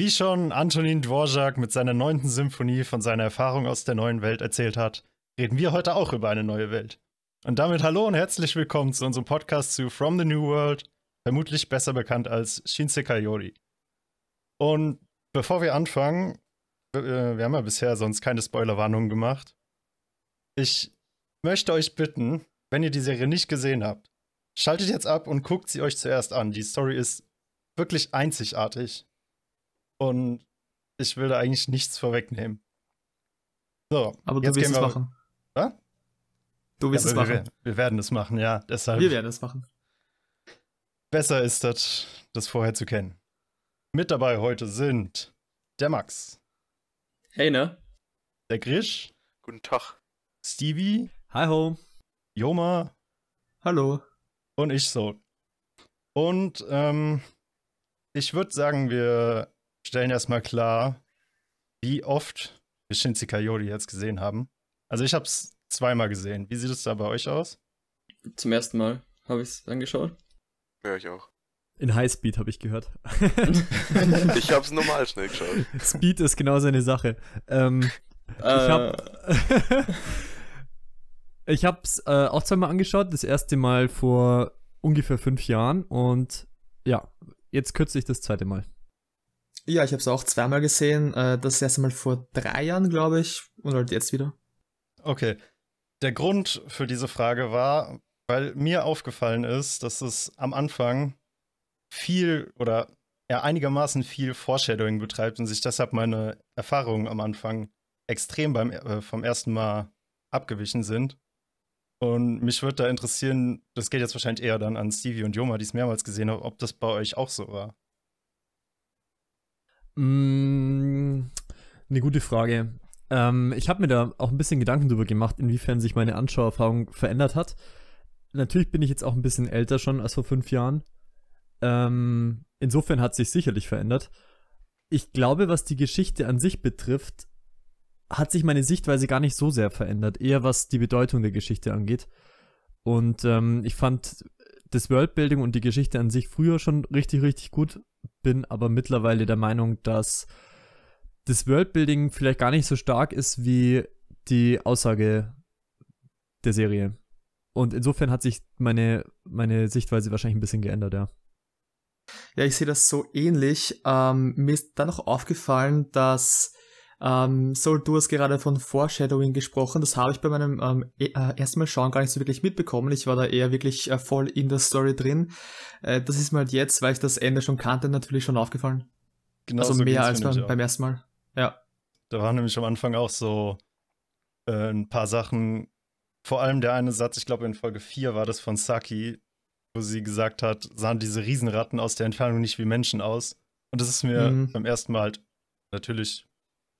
Wie schon Antonin Dvorak mit seiner neunten Symphonie von seiner Erfahrung aus der neuen Welt erzählt hat, reden wir heute auch über eine neue Welt. Und damit hallo und herzlich willkommen zu unserem Podcast zu From the New World, vermutlich besser bekannt als Shinsekai Yori. Und bevor wir anfangen, äh, wir haben ja bisher sonst keine Spoilerwarnungen gemacht. Ich möchte euch bitten, wenn ihr die Serie nicht gesehen habt, schaltet jetzt ab und guckt sie euch zuerst an. Die Story ist wirklich einzigartig. Und ich will da eigentlich nichts vorwegnehmen. So, aber du willst es machen. Was? Du willst ja, es machen. Wir, wir, werden es machen, ja. Deshalb wir werden es machen. Besser ist das, das vorher zu kennen. Mit dabei heute sind der Max. Hey, ne? Der Grisch. Guten Tag. Stevie. Hi ho. Joma. Hallo. Und ich so. Und ähm, ich würde sagen, wir stellen erstmal klar, wie oft wir Shinzi Kayori jetzt gesehen haben. Also ich habe es zweimal gesehen. Wie sieht es da bei euch aus? Zum ersten Mal habe ich es angeschaut. Ja, ich auch. In Highspeed habe ich gehört. ich habe es normal schnell geschaut. Speed ist genau seine Sache. Ähm, äh. Ich habe ich habe es äh, auch zweimal angeschaut. Das erste Mal vor ungefähr fünf Jahren und ja, jetzt kürzlich das zweite Mal. Ja, ich habe es auch zweimal gesehen. Äh, das erste Mal vor drei Jahren, glaube ich, und halt jetzt wieder. Okay. Der Grund für diese Frage war, weil mir aufgefallen ist, dass es am Anfang viel oder ja einigermaßen viel Foreshadowing betreibt und sich deshalb meine Erfahrungen am Anfang extrem beim äh, vom ersten Mal abgewichen sind. Und mich würde da interessieren, das geht jetzt wahrscheinlich eher dann an Stevie und Joma, die es mehrmals gesehen haben, ob das bei euch auch so war. Mm, eine gute Frage. Ähm, ich habe mir da auch ein bisschen Gedanken drüber gemacht, inwiefern sich meine Anschauerfahrung verändert hat. Natürlich bin ich jetzt auch ein bisschen älter schon als vor fünf Jahren. Ähm, insofern hat sich sicherlich verändert. Ich glaube, was die Geschichte an sich betrifft, hat sich meine Sichtweise gar nicht so sehr verändert, eher was die Bedeutung der Geschichte angeht. Und ähm, ich fand das Worldbuilding und die Geschichte an sich früher schon richtig, richtig gut bin aber mittlerweile der Meinung, dass das Worldbuilding vielleicht gar nicht so stark ist wie die Aussage der Serie. Und insofern hat sich meine, meine Sichtweise wahrscheinlich ein bisschen geändert, ja. Ja, ich sehe das so ähnlich. Ähm, mir ist dann noch aufgefallen, dass ähm, Soul, du hast gerade von Foreshadowing gesprochen. Das habe ich bei meinem ähm, e, äh, ersten Mal schauen gar nicht so wirklich mitbekommen. Ich war da eher wirklich äh, voll in der Story drin. Äh, das ist mir halt jetzt, weil ich das Ende schon kannte, natürlich schon aufgefallen. Genau also so mehr als beim, beim ersten Mal. Ja. Da waren nämlich am Anfang auch so äh, ein paar Sachen. Vor allem der eine Satz, ich glaube in Folge 4 war das von Saki, wo sie gesagt hat, sahen diese Riesenratten aus der Entfernung nicht wie Menschen aus. Und das ist mir mhm. beim ersten Mal halt natürlich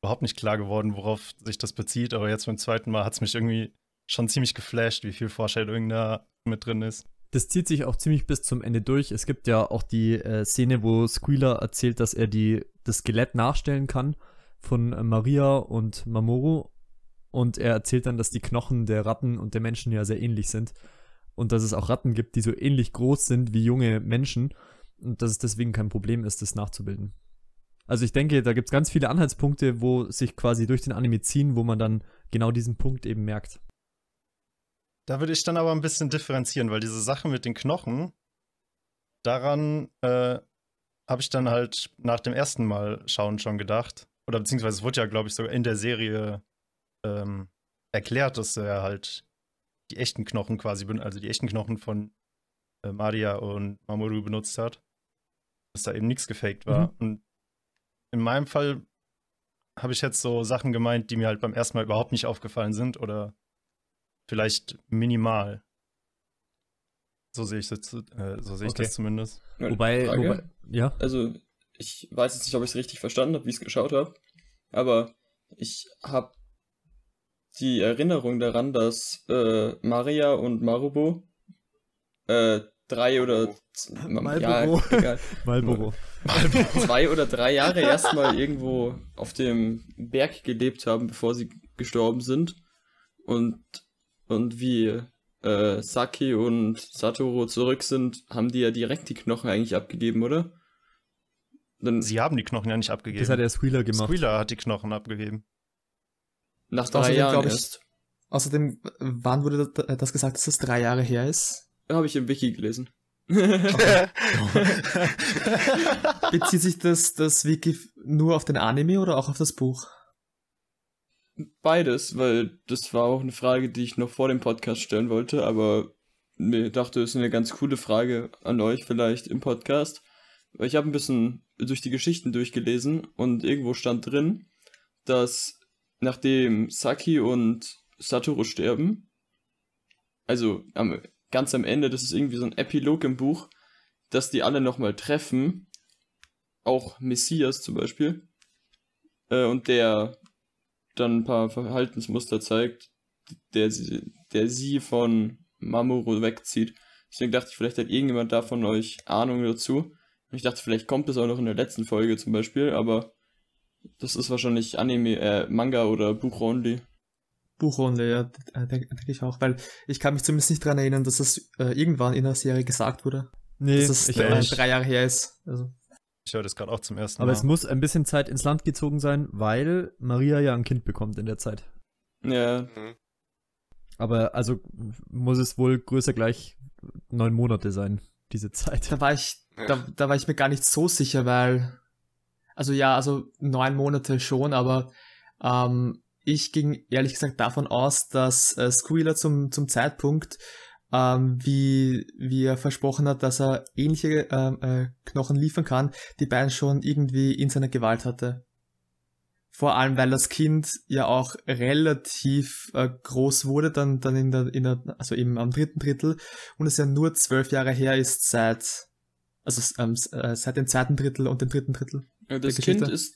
überhaupt nicht klar geworden, worauf sich das bezieht, aber jetzt beim zweiten Mal hat es mich irgendwie schon ziemlich geflasht, wie viel Foreshadowing da mit drin ist. Das zieht sich auch ziemlich bis zum Ende durch. Es gibt ja auch die äh, Szene, wo Squealer erzählt, dass er die, das Skelett nachstellen kann von äh, Maria und Mamoru. Und er erzählt dann, dass die Knochen der Ratten und der Menschen ja sehr ähnlich sind. Und dass es auch Ratten gibt, die so ähnlich groß sind wie junge Menschen. Und dass es deswegen kein Problem ist, das nachzubilden. Also ich denke, da gibt es ganz viele Anhaltspunkte, wo sich quasi durch den Anime ziehen, wo man dann genau diesen Punkt eben merkt. Da würde ich dann aber ein bisschen differenzieren, weil diese Sache mit den Knochen, daran äh, habe ich dann halt nach dem ersten Mal schauen schon gedacht. Oder beziehungsweise es wurde ja, glaube ich, sogar in der Serie ähm, erklärt, dass er halt die echten Knochen quasi, also die echten Knochen von äh, Maria und Mamoru benutzt hat. Dass da eben nichts gefaked war. Mhm. Und in meinem Fall habe ich jetzt so Sachen gemeint, die mir halt beim ersten Mal überhaupt nicht aufgefallen sind oder vielleicht minimal. So sehe ich das, äh, so sehe ich okay. das zumindest. Wobei, wobei, ja. Also, ich weiß jetzt nicht, ob ich es richtig verstanden habe, wie ich es geschaut habe, aber ich habe die Erinnerung daran, dass äh, Maria und Marubo äh, drei oder Marlboro. Ja, Marlboro. zwei oder drei Jahre erstmal irgendwo auf dem Berg gelebt haben, bevor sie gestorben sind. Und, und wie äh, Saki und Satoru zurück sind, haben die ja direkt die Knochen eigentlich abgegeben, oder? Dann Sie haben die Knochen ja nicht abgegeben. Das hat der Squealer gemacht. Squealer hat die Knochen abgegeben. nach drei Außerdem Jahren ich- erst. Außerdem, wann wurde das, das gesagt, dass es drei Jahre her ist? Habe ich im Wiki gelesen. Bezieht sich das, das Wiki nur auf den Anime oder auch auf das Buch? Beides, weil das war auch eine Frage, die ich noch vor dem Podcast stellen wollte, aber mir dachte, es ist eine ganz coole Frage an euch vielleicht im Podcast. Weil ich habe ein bisschen durch die Geschichten durchgelesen und irgendwo stand drin, dass nachdem Saki und Satoru sterben, also am, ganz am Ende, das ist irgendwie so ein Epilog im Buch, dass die alle nochmal treffen, auch Messias zum Beispiel, äh, und der dann ein paar Verhaltensmuster zeigt, der, sie- der sie von Mamoru wegzieht. Deswegen dachte ich, vielleicht hat irgendjemand da von euch Ahnung dazu. Und ich dachte, vielleicht kommt es auch noch in der letzten Folge zum Beispiel, aber das ist wahrscheinlich Anime, äh, Manga oder Buch only. Buchrunde, ja, äh, denke denk ich auch, weil ich kann mich zumindest nicht dran erinnern, dass das äh, irgendwann in der Serie gesagt wurde, Nee, dass es ich äh, drei Jahre her ist. Also, Ich höre das gerade auch zum ersten Aber Mal. es muss ein bisschen Zeit ins Land gezogen sein, weil Maria ja ein Kind bekommt in der Zeit. Ja, Mhm. Aber also muss es wohl größer gleich neun Monate sein, diese Zeit. da war ich, Ja. da, da war ich mir gar nicht so sicher, weil, also ja, also neun Monate schon, aber ähm, ich ging ehrlich gesagt davon aus, dass äh, Squealer zum, zum Zeitpunkt, ähm, wie, wie er versprochen hat, dass er ähnliche ähm, äh, Knochen liefern kann, die beiden schon irgendwie in seiner Gewalt hatte. Vor allem, weil das Kind ja auch relativ äh, groß wurde, dann, dann in der, in der, also eben am dritten Drittel und es ja nur zwölf Jahre her ist seit, also ähm, äh, seit dem zweiten Drittel und dem dritten Drittel. Äh, das Kind ist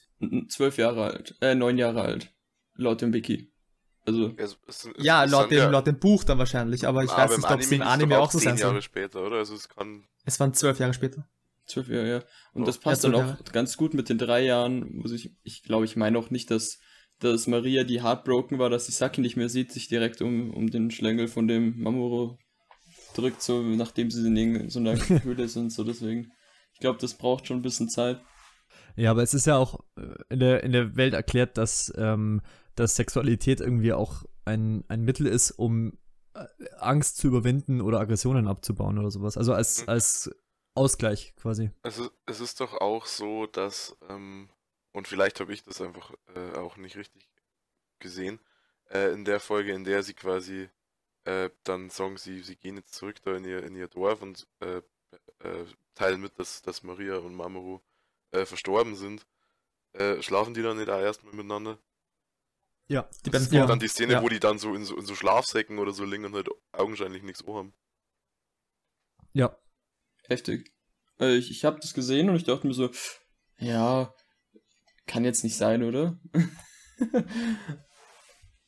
zwölf Jahre alt, äh, neun Jahre alt, laut dem Wiki. Also, Es, es, es, Ja, es laut dem, ja- laut dem Buch dann wahrscheinlich, aber ich aber weiß nicht, ob es im Anime auch so sein Jahre soll. später, oder? Also es kann. Es waren zwölf Jahre später. zwölf Jahre, ja. Und Oh. das passt Ja, dann auch Jahre. ganz gut mit den drei Jahren, muss ich, ich glaube, ich meine auch nicht, dass, dass Maria, die heartbroken war, dass sie Saki nicht mehr sieht, sich direkt um, um den Schlängel von dem Mamoru drückt, so nachdem sie in irgend- so einer Höhle sind, so deswegen. Ich glaube, das braucht schon ein bisschen Zeit. Ja, aber es ist ja auch äh, in der, in der Welt erklärt, dass, ähm, dass Sexualität irgendwie auch ein, ein Mittel ist, um äh, Angst zu überwinden oder Aggressionen abzubauen oder sowas. Also als, Mhm. als Ausgleich quasi. Es ist, es ist doch auch so, dass, ähm, und vielleicht habe ich das einfach äh, auch nicht richtig gesehen, äh, in der Folge, in der sie quasi äh, dann sagen, sie, sie gehen jetzt zurück da in ihr, in ihr Dorf und äh, äh, teilen mit, dass, dass Maria und Mamoru verstorben sind. Schlafen die dann nicht auch erstmal miteinander? Ja. Die gibt ja. dann die Szene, ja. wo die dann so in, so in so Schlafsäcken oder so liegen und halt augenscheinlich nichts haben. Ja. Heftig. Äh, ich ich habe das gesehen und ich dachte mir so, ja, kann jetzt nicht sein, oder?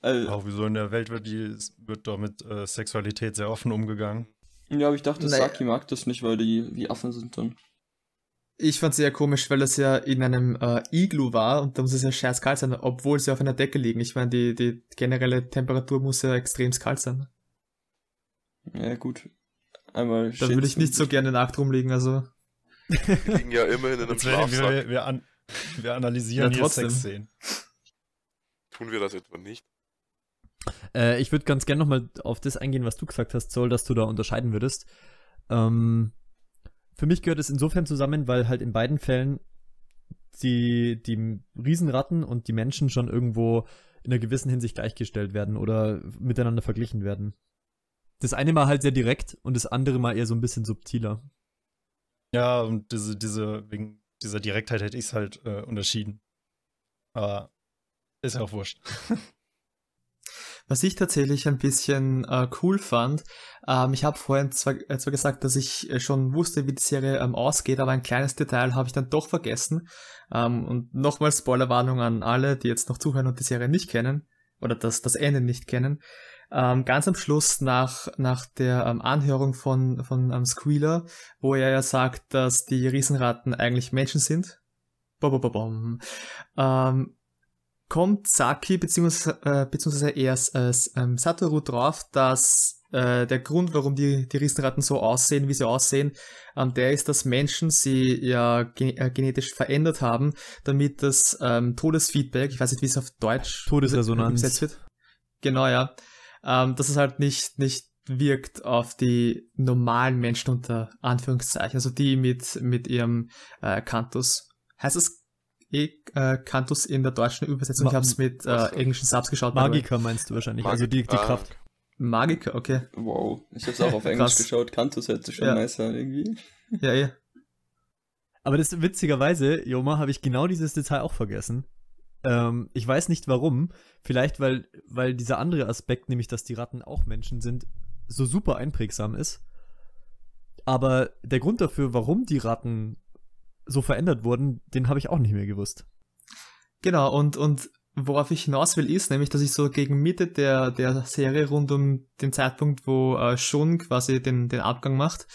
also, Auch wieso in der Welt wird, die, wird doch mit äh, Sexualität sehr offen umgegangen. ja, aber ich dachte, Naja. Saki mag das nicht, weil die wie Affen sind dann. Ich fand es sehr komisch, weil es ja in einem äh, Iglu war und da muss es ja scheiß kalt sein, obwohl sie auf einer Decke liegen. Ich meine, die, die generelle Temperatur muss ja extrem kalt sein. Ja, gut. Einmal Da würde ich nicht so gerne nackt rumliegen, also. Die liegen ja immerhin in einem werden wir, Schlafsack. wir, an, wir analysieren Ja, trotzdem. Sexszenen. Tun wir das etwa nicht? Äh, ich würde ganz gerne nochmal auf das eingehen, was du gesagt hast, Zoll, dass du da unterscheiden würdest. Ähm, für mich gehört es insofern zusammen, weil halt in beiden Fällen die, die Riesenratten und die Menschen schon irgendwo in einer gewissen Hinsicht gleichgestellt werden oder miteinander verglichen werden. Das eine mal halt sehr direkt und das andere mal eher so ein bisschen subtiler. Ja, und diese, diese, wegen dieser Direktheit hätte ich es halt äh, unterschieden. Aber ist ja auch wurscht. Was ich tatsächlich ein bisschen äh, cool fand, ähm, ich habe vorhin zwar, äh, zwar gesagt, dass ich äh, schon wusste, wie die Serie ähm, ausgeht, aber ein kleines Detail habe ich dann doch vergessen. Ähm, und nochmal Spoilerwarnung an alle, die jetzt noch zuhören und die Serie nicht kennen oder das, das Ende nicht kennen. Ähm, ganz am Schluss nach, nach der ähm, Anhörung von, von ähm, Squealer, wo er ja sagt, dass die Riesenratten eigentlich Menschen sind. Bom, bom, bom. Ähm, kommt Saki beziehungsweise, äh, beziehungsweise erst äh, ähm, Satoru drauf, dass äh, der Grund, warum die, die Riesenratten so aussehen, wie sie aussehen, ähm, der ist, dass Menschen sie ja gen äh, genetisch verändert haben, damit das ähm, Todesfeedback, ich weiß nicht, wie es auf Deutsch Todesresonanz. übersetzt wird. Genau, ja. Ähm, dass es halt nicht, nicht wirkt auf die normalen Menschen unter Anführungszeichen, also die mit, mit ihrem äh, Cantus. Heißt es eh äh, Cantus in der deutschen Übersetzung? Ma- ich habe es mit äh, englischen Subs geschaut. Magiker meinst du wahrscheinlich, also die, die Ah, Kraft. Magiker, okay. Wow. Ich hab's auch auf Englisch geschaut. Kantus hätte schon Ja. nice sein irgendwie. Ja, eh. Aber das witzigerweise, Joma, habe ich genau dieses Detail auch vergessen. Ähm, ich weiß nicht warum. Vielleicht, weil, weil dieser andere Aspekt, nämlich dass die Ratten auch Menschen sind, so super einprägsam ist. Aber der Grund dafür, warum die Ratten so verändert wurden, den habe ich auch nicht mehr gewusst. Genau, und, und worauf ich hinaus will, ist nämlich, dass ich so gegen Mitte der, der Serie rund um den Zeitpunkt, wo äh, Shun quasi den, den Abgang macht,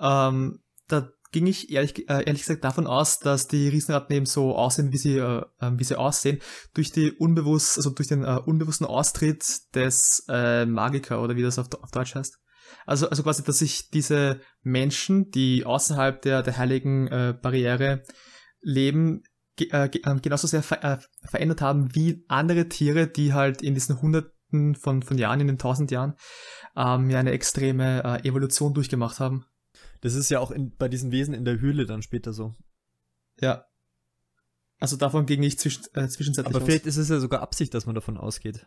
ähm, da ging ich ehrlich, äh, ehrlich gesagt davon aus, dass die Riesenratten eben so aussehen, wie sie, äh, äh, wie sie aussehen, durch die unbewusst, also durch den äh, unbewussten Austritt des äh, Magiker oder wie das auf, auf Deutsch heißt. Also, also quasi, dass sich diese Menschen, die außerhalb der, der heiligen äh, Barriere leben, ge äh, ge äh, genauso sehr ver äh, verändert haben wie andere Tiere, die halt in diesen Hunderten von, von Jahren, in den tausend Jahren, ähm, ja eine extreme äh, Evolution durchgemacht haben. Das ist ja auch in, bei diesen Wesen in der Höhle dann später so. Ja. Also davon ging ich zwischen, äh, zwischenzeitlich Aber aus. vielleicht ist es ja sogar Absicht, dass man davon ausgeht.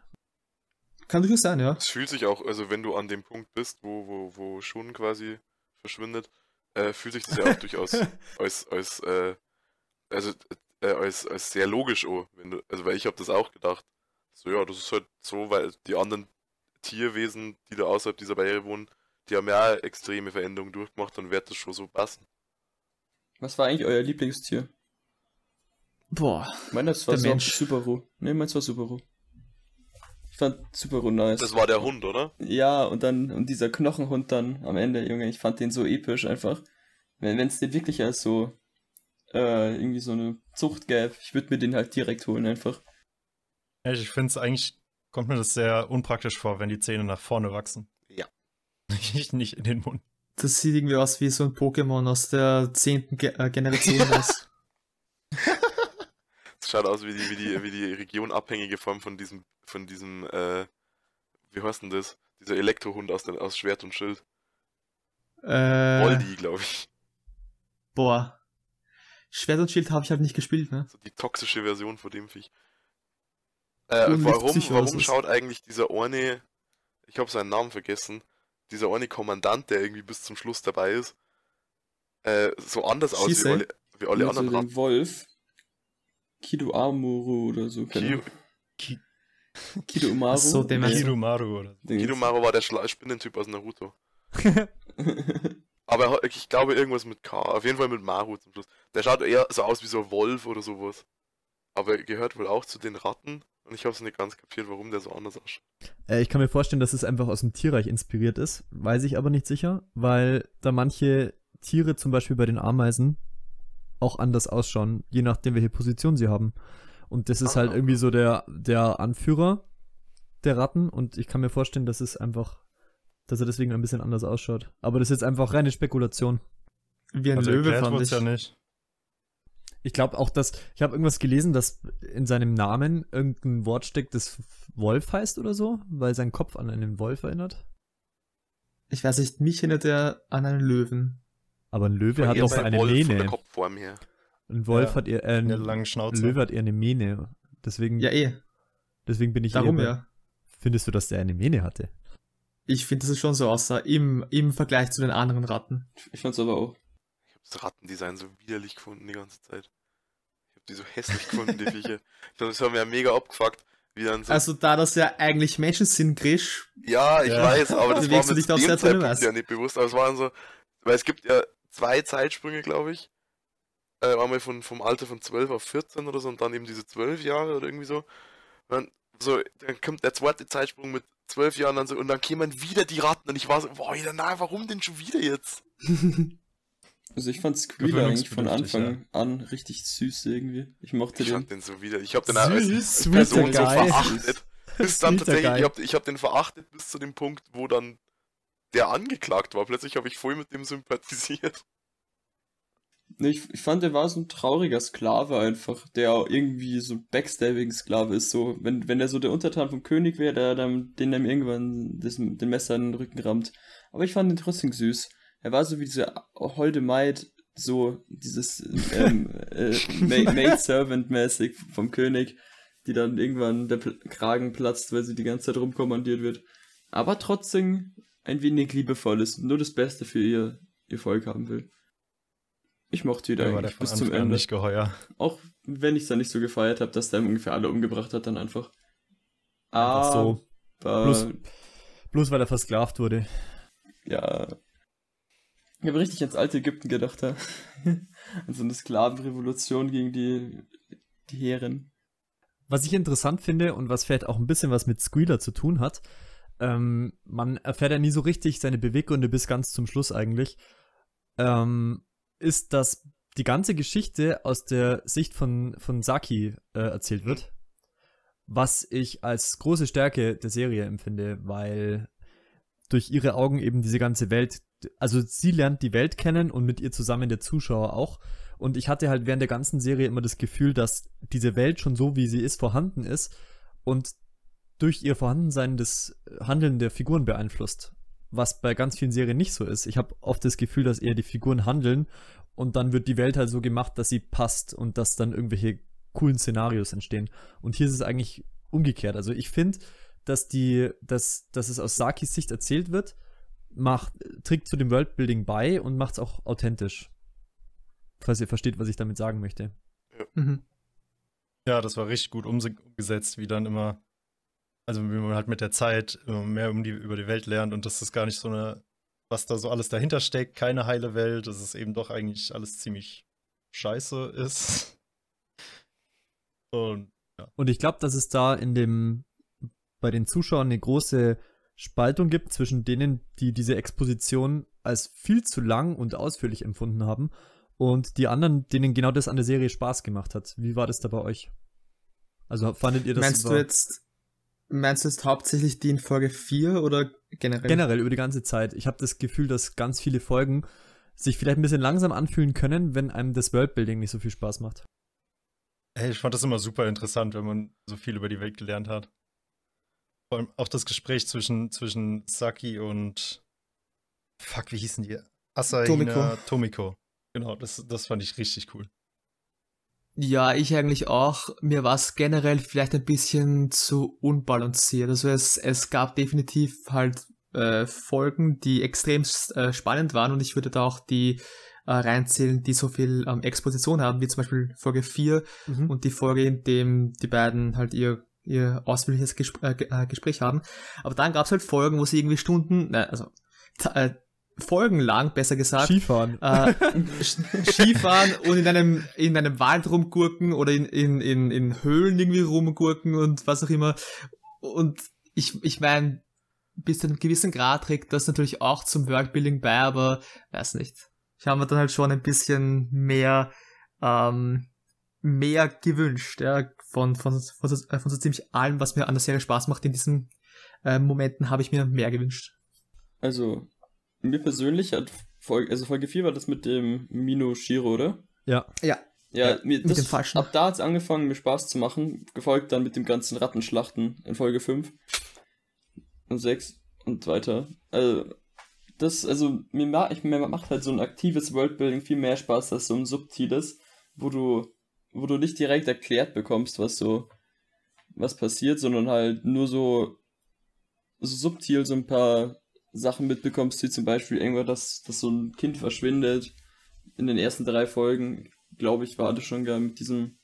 Kann durchaus sein, ja. Es fühlt sich auch, also wenn du an dem Punkt bist, wo, wo, wo Shun quasi verschwindet, äh, fühlt sich das ja auch durchaus als, als, äh, also, äh, als, als sehr logisch an, wenn du, also weil ich habe das auch gedacht. So, ja, das ist halt so, weil die anderen Tierwesen, die da außerhalb dieser Barriere wohnen, die haben ja auch extreme Veränderungen durchgemacht, dann wird das schon so passen. Was war eigentlich euer Lieblingstier? Boah. Ich meine, das war Der so Mensch. Subaru. Ne, meins war Subaru. Ich fand Subaru nice. Das war der Hund, oder? Ja, und dann, und dieser Knochenhund dann am Ende, Junge, ich fand den so episch einfach. Wenn es den wirklich als so, äh, irgendwie so eine Zucht gäbe, ich würde mir den halt direkt holen einfach. Ich finde es eigentlich, kommt mir das sehr unpraktisch vor, wenn die Zähne nach vorne wachsen. Ja. Nicht, nicht in den Mund. Das sieht irgendwie aus wie so ein Pokémon aus der zehnten Ge äh, Generation. aus. Schaut aus wie die, wie die, wie die regionabhängige Form von diesem, von diesem, äh, wie heißt denn das? Dieser Elektrohund aus, den, aus Schwert und Schild. äh, Voldi, glaube ich. boah. Schwert und Schild habe ich halt nicht gespielt, ne? So die toxische Version von dem Viech. Äh, warum, warum schaut eigentlich dieser eine, ich habe seinen Namen vergessen, dieser eine Kommandant, der irgendwie bis zum Schluss dabei ist, äh, so anders aus wie alle, wie alle anderen Ratten? Wolf. Kido Amuru oder so. keine Ki-. Kido Umaru. So, den du. Kirumaru oder so. Den gibt's. Kidomaru war der Schla Spinnentyp aus Naruto. Aber er ich glaube irgendwas mit K, auf jeden Fall mit Maru zum Schluss. Der schaut eher so aus wie so ein Wolf oder sowas. Aber er gehört wohl auch zu den Ratten und ich habe es nicht ganz kapiert, warum der so anders ausschaut. Äh, ich kann mir vorstellen, dass es einfach aus dem Tierreich inspiriert ist. Weiß ich aber nicht sicher, weil da manche Tiere, zum Beispiel bei den Ameisen, auch anders ausschauen, je nachdem, welche Position sie haben. Und das ist halt irgendwie so der, der Anführer der Ratten und ich kann mir vorstellen, dass es einfach, dass er deswegen ein bisschen anders ausschaut. Aber das ist jetzt einfach reine Spekulation. Wie ein Also Löwe fand ich. ja nicht. Ich glaube auch, dass, ich habe irgendwas gelesen, dass in seinem Namen irgendein Wort steckt, das Wolf heißt oder so, weil sein Kopf an einen Wolf erinnert. Ich weiß nicht, mich erinnert er an einen Löwen. Aber ein Löwe hat bei eine Wolf Mähne. Kopfform her. Ein Wolf Ja, hat eher, äh, ein Eine lange Schnauze. Löwe hat eher eine Mähne. Deswegen, Ja, eh. deswegen bin ich Darum eher ja. Findest du, dass der eine Mähne hatte? Ich finde, dass es schon so aussah, im, im Vergleich zu den anderen Ratten. Ich fand's aber auch. Ich habe das Rattendesign so widerlich gefunden die ganze Zeit. Ich habe die so hässlich gefunden, die Viecher. Ich glaube, das haben wir ja mega abgefuckt. Wie dann so, Also da das ja eigentlich Menschen sind, Grisch, ja, ich Ja. weiß, aber das war mir zu dem Zeitpunkt ja nicht bewusst. Aber es waren so, weil es gibt ja zwei Zeitsprünge, glaube ich. Äh, einmal von, vom Alter von 12 auf 14 oder so und dann eben diese 12 Jahre oder irgendwie so. Und dann, so, dann kommt der zweite Zeitsprung mit 12 Jahren dann so, und dann kämen wieder die Ratten und ich war so, boah, ja, na, warum denn schon wieder jetzt? Also ich fand Squealer eigentlich von Anfang an richtig süß irgendwie. Ich mochte Ich den. fand den so wieder. Ich hab den als Süß, Person so verachtet. Bis dann tatsächlich, ich hab, ich hab den verachtet bis zu dem Punkt, wo dann der angeklagt war. Plötzlich habe ich voll mit dem sympathisiert. Nee, ich, ich fand, der war so ein trauriger Sklave einfach, der auch irgendwie so ein Backstabbing-Sklave ist. So, wenn, wenn er so der Untertan vom König wäre, der dann den dann irgendwann das, den Messer in den Rücken rammt. Aber ich fand ihn trotzdem süß. Er war so wie diese holde Maid, so dieses ähm, äh, Ma- Maid-Servant-mäßig vom König, die dann irgendwann der Kragen platzt, weil sie die ganze Zeit rumkommandiert wird. Aber trotzdem ein wenig liebevoll ist und nur das Beste für ihr, ihr Volk haben will. Ich mochte ihn der eigentlich bis zum Ende. nicht geheuer. Auch wenn ich es dann nicht so gefeiert habe, dass der ungefähr alle umgebracht hat, dann einfach. Einfach so. Bloß- Bloß weil er versklavt wurde. ja. Ich habe richtig ans alte Ägypten gedacht, ja. An so eine Sklavenrevolution gegen die, die Herren. Was ich interessant finde und was vielleicht auch ein bisschen was mit Squealer zu tun hat, ähm, man erfährt ja nie so richtig seine Beweggründe bis ganz zum Schluss eigentlich, ähm, ist, dass die ganze Geschichte aus der Sicht von, von Saki äh, erzählt wird. Was ich als große Stärke der Serie empfinde, weil durch ihre Augen eben diese ganze Welt, also sie lernt die Welt kennen und mit ihr zusammen der Zuschauer auch. Und ich hatte halt während der ganzen Serie immer das Gefühl, dass diese Welt schon so, wie sie ist, vorhanden ist und durch ihr Vorhandensein das Handeln der Figuren beeinflusst. Was bei ganz vielen Serien nicht so ist. Ich habe oft das Gefühl, dass eher die Figuren handeln und dann wird die Welt halt so gemacht, dass sie passt und dass dann irgendwelche coolen Szenarios entstehen. Und hier ist es eigentlich umgekehrt. Also ich finde, dass die, dass, dass es aus Sakis Sicht erzählt wird, macht, trägt zu dem Worldbuilding bei und macht es auch authentisch. Falls ihr versteht, was ich damit sagen möchte. Mhm. Ja, das war richtig gut umgesetzt, wie dann immer, also wie man halt mit der Zeit immer mehr um die, über die Welt lernt und das ist gar nicht so eine, was da so alles dahinter steckt, keine heile Welt, dass es eben doch eigentlich alles ziemlich scheiße ist. Und Und ich glaube, dass es da in dem, bei den Zuschauern eine große Spaltung gibt zwischen denen, die diese Exposition als viel zu lang und ausführlich empfunden haben und die anderen, denen genau das an der Serie Spaß gemacht hat. Wie war das da bei euch? Also fandet ihr das meinst du jetzt, meinst du jetzt hauptsächlich die in Folge 4 oder generell? generell über die ganze Zeit? Ich habe das Gefühl, dass ganz viele Folgen sich vielleicht ein bisschen langsam anfühlen können, wenn einem das Worldbuilding nicht so viel Spaß macht. Hey, ich fand das immer super interessant, wenn man so viel über die Welt gelernt hat. Vor allem auch das Gespräch zwischen, zwischen Saki und Fuck, wie hießen die? Asahina Tomiko. Tomiko. Genau, das, das fand ich richtig cool. Ja, ich eigentlich auch. Mir war es generell vielleicht ein bisschen zu unbalanciert. Also es, es gab definitiv halt äh, Folgen, die extrem äh, spannend waren und ich würde da auch die äh, reinzählen, die so viel ähm, Exposition haben, wie zum Beispiel Folge 4 Mhm. und die Folge, in dem die beiden halt ihr, ihr ausführliches Gespr äh, äh, Gespräch haben. Aber dann gab es halt Folgen, wo sie irgendwie Stunden, ne, also äh, folgenlang, besser gesagt, Skifahren. äh, Skifahren und in einem, in einem Wald rumgurken oder in, in, in, in Höhlen irgendwie rumgurken und was auch immer. Und ich, ich meine, bis zu einem gewissen Grad trägt das natürlich auch zum Worldbuilding bei, aber weiß nicht. Ich habe mir dann halt schon ein bisschen mehr, ähm, mehr gewünscht, ja, von, von, von, so, von so ziemlich allem, was mir an der Serie Spaß macht in diesen äh, Momenten, habe ich mir mehr gewünscht. Also, mir persönlich hat Folge, also Folge 4 war das mit dem Mino Shiro, oder? Ja. Ja, Ja, Ja, mir, mit das, dem Falschen. ab da hat es angefangen, mir Spaß zu machen. Gefolgt dann mit dem ganzen Rattenschlachten in Folge 5 und 6 und weiter. Also, das, also, mir, ma ich, mir macht halt so ein aktives Worldbuilding viel mehr Spaß als so ein subtiles, wo du, wo du nicht direkt erklärt bekommst, was so, was passiert, sondern halt nur so, so subtil so ein paar Sachen mitbekommst, wie zum Beispiel irgendwann, dass, dass so ein Kind verschwindet. In den ersten drei Folgen, glaube ich, war das schon gar mit diesem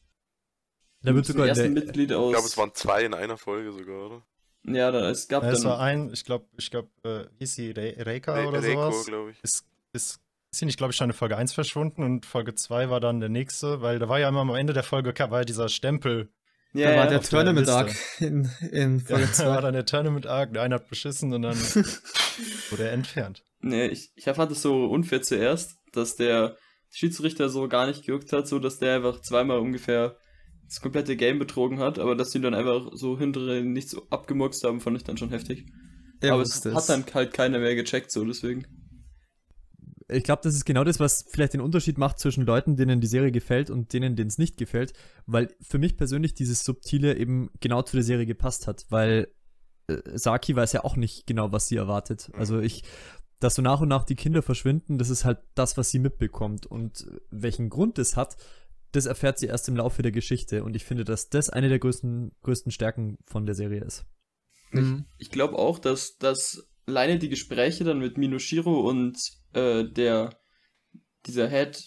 Da wird sogar ersten der, Mitglied aus. Ich glaube, es waren zwei in einer Folge sogar, oder? ja, da, es gab Ja, es war dann. ein, ich glaube, ich glaube, äh, hieß sie Re Reika Re- oder Reiko, sowas? glaube ich. Ist, ist, ist sie nicht, glaube ich, schon in Folge 1 verschwunden und Folge 2 war dann der nächste, weil da war ja immer am Ende der Folge war ja dieser Stempel. Ja, da war ja, der Tournament. Arc in, in Ja, Folge da war 2. dann der Tournament Arc, der eine hat beschissen und dann wurde er entfernt. nee, ich, ich fand es so unfair zuerst, dass der Schiedsrichter so gar nicht gejuckt hat, so dass der einfach zweimal ungefähr das komplette Game betrogen hat, aber dass die dann einfach so hintere nicht so abgemurkst haben, fand ich dann schon heftig. Er aber es hat dann halt keiner mehr gecheckt, so deswegen. Ich glaube, das ist genau das, was vielleicht den Unterschied macht zwischen Leuten, denen die Serie gefällt und denen, denen es nicht gefällt, weil für mich persönlich dieses Subtile eben genau zu der Serie gepasst hat, weil äh, Saki weiß ja auch nicht genau, was sie erwartet. Mhm. Also ich, dass so nach und nach die Kinder verschwinden, das ist halt das, was sie mitbekommt und welchen Grund es hat, das erfährt sie erst im Laufe der Geschichte und ich finde, dass das eine der größten, größten Stärken von der Serie ist. Mhm. Ich glaube auch, dass, dass alleine die Gespräche dann mit Minoshiro und äh, der dieser Head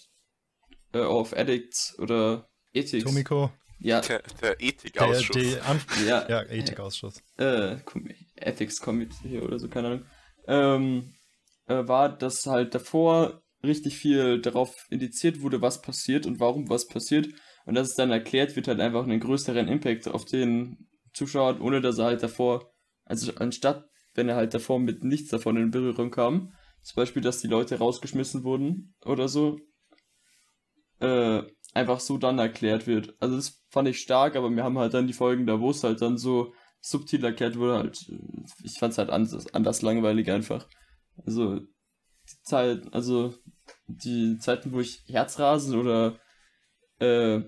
äh, of Addicts oder Ethics. Tomiko, Ja, Der, der der, Ethikausschuss. ja, ja, Ethikausschuss. äh, Ethics Committee oder so, keine Ahnung, ähm, äh, war, dass halt davor richtig viel darauf indiziert wurde, was passiert und warum was passiert. Und dass es dann erklärt wird, halt einfach einen größeren Impact auf den Zuschauer, hat, ohne dass er halt davor, also anstatt, wenn er halt davor mit nichts davon in Berührung kam, zum Beispiel, dass die Leute rausgeschmissen wurden oder so, äh, einfach so dann erklärt wird. Also das fand ich stark, aber wir haben halt dann die Folgen da, wo es halt dann so subtil erklärt wurde, halt, ich fand es halt anders, anders langweilig einfach. Also die Zeit, also die Zeiten, wo ich Herzrasen oder äh,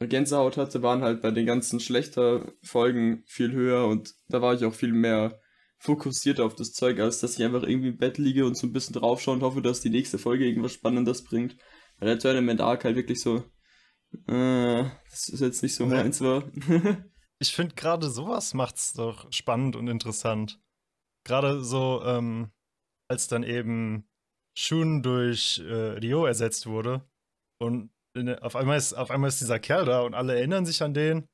Gänsehaut hatte, waren halt bei den ganzen schlechter Folgen viel höher und da war ich auch viel mehr fokussiert auf das Zeug, als dass ich einfach irgendwie im Bett liege und so ein bisschen draufschaue und hoffe, dass die nächste Folge irgendwas Spannendes bringt. Weil der Tournament Arc halt wirklich so, äh, das ist jetzt nicht so Nee. meins war. Ich finde gerade sowas macht's doch spannend und interessant. Gerade so, ähm, als dann eben Shun durch äh, Rio ersetzt wurde und in, auf, einmal ist, auf einmal ist dieser Kerl da und alle erinnern sich an den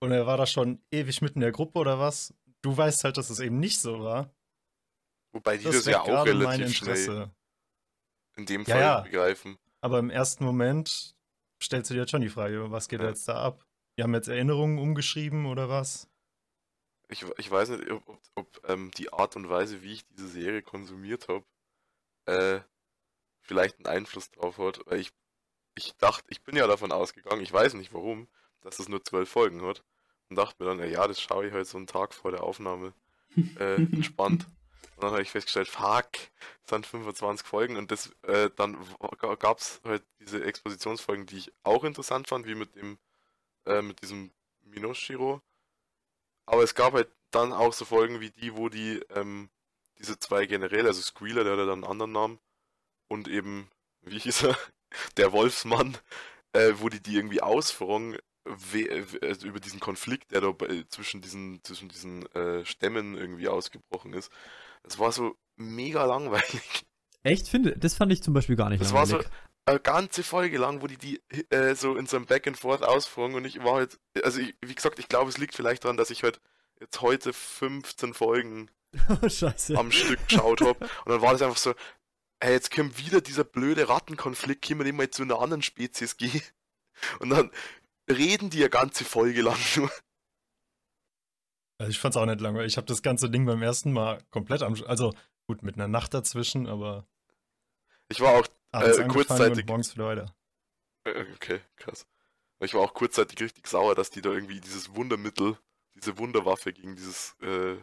und er war da schon ewig mitten in der Gruppe oder was. Du weißt halt, dass es eben nicht so war. Wobei die Das das, ja auch relativ schnell in dem Ja, Fall ja. begreifen. Aber im ersten Moment stellst du dir jetzt schon die Frage, was geht Ja. jetzt da ab? Die haben jetzt Erinnerungen umgeschrieben oder was? Ich, ich weiß nicht, ob, ob, ob ähm, die Art und Weise, wie ich diese Serie konsumiert habe, äh, vielleicht einen Einfluss drauf hat. Weil ich, ich dachte, ich bin ja davon ausgegangen, ich weiß nicht warum, dass es nur zwölf Folgen hat. Und dachte mir dann, ja, das schaue ich halt so einen Tag vor der Aufnahme äh, entspannt. Und dann habe ich festgestellt, fuck, es sind 25 Folgen und das, äh, dann gab es halt diese Expositionsfolgen, die ich auch interessant fand, wie mit dem, äh, mit diesem Minoshiro. Aber es gab halt dann auch so Folgen wie die, wo die, ähm, diese zwei Generäle, also Squealer, der hat ja dann einen anderen Namen, und eben, wie hieß er, der Wolfsmann, äh, wo die die irgendwie ausfragen, über diesen Konflikt, der da zwischen diesen, zwischen diesen äh, Stämmen irgendwie ausgebrochen ist. Das war so mega langweilig. Echt? Finde, das fand ich zum Beispiel gar nicht Das war so langweilig. eine ganze Folge lang, wo die die äh, so in so einem Back and Forth ausfragen und ich war halt, also ich, wie gesagt, ich glaube, es liegt vielleicht daran, dass ich halt jetzt heute 15 Folgen Oh, am Stück geschaut habe und dann war das einfach so, hey, jetzt kommt wieder dieser blöde Rattenkonflikt, können wir nicht mal zu einer anderen Spezies gehen und dann reden die eine ganze Folge lang nur. Also ich fand's auch nicht langweilig. Ich habe das ganze Ding beim ersten Mal komplett am, also gut mit einer Nacht dazwischen, aber Ich war auch, Äh, kurzzeitig- morgens wieder weiter. äh, okay, krass. Ich war auch kurzzeitig richtig sauer, dass die da irgendwie dieses Wundermittel, diese Wunderwaffe gegen dieses äh,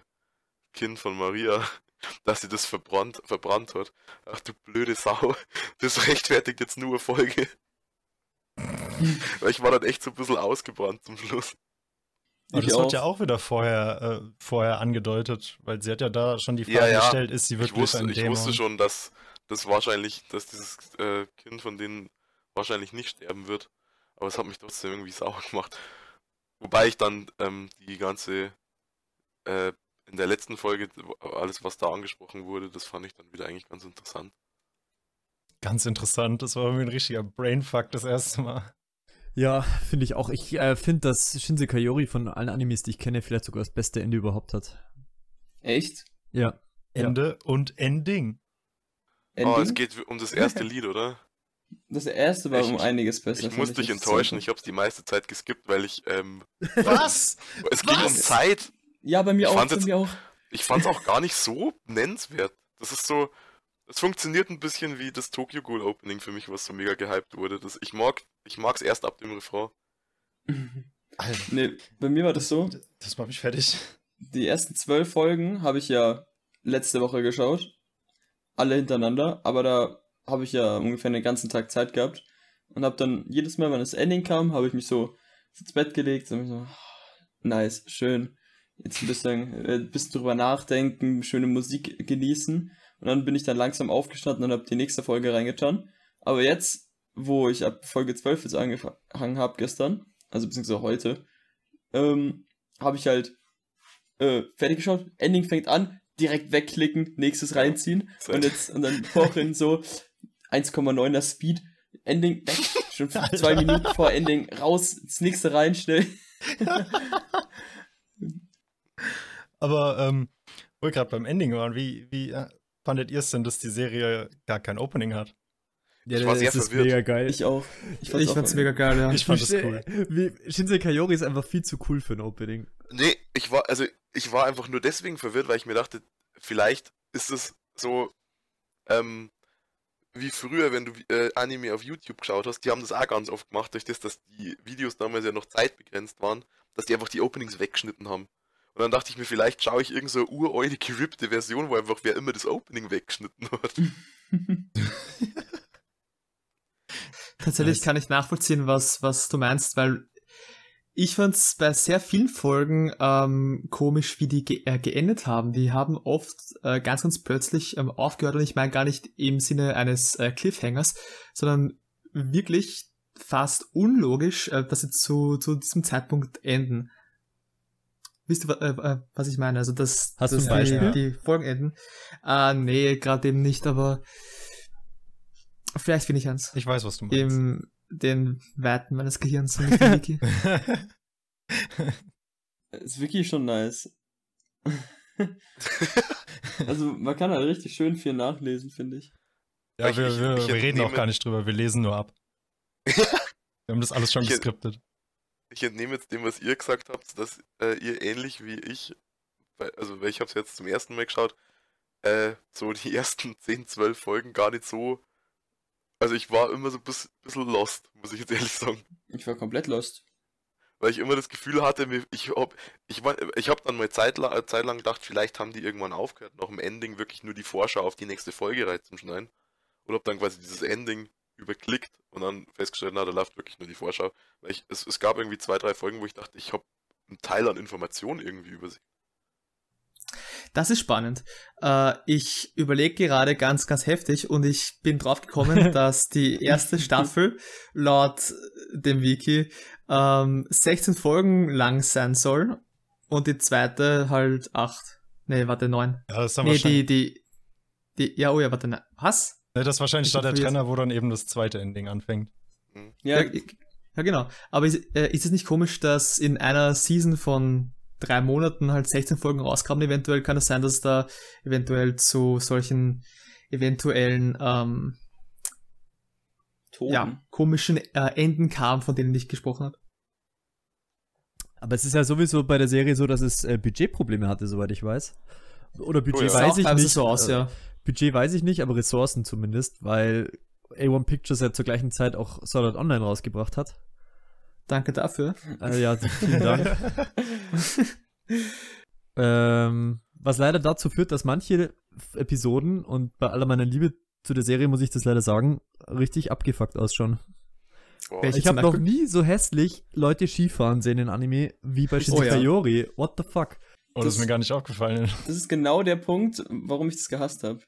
Kind von Maria, dass sie das verbrannt, verbrannt hat. Ach du blöde Sau, das rechtfertigt jetzt nur Folge. Weil ich war dann echt so ein bisschen ausgebrannt zum Schluss. Aber Ich das wird ja auch wieder vorher, äh, vorher angedeutet, weil sie hat ja da schon die Ja, Frage ja. gestellt, ist sie Ich wirklich wusste, ein ich Dämon? wusste schon, dass das wahrscheinlich, dass dieses äh, Kind von denen wahrscheinlich nicht sterben wird. Aber es hat mich trotzdem irgendwie sauer gemacht. Wobei ich dann ähm, die ganze, äh, in der letzten Folge, alles was da angesprochen wurde, das fand ich dann wieder eigentlich ganz interessant. Ganz interessant, das war irgendwie ein richtiger Brainfuck das erste Mal. Ja, finde ich auch. Ich äh, finde, dass Shinse Kayori von allen Animes, die ich kenne, vielleicht sogar das beste Ende überhaupt hat. Echt? Ja. Ja. Ende und Ending. Oh, es Ending? geht um das erste Lied, oder? Das erste war Ich- um einiges besser. Ich fand muss dich enttäuschen, ich hab's die meiste Zeit geskippt, weil ich, ähm, Was? es ging um? Zeit. Ja, bei mir Ich auch, fand's bei jetzt- mir auch. Ich fand's auch gar nicht so nennenswert. Das ist so, es funktioniert ein bisschen wie das Tokyo Ghoul Opening für mich, was so mega gehypt wurde. Das, ich mag, ich mag's erst ab dem Refrain. Alter, nee, bei mir war das so. das macht mich fertig. Die ersten zwölf Folgen habe ich ja letzte Woche geschaut. Alle hintereinander. Aber da habe ich ja ungefähr den ganzen Tag Zeit gehabt. Und habe dann jedes Mal, wenn das Ending kam, habe ich mich so ins Bett gelegt und mich so, nice, schön. Jetzt ein bisschen, äh, ein bisschen drüber nachdenken, schöne Musik genießen. Und dann bin ich dann langsam aufgestanden und habe die nächste Folge reingetan. Aber jetzt, wo ich ab Folge 12 jetzt angefangen habe gestern, also beziehungsweise heute, ähm, habe ich halt äh, fertig geschaut, Ending fängt an, direkt wegklicken, nächstes reinziehen. Und jetzt und dann vorhin so 1,9er Speed, Ending weg, schon zwei Minuten vor Ending raus, ins nächste rein, schnell. Aber, ähm, wo wir gerade beim Ending waren, wie, wie äh, fandet ihr es denn, dass die Serie gar kein Opening hat? Ja, Ich war sehr das ist verwirrt. mega geil. Ich auch. Ich, fand's auch fand's mega geil, ja. Ich fand das Shin- cool. Wie, Shinsei Kayori ist einfach viel zu cool für ein Opening. Nee, ich war, also ich war einfach nur deswegen verwirrt, weil ich mir dachte, vielleicht ist es so, ähm, wie früher, wenn du äh, Anime auf YouTube geschaut hast, die haben das auch ganz oft gemacht, durch das, dass die Videos damals ja noch zeitbegrenzt waren, dass die einfach die Openings weggeschnitten haben. Und dann dachte ich mir, vielleicht schaue ich irgend so uralte, gerippte Version, wo einfach wer immer das Opening weggeschnitten hat. Tatsächlich kann ich nachvollziehen, was, was du meinst, weil ich fand's bei sehr vielen Folgen ähm, komisch, wie die ge äh, geendet haben. Die haben oft äh, ganz, ganz plötzlich ähm, aufgehört und ich meine gar nicht im Sinne eines äh, Cliffhangers, sondern wirklich fast unlogisch, äh, dass sie zu, zu diesem Zeitpunkt enden. Wisst ihr, äh, was ich meine? Also, dass, Hast du dass ein Beispiel? die, die Folgen enden. Äh, nee, gerade eben nicht, aber vielleicht finde ich eins Ich weiß, was du meinst. im den Weiten meines Gehirns und nicht Wiki. Ist wirklich schon nice. also man kann halt richtig schön viel nachlesen, finde ich. ja, Ich- wir, ich- wir, ich wir reden auch gar nicht drüber, wir lesen nur ab. Wir haben das alles schon geskriptet. Ich entnehme jetzt dem, was ihr gesagt habt, dass äh, ihr ähnlich wie ich, weil, also weil ich habe es jetzt zum ersten Mal geschaut, äh, so die ersten 10, 12 Folgen gar nicht so. Also ich war immer so ein bis- bisschen lost, muss ich jetzt ehrlich sagen. Ich war komplett lost. Weil ich immer das Gefühl hatte, ich hab, ich, ich hab dann mal zeitlang, äh, zeitlang gedacht, vielleicht haben die irgendwann aufgehört, nach dem Ending wirklich nur die Vorschau auf die nächste Folge reinzuschneiden. Und hab dann quasi dieses Ending überklickt und dann festgestellt, na, da läuft wirklich nur die Vorschau. Weil ich, es, es gab irgendwie zwei, drei Folgen, wo ich dachte, ich habe einen Teil an Informationen irgendwie übersehen. Das ist spannend. Äh, ich überlege gerade ganz, ganz heftig und ich bin drauf gekommen, dass die erste Staffel laut dem Wiki ähm, 16 Folgen lang sein soll und die zweite halt 8. Nee, warte, 9. Ja, das dann Nee, die, die, die, ja, oh ja, warte, ne, was? Ne, das ist wahrscheinlich Ich da der Trenner, wo dann eben das zweite Ending anfängt. Ja, Ja, ja genau. Aber ist, äh, ist es nicht komisch, dass in einer Season von drei Monaten halt 16 Folgen rauskamen? Eventuell kann es sein, dass es da eventuell zu solchen eventuellen ähm, Toten. ja, komischen äh, Enden kam, von denen ich gesprochen habe. Aber es ist ja sowieso bei der Serie so, dass es äh, Budgetprobleme hatte, soweit ich weiß. Oder Budget Oh ja. Weiß ich teilweise nicht. so aus, äh, ja. Budget weiß ich nicht, aber Ressourcen zumindest, weil A1 Pictures ja zur gleichen Zeit auch Sword Art Online rausgebracht hat. Danke dafür. Äh, ja, vielen Dank. ähm, was leider dazu führt, dass manche Episoden, und bei aller meiner Liebe zu der Serie muss ich das leider sagen, richtig abgefuckt ausschauen. Boah, Welche Ich habe noch nie so hässlich Leute Skifahren sehen in Anime wie bei Shinji Oh ja. What the fuck? Oh, das ist mir gar nicht aufgefallen. Das ist genau der Punkt, warum ich das gehasst habe.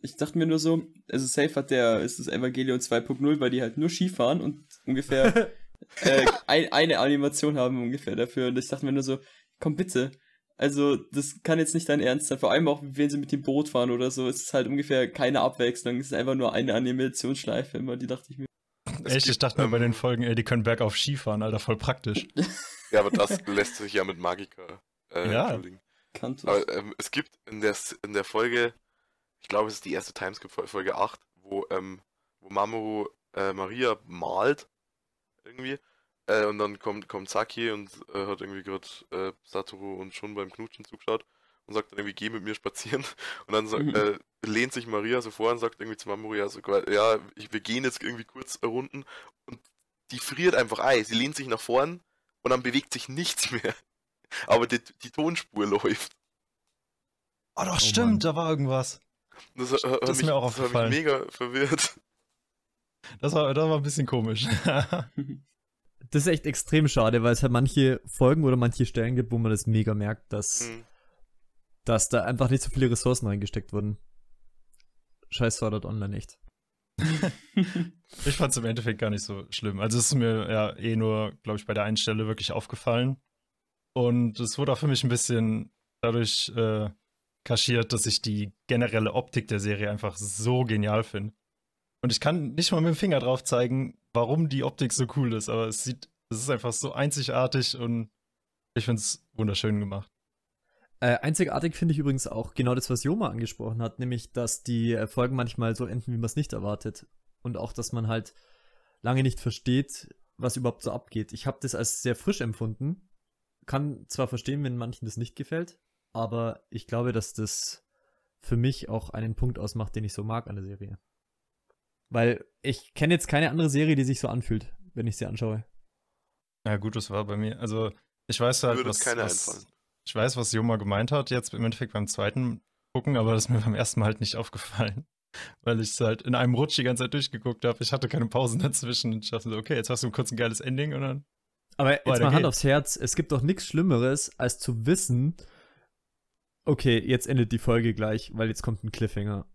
Ich dachte mir nur so, also safe hat der, ist das Evangelion 2.0, weil die halt nur Skifahren und ungefähr äh, ein, eine Animation haben ungefähr dafür. Und ich dachte mir nur so, komm bitte. Also, das kann jetzt nicht dein Ernst sein. Vor allem auch, wenn sie mit dem Boot fahren oder so, ist es halt ungefähr keine Abwechslung. Es ist einfach nur eine Animationsschleife immer, die dachte ich mir. es Echt, ich dachte mir bei ähm, den Folgen, ey, die können bergauf Skifahren, Alter, voll praktisch. Ja, aber das lässt sich ja mit Magica äh, Ja. entschuldigen. Aber ähm, es gibt in der, S- in der Folge, ich glaube, es ist die erste Timeskip Folge 8, wo, ähm, wo Mamoru äh, Maria malt irgendwie. Äh, und dann kommt, kommt Saki und äh, hat irgendwie gerade äh, Satoru und schon beim Knutschen zugeschaut. und sagt dann irgendwie, geh mit mir spazieren. Und dann sagt, Mhm. äh, lehnt sich Maria so vor und sagt irgendwie zu Mamoria so, ja, ich, wir gehen jetzt irgendwie kurz runden und die friert einfach ein. Sie lehnt sich nach vorn und dann bewegt sich nichts mehr. Aber die, die Tonspur läuft. Oh doch, Oh stimmt, Mann. da war irgendwas. Das, hat Das ist mich, mir auch das hat mich aufgefallen. mega verwirrt. Das war, das war ein bisschen komisch. Das ist echt extrem schade, weil es halt manche Folgen oder manche Stellen gibt, wo man das mega merkt, dass, Hm. dass da einfach nicht so viele Ressourcen reingesteckt wurden. Scheiß Sword Online echt. ich fand es im Endeffekt gar nicht so schlimm. Also es ist mir ja eh nur, glaube ich, bei der einen Stelle wirklich aufgefallen. Und es wurde auch für mich ein bisschen dadurch äh, kaschiert, dass ich die generelle Optik der Serie einfach so genial finde. Und ich kann nicht mal mit dem Finger drauf zeigen, warum die Optik so cool ist, aber es sieht, es ist einfach so einzigartig und ich finde es wunderschön gemacht. Äh, einzigartig finde ich übrigens auch genau das, was Joma angesprochen hat, nämlich, dass die äh, Folgen manchmal so enden, wie man es nicht erwartet. Und auch, dass man halt lange nicht versteht, was überhaupt so abgeht. Ich habe das als sehr frisch empfunden. Kann zwar verstehen, wenn manchen das nicht gefällt, aber ich glaube, dass das für mich auch einen Punkt ausmacht, den ich so mag an der Serie. Weil ich kenne jetzt keine andere Serie, die sich so anfühlt, wenn ich sie anschaue. Ja, gut, das war bei mir. Also, ich weiß halt, Würde was, was ich weiß, was Joma gemeint hat, jetzt im Endeffekt beim zweiten gucken, aber das ist mir beim ersten Mal halt nicht aufgefallen. Weil ich es halt in einem Rutsch die ganze Zeit durchgeguckt habe. Ich hatte keine Pausen dazwischen und ich dachte so, okay, jetzt hast du kurz ein geiles Ending und dann. Aber jetzt Weiter mal Hand geht's. aufs Herz, es gibt doch nichts Schlimmeres, als zu wissen, okay, jetzt endet die Folge gleich, weil jetzt kommt ein Cliffhanger.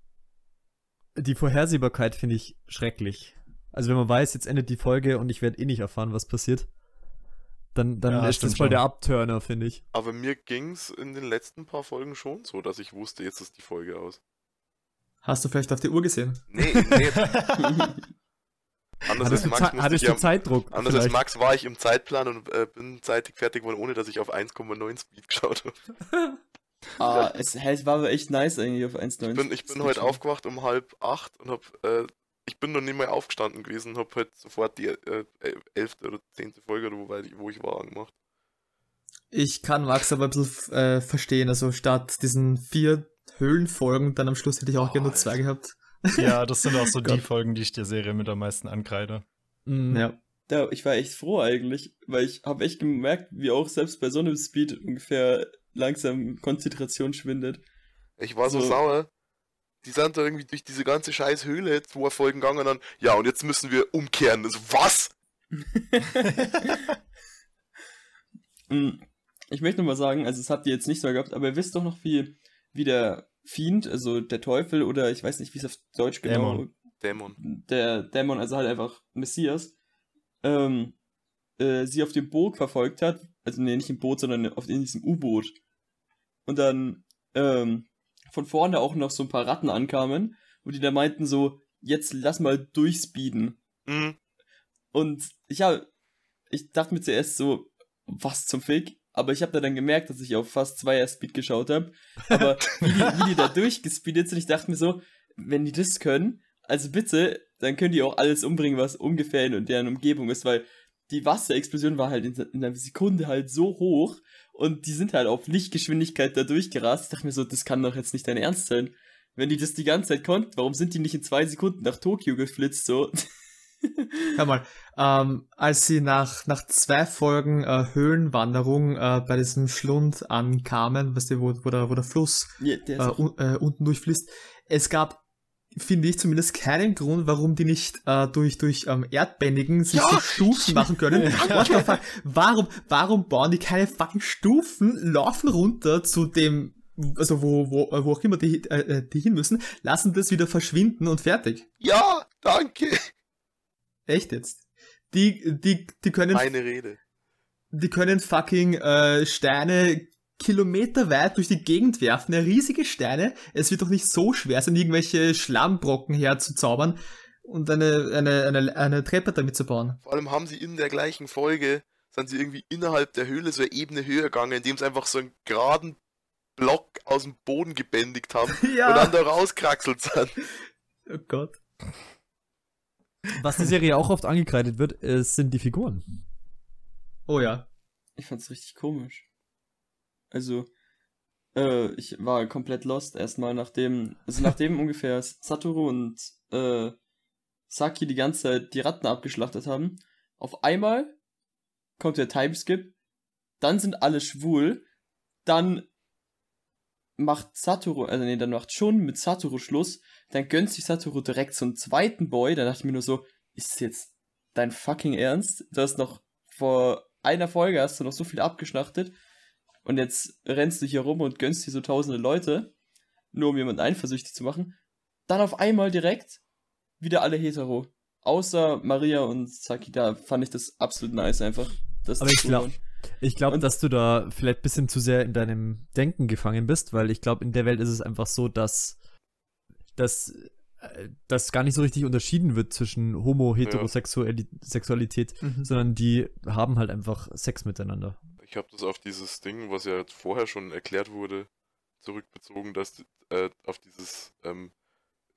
Die Vorhersehbarkeit finde ich schrecklich. Also wenn man weiß, jetzt endet die Folge und ich werde eh nicht erfahren, was passiert, dann, dann Ja, ist das voll schon. der Abturner, finde ich. Aber mir ging's in den letzten paar Folgen schon so, dass ich wusste, jetzt ist die Folge aus. Hast du vielleicht auf die Uhr gesehen? Nee, nee. anders Hattest als du, Max, musste hattest ich du am, Zeitdruck? anders als vielleicht? Max war ich im Zeitplan und äh, bin zeitig fertig geworden, ohne dass ich auf 1,9 Speed geschaut habe. ah, es, es war aber echt nice eigentlich auf 1,90. Ich bin, ich bin heute aufgewacht um halb acht und hab, äh, ich bin noch nicht mehr aufgestanden gewesen, hab halt sofort die äh, elfte oder zehnte Folge, oder wo, ich- wo ich war, angemacht. Ich kann Max aber ein bisschen äh, verstehen. Also statt diesen vier Höhlenfolgen, dann am Schluss hätte ich auch Oh, gerne nur zwei Alter. gehabt. Ja, das sind auch so die. Folgen, die ich der Serie mit am meisten ankreide. Mhm. Ja. Da, ich war echt froh eigentlich, weil ich habe echt gemerkt, wie auch selbst bei so einem Speed ungefähr langsam Konzentration schwindet. Ich war so, So. sauer. Die sind da irgendwie durch diese ganze scheiß Höhle zwei Folgen gegangen und dann, ja, und jetzt müssen wir umkehren. Also, was? Mm, Ich möchte noch mal sagen, also das habt ihr jetzt nicht so gehabt, aber ihr wisst doch noch, wie, wie der Fiend, also der Teufel oder ich weiß nicht, wie es auf Deutsch genau, Dämon. Dämon. der Dämon, also halt einfach Messias, ähm, äh, sie auf dem Boot verfolgt hat, also nee, nicht im Boot, sondern auf in diesem U-Boot. Und dann ähm, von vorne auch noch so ein paar Ratten ankamen und die da meinten so, jetzt lass mal durchspeeden. Mhm. Und ich habe, ich dachte mir zuerst so, was zum Fick? Aber ich habe da dann gemerkt, dass ich auf fast Zweier Speed geschaut habe. Aber wie die, wie die da durchgespeedet sind, ich dachte mir so, wenn die das können, also bitte, dann können die auch alles umbringen, was ungefähr in deren Umgebung ist, weil die Wasserexplosion war halt in, in einer Sekunde halt so hoch und die sind halt auf Lichtgeschwindigkeit da durchgerast. Ich dachte mir so, das kann doch jetzt nicht dein Ernst sein. Wenn die das die ganze Zeit konnten, warum sind die nicht in zwei Sekunden nach Tokio geflitzt so? Hör mal, ähm, als sie nach, nach zwei Folgen äh, Höhlenwanderung äh, bei diesem Schlund ankamen, weißt du, wo, wo, der, wo der Fluss Ja, der äh, un, äh, unten durchfließt, es gab, finde ich zumindest, keinen Grund, warum die nicht äh, durch, durch ähm, Erdbändigen sich Ja! so Stufen machen können. What the fuck? Warum, warum bauen die keine fucking Stufen, laufen runter zu dem, also wo, wo, äh, wo auch immer die, äh, äh, die hin müssen, lassen das wieder verschwinden und fertig. Ja, danke. Echt jetzt? Die, die, die können, Meine Rede. die können fucking äh, Steine kilometerweit durch die Gegend werfen, ja, riesige Steine. Es wird doch nicht so schwer sein, irgendwelche Schlammbrocken herzuzaubern und eine, eine, eine, eine Treppe damit zu bauen. Vor allem haben sie in der gleichen Folge, sind sie irgendwie innerhalb der Höhle so eine Ebene höher gegangen, indem sie einfach so einen geraden Block aus dem Boden gebändigt haben und dann da rauskraxelt sind. Oh Gott. Was die Serie auch oft angekreidet wird, es sind die Figuren. Oh ja. Ich fand's richtig komisch. Also, Äh, ich war komplett lost erstmal, nachdem, also nachdem ungefähr Satoru und äh, Saki die ganze Zeit die Ratten abgeschlachtet haben. Auf einmal kommt der Timeskip, dann sind alle schwul, dann macht Satoru, also nee, dann macht schon mit Satoru Schluss, dann gönnt sich Satoru direkt so einen zweiten Boy, da dachte ich mir nur so, ist das jetzt dein fucking Ernst? Du hast noch vor einer Folge hast du noch so viel abgeschlachtet und jetzt rennst du hier rum und gönnst dir so tausende Leute, nur um jemanden eifersüchtig zu machen. Dann auf einmal direkt wieder alle hetero. Außer Maria und Saki, da fand ich das absolut nice einfach. Das Aber ich glaube, ich glaube, dass du da vielleicht ein bisschen zu sehr in deinem Denken gefangen bist, weil ich glaube, in der Welt ist es einfach so, dass, dass, äh, dass gar nicht so richtig unterschieden wird zwischen Homo-Heterosexualität, Mhm. sondern die haben halt einfach Sex miteinander. Ich habe das auf dieses Ding, was ja jetzt vorher schon erklärt wurde, zurückbezogen, dass äh, auf dieses, ähm,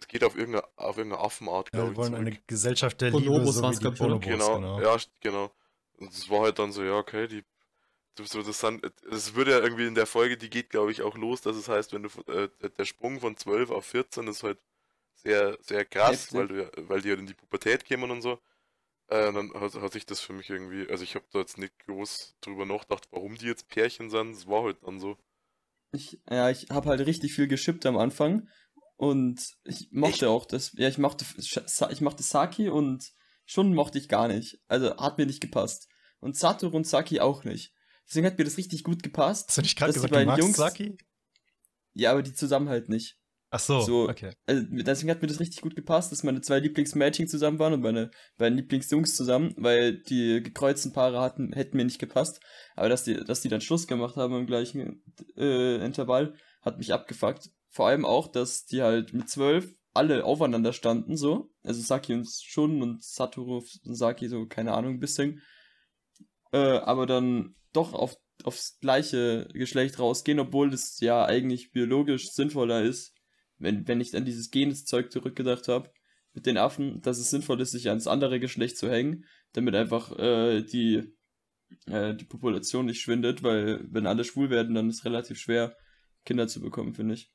es geht auf irgendeine, auf irgendeine Affenart, Ja, glaube wir ich, wollen zurück. eine Gesellschaft der Liebe, so wie die ich, oder? Bonobos, Genau, genau. ja, genau. Und es war halt dann so, ja, okay, die, das, so, das, dann, es würde ja irgendwie in der Folge, die geht, glaube ich, auch los, dass es heißt, wenn du, äh, der Sprung von 12 auf 14 ist halt sehr, sehr krass, Heftig. weil, du, ja- weil die halt in die Pubertät kämen und so. Äh, dann hat, hat sich das für mich irgendwie, also ich habe da jetzt nicht groß drüber nachgedacht, warum die jetzt Pärchen sind, es war halt dann so. Ich, ja, ich habe halt richtig viel geschippt am Anfang und ich mochte auch das. Ja, ich mochte, ich mochte Saki und schon mochte ich gar nicht. Also hat mir nicht gepasst. Und Satoru und Saki auch nicht. Deswegen hat mir das richtig gut gepasst. Hast du nicht gerade dass die gesagt, du magst Jungs- Saki? Ja, aber die zusammen halt nicht. Ach so, So, okay. Also deswegen hat mir das richtig gut gepasst, dass meine zwei Lieblingsmädchen zusammen waren und meine beiden Lieblingsjungs zusammen, weil die gekreuzten Paare hatten, hätten mir nicht gepasst. Aber dass die, dass die dann Schluss gemacht haben im gleichen äh, Intervall, hat mich abgefuckt. Vor allem auch, dass die halt mit zwölf alle aufeinander standen, so. Also Saki und Shun und Satoru und Saki, so, keine Ahnung, ein bisschen. Äh, aber dann doch auf, aufs gleiche Geschlecht rausgehen, obwohl es ja eigentlich biologisch sinnvoller ist, wenn, wenn ich an dieses Genes-Zeug zurückgedacht habe, mit den Affen, dass es sinnvoll ist, sich ans andere Geschlecht zu hängen, damit einfach äh, die, äh, die Population nicht schwindet, weil wenn alle schwul werden, dann ist es relativ schwer, Kinder zu bekommen, finde ich.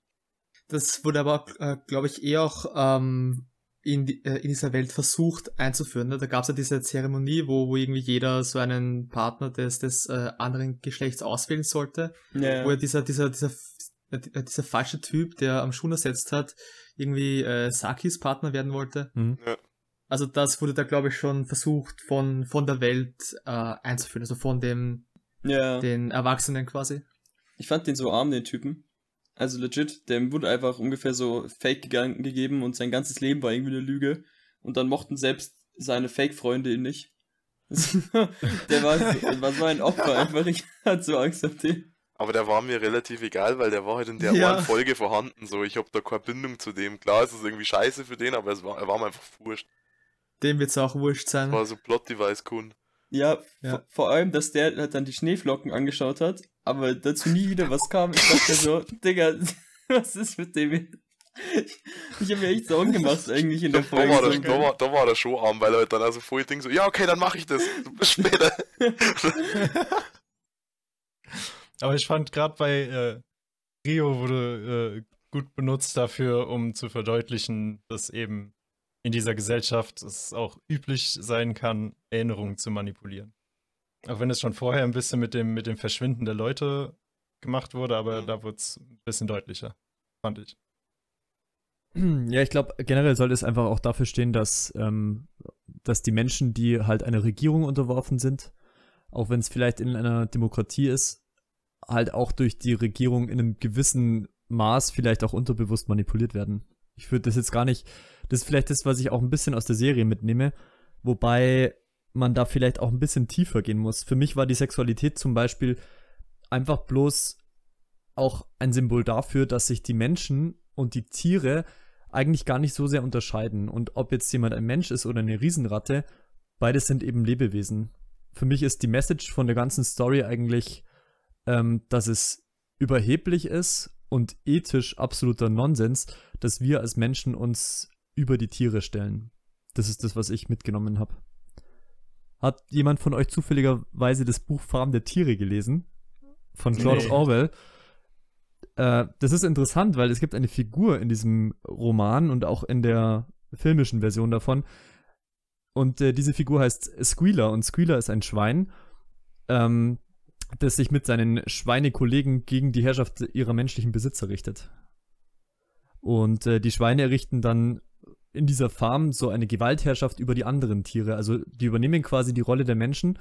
Das wurde aber, äh, glaube ich, eh auch ähm, in, die, äh, in dieser Welt versucht einzuführen. Ne? Da gab es ja diese Zeremonie, wo, wo irgendwie jeder so einen Partner des, des äh, anderen Geschlechts auswählen sollte. Ja, Wo ja dieser, dieser, dieser, äh, dieser falsche Typ, der am Schuh ersetzt hat, irgendwie äh, Sakis Partner werden wollte. Mhm. Also das wurde da, glaube ich, schon versucht von, von der Welt äh, einzuführen, also von dem, ja. den Erwachsenen quasi. Ich fand den so arm, den Typen. Also legit, dem wurde einfach ungefähr so Fake-Gedanken gegeben und sein ganzes Leben war irgendwie eine Lüge. Und dann mochten selbst seine Fake-Freunde ihn nicht. der war so, war so ein Opfer einfach. Ich hatte so Angst auf den. Aber der war mir relativ egal, weil der war halt in der Ja. Folge vorhanden. So, ich habe da keine Bindung zu dem. Klar, es ist irgendwie scheiße für den, aber es war, er war mir einfach wurscht. Dem wird's auch wurscht sein. War so Plot-Device-Kun. Ja, Ja. Vor, vor allem, dass der halt dann die Schneeflocken angeschaut hat, aber dazu nie wieder was kam. Ich dachte so, Digga, was ist mit dem? Ich, ich habe mir echt Sorgen gemacht eigentlich in der Da Folge. war, da, war, da war der schon arm, weil er dann also voll Ding so, ja, okay, dann mache ich das. Bis später. Aber ich fand gerade bei äh, Rio wurde äh, gut benutzt dafür, um zu verdeutlichen, dass eben in dieser Gesellschaft es auch üblich sein kann, Erinnerungen zu manipulieren. Auch wenn es schon vorher ein bisschen mit dem, mit dem Verschwinden der Leute gemacht wurde, aber Mhm. da wurde es ein bisschen deutlicher, fand ich. Ja, ich glaube, generell sollte es einfach auch dafür stehen, dass, ähm, dass die Menschen, die halt einer Regierung unterworfen sind, auch wenn es vielleicht in einer Demokratie ist, halt auch durch die Regierung in einem gewissen Maß vielleicht auch unterbewusst manipuliert werden. Ich würde das jetzt gar nicht, das ist vielleicht das, was ich auch ein bisschen aus der Serie mitnehme, wobei man da vielleicht auch ein bisschen tiefer gehen muss. Für mich war die Sexualität zum Beispiel einfach bloß auch ein Symbol dafür, dass sich die Menschen und die Tiere eigentlich gar nicht so sehr unterscheiden. Und ob jetzt jemand ein Mensch ist oder eine Riesenratte, beides sind eben Lebewesen. Für mich ist die Message von der ganzen Story eigentlich, ähm, dass es überheblich ist und ethisch absoluter Nonsens, dass wir als Menschen uns über die Tiere stellen. Das ist das, was ich mitgenommen habe. Hat jemand von euch zufälligerweise das Buch Farm der Tiere gelesen? Von George Nee. Orwell. äh, das ist interessant, weil es gibt eine Figur in diesem Roman und auch in der filmischen Version davon. Und äh, diese Figur heißt Squealer und Squealer ist ein Schwein, ähm, das sich mit seinen Schweinekollegen gegen die Herrschaft ihrer menschlichen Besitzer richtet. Und äh, die Schweine errichten dann in dieser Farm so eine Gewaltherrschaft über die anderen Tiere. Also die übernehmen quasi die Rolle der Menschen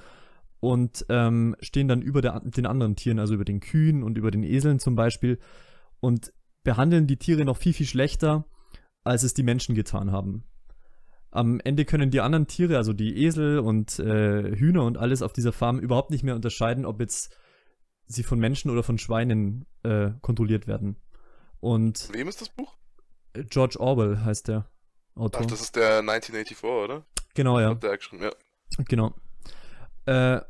und ähm, stehen dann über der, den anderen Tieren, also über den Kühen und über den Eseln zum Beispiel und behandeln die Tiere noch viel, viel schlechter, als es die Menschen getan haben. Am Ende können die anderen Tiere, also die Esel und äh, Hühner und alles auf dieser Farm überhaupt nicht mehr unterscheiden, ob jetzt sie von Menschen oder von Schweinen äh, kontrolliert werden. Und Wem ist das Buch? George Orwell heißt der Autor. Ach, das ist der 1984, oder? genau, ja. Hat der geschrieben, ja. Genau. Äh,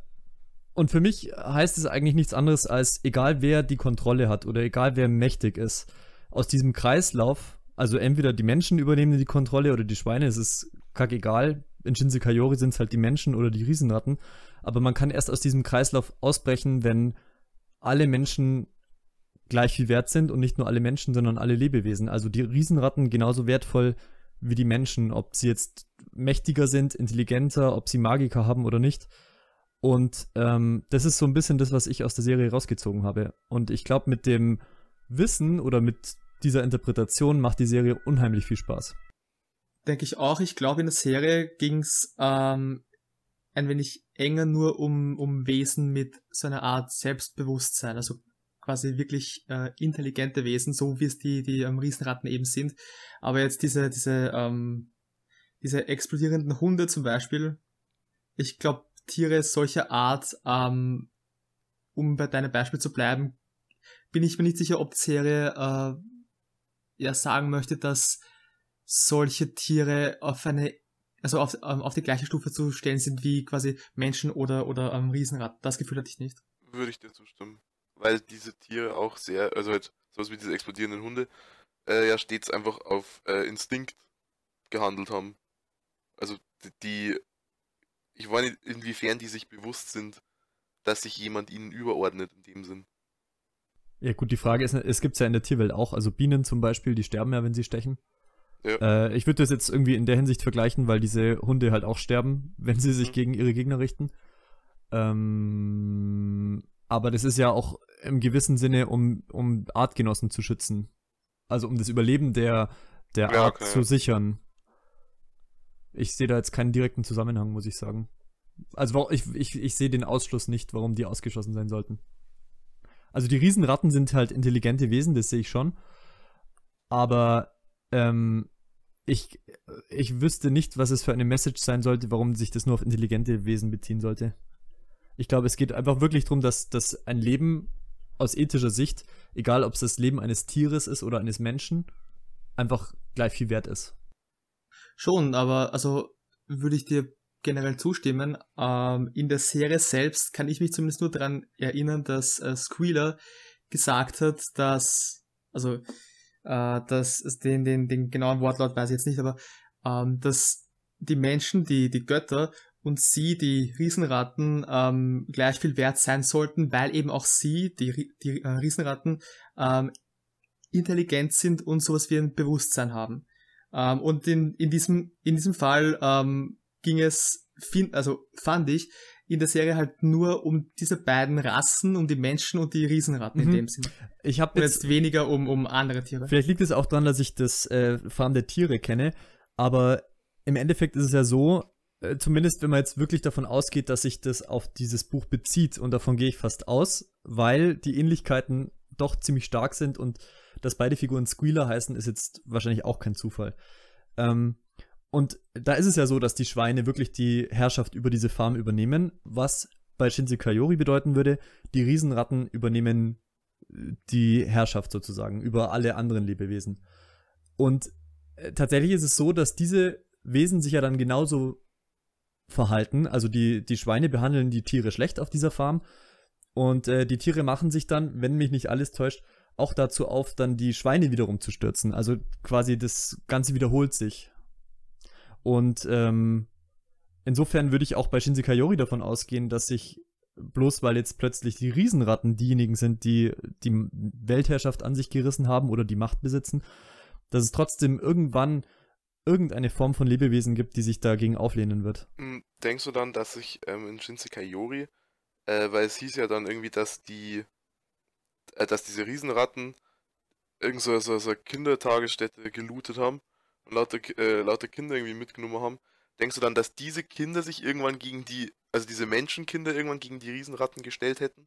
und für mich heißt es eigentlich nichts anderes als, egal wer die Kontrolle hat oder egal wer mächtig ist, aus diesem Kreislauf, also entweder die Menschen übernehmen die Kontrolle oder die Schweine, es ist kackegal. In Shinsekai sind es halt die Menschen oder die Riesenratten. Aber man kann erst aus diesem Kreislauf ausbrechen, wenn alle Menschen gleich viel wert sind und nicht nur alle Menschen, sondern alle Lebewesen. Also die Riesenratten genauso wertvoll wie die Menschen, ob sie jetzt mächtiger sind, intelligenter, ob sie Magiker haben oder nicht. Und ähm, das ist so ein bisschen das, was ich aus der Serie rausgezogen habe. Und ich glaube, mit dem Wissen oder mit dieser Interpretation macht die Serie unheimlich viel Spaß. Denke ich auch. Ich glaube, in der Serie ging es ähm, ein wenig enger nur um, um Wesen mit so einer Art Selbstbewusstsein, also quasi wirklich äh, intelligente Wesen, so wie es die, die ähm, Riesenratten eben sind. Aber jetzt diese, diese, ähm, diese explodierenden Hunde zum Beispiel, ich glaube, Tiere solcher Art, ähm, um bei deinem Beispiel zu bleiben, bin ich mir nicht sicher, ob die Serie äh, ja sagen möchte, dass solche Tiere auf eine, also auf, ähm, auf die gleiche Stufe zu stellen sind wie quasi Menschen oder, oder ähm, Riesenrad. Das Gefühl hatte ich nicht. Würde ich dir zustimmen. Weil diese Tiere auch sehr, also halt sowas wie diese explodierenden Hunde, äh, ja stets einfach auf äh, Instinkt gehandelt haben. Also die, ich weiß nicht, inwiefern die sich bewusst sind, dass sich jemand ihnen überordnet in dem Sinn. Ja, gut, die Frage ist, es gibt es ja in der Tierwelt auch, also Bienen zum Beispiel, die sterben ja, wenn sie stechen. Ja. Äh, ich würde das jetzt irgendwie in der Hinsicht vergleichen, weil diese Hunde halt auch sterben, wenn sie sich Mhm. gegen ihre Gegner richten. Ähm, aber das ist ja auch im gewissen Sinne, um, um Artgenossen zu schützen. Also um das Überleben der, der Ja, Art okay, zu sichern. Ich sehe da jetzt keinen direkten Zusammenhang, muss ich sagen. Also ich, ich, ich sehe den Ausschluss nicht, warum die ausgeschlossen sein sollten. Also die Riesenratten sind halt intelligente Wesen, das sehe ich schon. Aber ähm, ich, ich wüsste nicht, was es für eine Message sein sollte, warum sich das nur auf intelligente Wesen beziehen sollte. Ich glaube, es geht einfach wirklich darum, dass, dass ein Leben aus ethischer Sicht, egal ob es das Leben eines Tieres ist oder eines Menschen, einfach gleich viel wert ist. Schon, aber also würde ich dir generell zustimmen. Ähm, in der Serie selbst kann ich mich zumindest nur daran erinnern, dass äh, Squealer gesagt hat, dass, also, äh, dass den, den, den genauen Wortlaut weiß ich jetzt nicht, aber ähm, dass die Menschen, die, die Götter und sie, die Riesenratten, ähm, gleich viel wert sein sollten, weil eben auch sie, die, die äh, Riesenratten, ähm, intelligent sind und sowas wie ein Bewusstsein haben. Ähm, und in, in, diesem, in diesem Fall ähm, ging es, also fand ich, in der Serie halt nur um diese beiden Rassen, um die Menschen und die Riesenratten Mhm. in dem Sinn. Ich habe jetzt jetzt weniger um, um andere Tiere. Vielleicht liegt es auch daran, dass ich das äh, Farm der Tiere kenne, aber im Endeffekt ist es ja so, äh, zumindest wenn man jetzt wirklich davon ausgeht, dass sich das auf dieses Buch bezieht, und davon gehe ich fast aus, weil die Ähnlichkeiten doch ziemlich stark sind und dass beide Figuren Squealer heißen, ist jetzt wahrscheinlich auch kein Zufall. Ähm, und da ist es ja so, dass die Schweine wirklich die Herrschaft über diese Farm übernehmen, was bei Shinse Kayori bedeuten würde, die Riesenratten übernehmen die Herrschaft sozusagen über alle anderen Lebewesen. Und äh, tatsächlich ist es so, dass diese Wesen sich ja dann genauso verhalten. Also die, die Schweine behandeln die Tiere schlecht auf dieser Farm. Und äh, die Tiere machen sich dann, wenn mich nicht alles täuscht, auch dazu auf, dann die Schweine wiederum zu stürzen. Also quasi das Ganze wiederholt sich. Und ähm, insofern würde ich auch bei Shinse Kayori davon ausgehen, dass sich bloß weil jetzt plötzlich die Riesenratten diejenigen sind, die die Weltherrschaft an sich gerissen haben oder die Macht besitzen, dass es trotzdem irgendwann irgendeine Form von Lebewesen gibt, die sich dagegen auflehnen wird. Hm, Denkst du dann, dass sich ähm, in Shinsekai Yori, äh, weil es hieß ja dann irgendwie, dass die, äh, dass diese Riesenratten irgend so, so, so Kindertagesstätte gelootet haben und lauter, äh, lauter Kinder irgendwie mitgenommen haben. Denkst du dann, dass diese Kinder sich irgendwann gegen die, also diese Menschenkinder irgendwann gegen die Riesenratten gestellt hätten?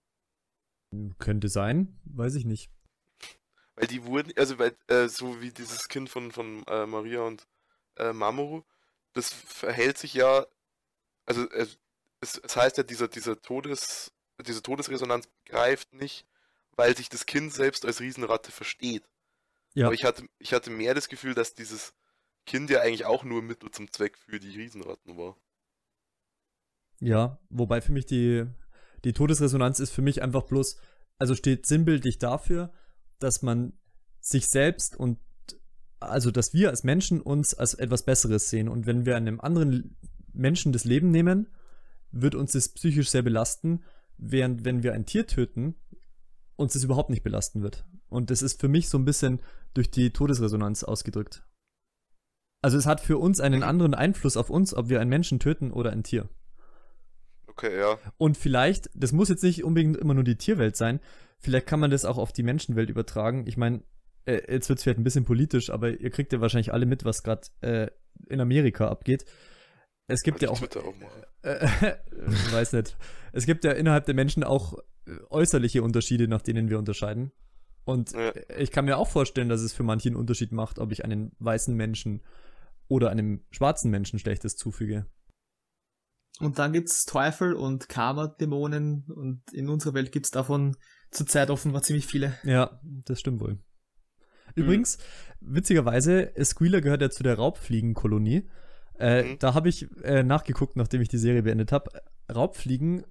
Könnte sein, weiß ich nicht. Weil die wurden, also weil, äh, so wie dieses Kind von, von äh, Maria und äh, Mamoru, das verhält sich ja, also äh, es, es heißt ja, dieser, dieser Todes, diese Todesresonanz greift nicht, weil sich das Kind selbst als Riesenratte versteht. Ja. Aber ich hatte, ich hatte mehr das Gefühl, dass dieses Kind ja eigentlich auch nur Mittel zum Zweck für die Riesenratten war. Ja, wobei für mich die, die Todesresonanz ist für mich einfach bloß, also steht sinnbildlich dafür, dass man sich selbst und also dass wir als Menschen uns als etwas Besseres sehen. Und wenn wir einem anderen Menschen das Leben nehmen, wird uns das psychisch sehr belasten, während wenn wir ein Tier töten, uns das überhaupt nicht belasten wird. Und das ist für mich so ein bisschen durch die Todesresonanz ausgedrückt. Also es hat für uns einen anderen Einfluss auf uns, ob wir einen Menschen töten oder ein Tier. Okay, ja. Und vielleicht, das muss jetzt nicht unbedingt immer nur die Tierwelt sein, vielleicht kann man das auch auf die Menschenwelt übertragen. Ich meine, äh, jetzt wird es vielleicht ein bisschen politisch, aber ihr kriegt ja wahrscheinlich alle mit, was gerade äh, in Amerika abgeht. Es gibt ja auch, Twitter auch machen. äh, weiß nicht, es gibt ja innerhalb der Menschen auch äh, äußerliche Unterschiede, nach denen wir unterscheiden. Und Ja. ich kann mir auch vorstellen, dass es für manche einen Unterschied macht, ob ich einen weißen Menschen oder einem schwarzen Menschen Schlechtes zufüge. Und dann gibt's Teufel und Karma-Dämonen und in unserer Welt gibt's davon zurzeit offenbar ziemlich viele. Ja, das stimmt wohl. Übrigens, witzigerweise, Squealer gehört ja zu der Raubfliegenkolonie. Äh, Mhm. Da habe ich äh, nachgeguckt, nachdem ich die Serie beendet habe. Raubfliegen,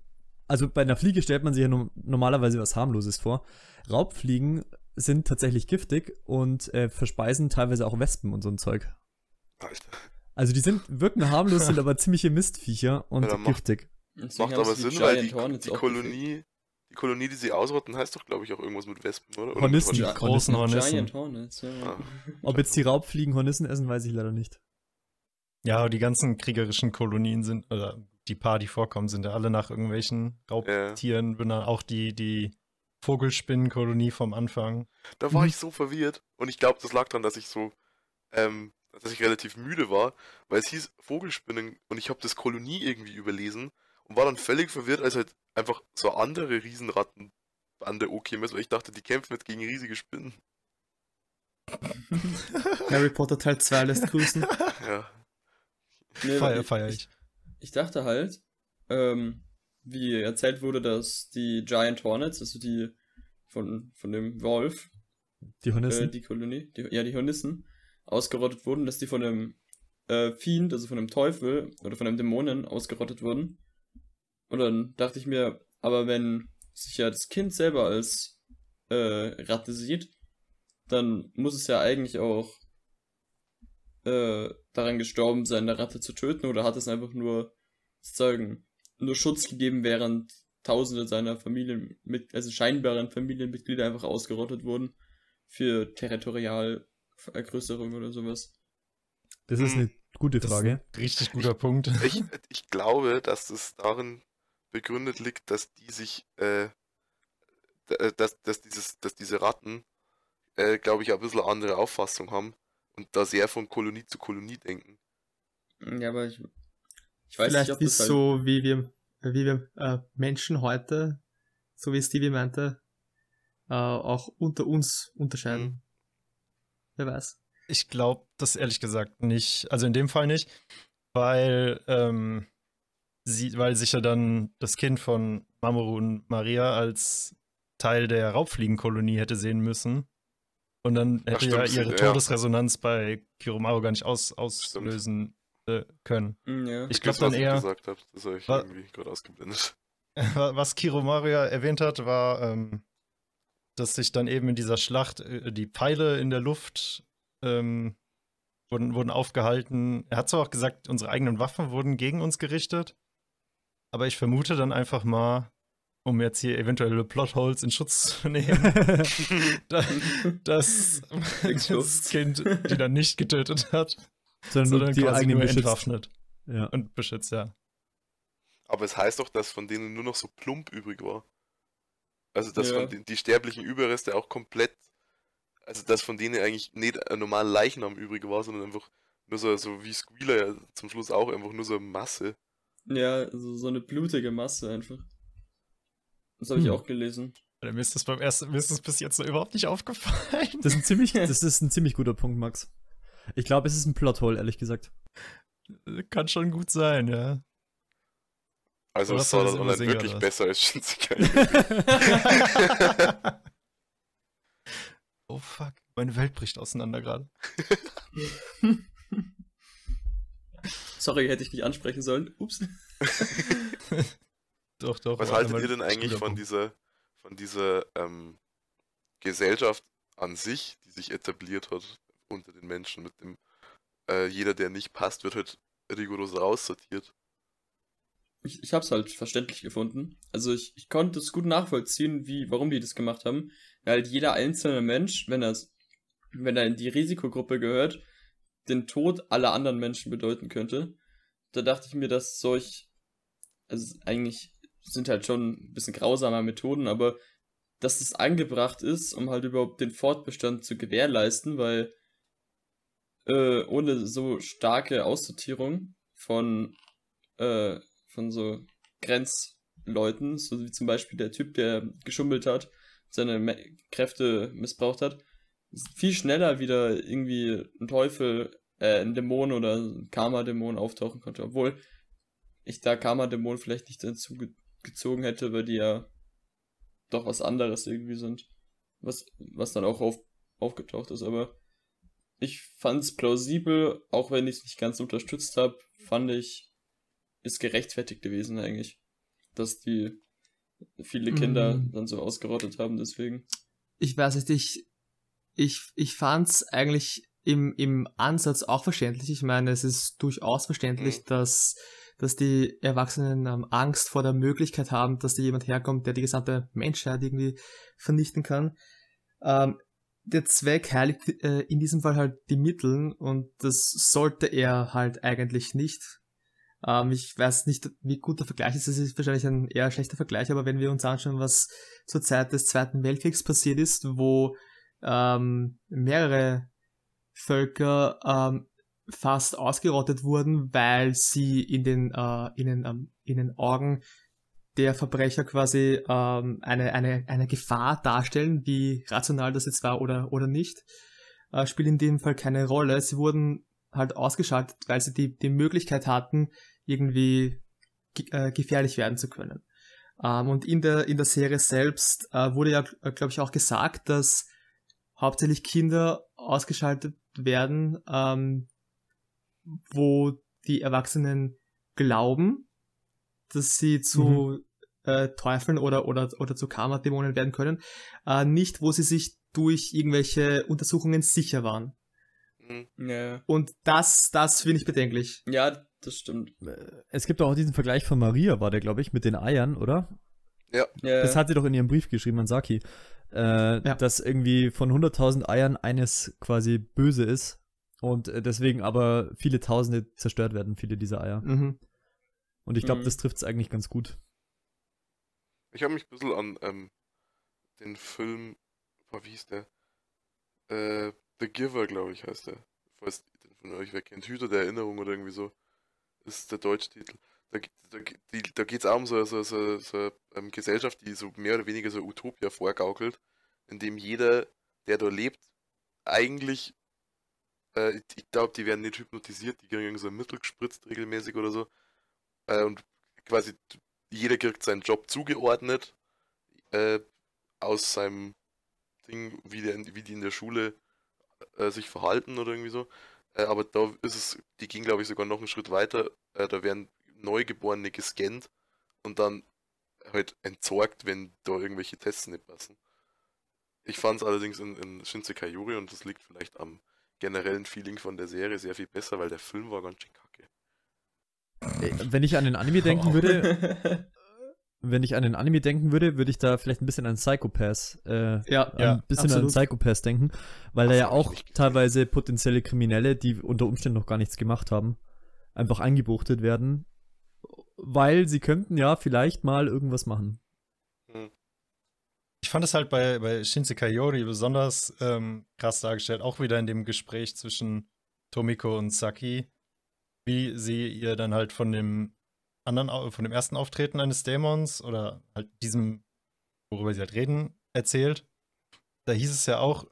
also bei einer Fliege stellt man sich ja no normalerweise was harmloses vor. Raubfliegen sind tatsächlich giftig und äh, verspeisen teilweise auch Wespen und so ein Zeug. Alter. Also die sind wirken harmlos, sind aber ziemliche Mistviecher und Ja, macht- giftig. Macht aber Sinn, weil die, die Kolonie, Kolonie, die sie ausrotten, heißt doch, glaube ich, auch irgendwas mit Wespen, oder? oder Hornissen. Ja, gefüllt. großen Giant Hornissen. Hornets, ja. Ah. Ob jetzt die Raubfliegen Hornissen essen, weiß ich leider nicht. Ja, aber die ganzen kriegerischen Kolonien sind, oder die paar, die vorkommen, sind ja alle nach irgendwelchen Raubtieren benannt. Auch die, die Vogelspinnenkolonie vom Anfang. Da war Mhm. ich so verwirrt. Und ich glaube, das lag daran, dass ich so, ähm, dass ich relativ müde war, weil es hieß Vogelspinnen und ich habe das Kolonie irgendwie überlesen und war dann völlig verwirrt, als halt einfach so andere Riesenratten an der OK ist, weil ich dachte, die kämpfen jetzt gegen riesige Spinnen. Harry Potter Teil 2 lässt grüßen. Ja. Nee, Feier, ich- feier ich. ich. Ich dachte halt, ähm, wie erzählt wurde, dass die Giant Hornets, also die von, von dem Wolf, Die Hornissen. äh, die Kolonie, die, ja, die Hornissen, ausgerottet wurden, dass die von dem äh, Fiend, also von dem Teufel oder von dem Dämonen ausgerottet wurden. Und dann dachte ich mir, aber wenn sich ja das Kind selber als äh, Ratte sieht, dann muss es ja eigentlich auch äh, daran gestorben sein, eine Ratte zu töten, oder hat es einfach nur sozusagen nur Schutz gegeben, während Tausende seiner Familien, also scheinbaren Familienmitglieder einfach ausgerottet wurden für Territorialvergrößerung oder sowas. das ist Hm. eine gute Das ist Frage. ein richtig guter Punkt. Ich, ich glaube, dass es darin begründet liegt, dass die sich, äh, äh, dass, dass, dieses, dass diese Ratten, äh, glaube ich, ein bisschen andere Auffassung haben und da sehr von Kolonie zu Kolonie denken. Ja, aber ich, ich weiß Vielleicht nicht, ob ist das halt, so, wie wir, wie wir äh, Menschen heute, so wie Stevie meinte, äh, auch unter uns unterscheiden. Mhm. Wer weiß. Ich glaube das ehrlich gesagt nicht. Also in dem Fall nicht, weil, ähm, sie, weil sich ja dann das Kind von Mamoru und Maria als Teil der Raubfliegenkolonie hätte sehen müssen. Und dann Ach, hätte stimmt, ja ihre ja. Todesresonanz bei Kiromaru gar nicht aus, auslösen äh, können. Hm, ja. Ich glaube was dann ich eher, gesagt habe, das habe ich Wa- irgendwie gerade ausgeblendet. was Kiromaru ja erwähnt hat, war, ähm, dass sich dann eben in dieser Schlacht äh, die Pfeile in der Luft ähm, wurden, wurden aufgehalten. Er hat zwar auch gesagt, unsere eigenen Waffen wurden gegen uns gerichtet, aber ich vermute dann einfach mal, um jetzt hier eventuelle Plotholes in Schutz zu nehmen, da, dass das Kind die dann nicht getötet hat, Sondern, sondern die quasi eigene nur beschützt. entwaffnet Ja. und beschützt, ja. Aber es heißt doch, dass von denen nur noch so plump übrig war. Also, dass Ja. von den, die sterblichen Überreste auch komplett, also, dass von denen eigentlich nicht ein normaler Leichnam übrig war, sondern einfach nur so, so wie Squealer ja zum Schluss auch, einfach nur so eine Masse. Ja, also so eine blutige Masse einfach. Das habe ich Hm. auch gelesen. Alter, Mir ist das beim ersten, mir ist das bis jetzt noch überhaupt nicht aufgefallen. Das ist ein ziemlich, das ist ein ziemlich guter Punkt, Max. Ich glaube, es ist ein Plothole, ehrlich gesagt. Kann schon gut sein, ja. Also, es das dann das online wirklich oder was? besser als Shinsekai. oh fuck, meine Welt bricht auseinander gerade. Sorry, hätte ich nicht ansprechen sollen. Ups. Doch, doch. Was haltet ihr denn eigentlich von dieser, von dieser ähm, Gesellschaft an sich, die sich etabliert hat unter den Menschen mit dem, äh, jeder, der nicht passt, wird halt rigoros raussortiert. Ich, ich habe es halt verständlich gefunden. Also ich, ich konnte es gut nachvollziehen, wie, warum die das gemacht haben. Weil halt jeder einzelne Mensch, wenn er wenn er in die Risikogruppe gehört, den Tod aller anderen Menschen bedeuten könnte. Da dachte ich mir, dass solch, also eigentlich sind halt schon ein bisschen grausame Methoden, aber dass das angebracht ist, um halt überhaupt den Fortbestand zu gewährleisten, weil äh, ohne so starke Aussortierung von äh, von so Grenzleuten, so wie zum Beispiel der Typ, der geschummelt hat, seine Kräfte missbraucht hat, viel schneller wieder irgendwie ein Teufel, äh, ein Dämon oder ein Karma-Dämon auftauchen konnte, obwohl ich da Karma-Dämon vielleicht nicht dazu ge gezogen hätte, weil die ja doch was anderes irgendwie sind, was, was dann auch auf, aufgetaucht ist, aber ich fand es plausibel, auch wenn ich es nicht ganz unterstützt habe, fand ich, ist gerechtfertigt gewesen eigentlich, dass die viele Kinder Mhm. dann so ausgerottet haben, deswegen. ich weiß nicht, ich, ich, ich fand's eigentlich im, im Ansatz auch verständlich. Ich meine, es ist durchaus verständlich, Mhm. dass, dass die Erwachsenen ähm, Angst vor der Möglichkeit haben, dass da jemand herkommt, der die gesamte Menschheit irgendwie vernichten kann. Ähm, der Zweck heiligt äh, in diesem Fall halt die Mittel und das sollte er halt eigentlich nicht. Ähm, ich weiß nicht, wie gut der Vergleich ist. Es ist wahrscheinlich ein eher schlechter Vergleich, aber wenn wir uns anschauen, was zur Zeit des Zweiten Weltkriegs passiert ist, wo ähm, mehrere Völker ähm, fast ausgerottet wurden, weil sie in den, äh, in den, ähm, in den Augen der Verbrecher quasi ähm, eine, eine, eine Gefahr darstellen, wie rational das jetzt war oder, oder nicht, äh, spielt in dem Fall keine Rolle. Sie wurden halt ausgeschaltet, weil sie die, die Möglichkeit hatten, irgendwie ge äh, gefährlich werden zu können. Ähm, und in der, in der Serie selbst äh, wurde ja, glaube ich, auch gesagt, dass hauptsächlich Kinder ausgeschaltet werden, ähm, wo die Erwachsenen glauben, dass sie zu äh, Teufeln oder, oder, oder zu Karma-Dämonen werden können, äh, nicht wo sie sich durch irgendwelche Untersuchungen sicher waren. Mhm. Ja, Und das, das finde ich bedenklich. ja das stimmt. Es gibt auch diesen Vergleich von Maria, war der, glaube ich, mit den Eiern, oder? Ja, Das hat sie doch in ihrem Brief geschrieben an Saki. Äh, Ja. Dass irgendwie von 100.000 Eiern eines quasi böse ist und äh, deswegen aber viele Tausende zerstört werden, viele dieser Eier. Mhm. Und ich glaube, Mhm. das trifft es eigentlich ganz gut. Ich habe mich ein bisschen an ähm, den Film, boah, wie hieß der? Äh, The Giver, glaube ich, heißt der. Falls den von euch wer kennt. Hüter der Erinnerung oder irgendwie so. Ist der deutsche Titel. Da, da, da geht es auch um so, so, so, so eine Gesellschaft, die so mehr oder weniger so Utopia vorgaukelt, in dem jeder, der da lebt, eigentlich, äh, ich- glaube, die werden nicht hypnotisiert, die kriegen so ein Mittel gespritzt regelmäßig oder so. Äh, und quasi jeder kriegt seinen Job zugeordnet äh, aus seinem Ding, wie, der, wie die in der Schule äh, sich verhalten oder irgendwie so. Äh, aber da ist es, die gehen glaube ich sogar noch einen Schritt weiter. Äh, da werden Neugeborene gescannt und dann halt entsorgt, wenn da irgendwelche Tests nicht passen. Ich fand es allerdings in, in Shinsekai Yuri und das liegt vielleicht am generellen Feeling von der Serie sehr viel besser, weil der Film war ganz schön kacke. Äh, Wenn ich an den Anime denken Oh. würde, wenn ich an den Anime denken würde, würde ich da vielleicht ein bisschen an Psychopaths, äh, Ja, ein Ja, bisschen absolut. an Psychopaths denken, weil da ja auch teilweise potenzielle Kriminelle, die unter Umständen noch gar nichts gemacht haben, einfach eingebuchtet werden, weil sie könnten ja vielleicht mal irgendwas machen. Ich fand es halt bei, bei Shinsekai Yori besonders ähm, krass dargestellt, auch wieder in dem Gespräch zwischen Tomiko und Saki, wie sie ihr dann halt von dem anderen, von dem ersten Auftreten eines Dämons oder halt diesem, worüber sie halt reden, erzählt. Da hieß es ja auch,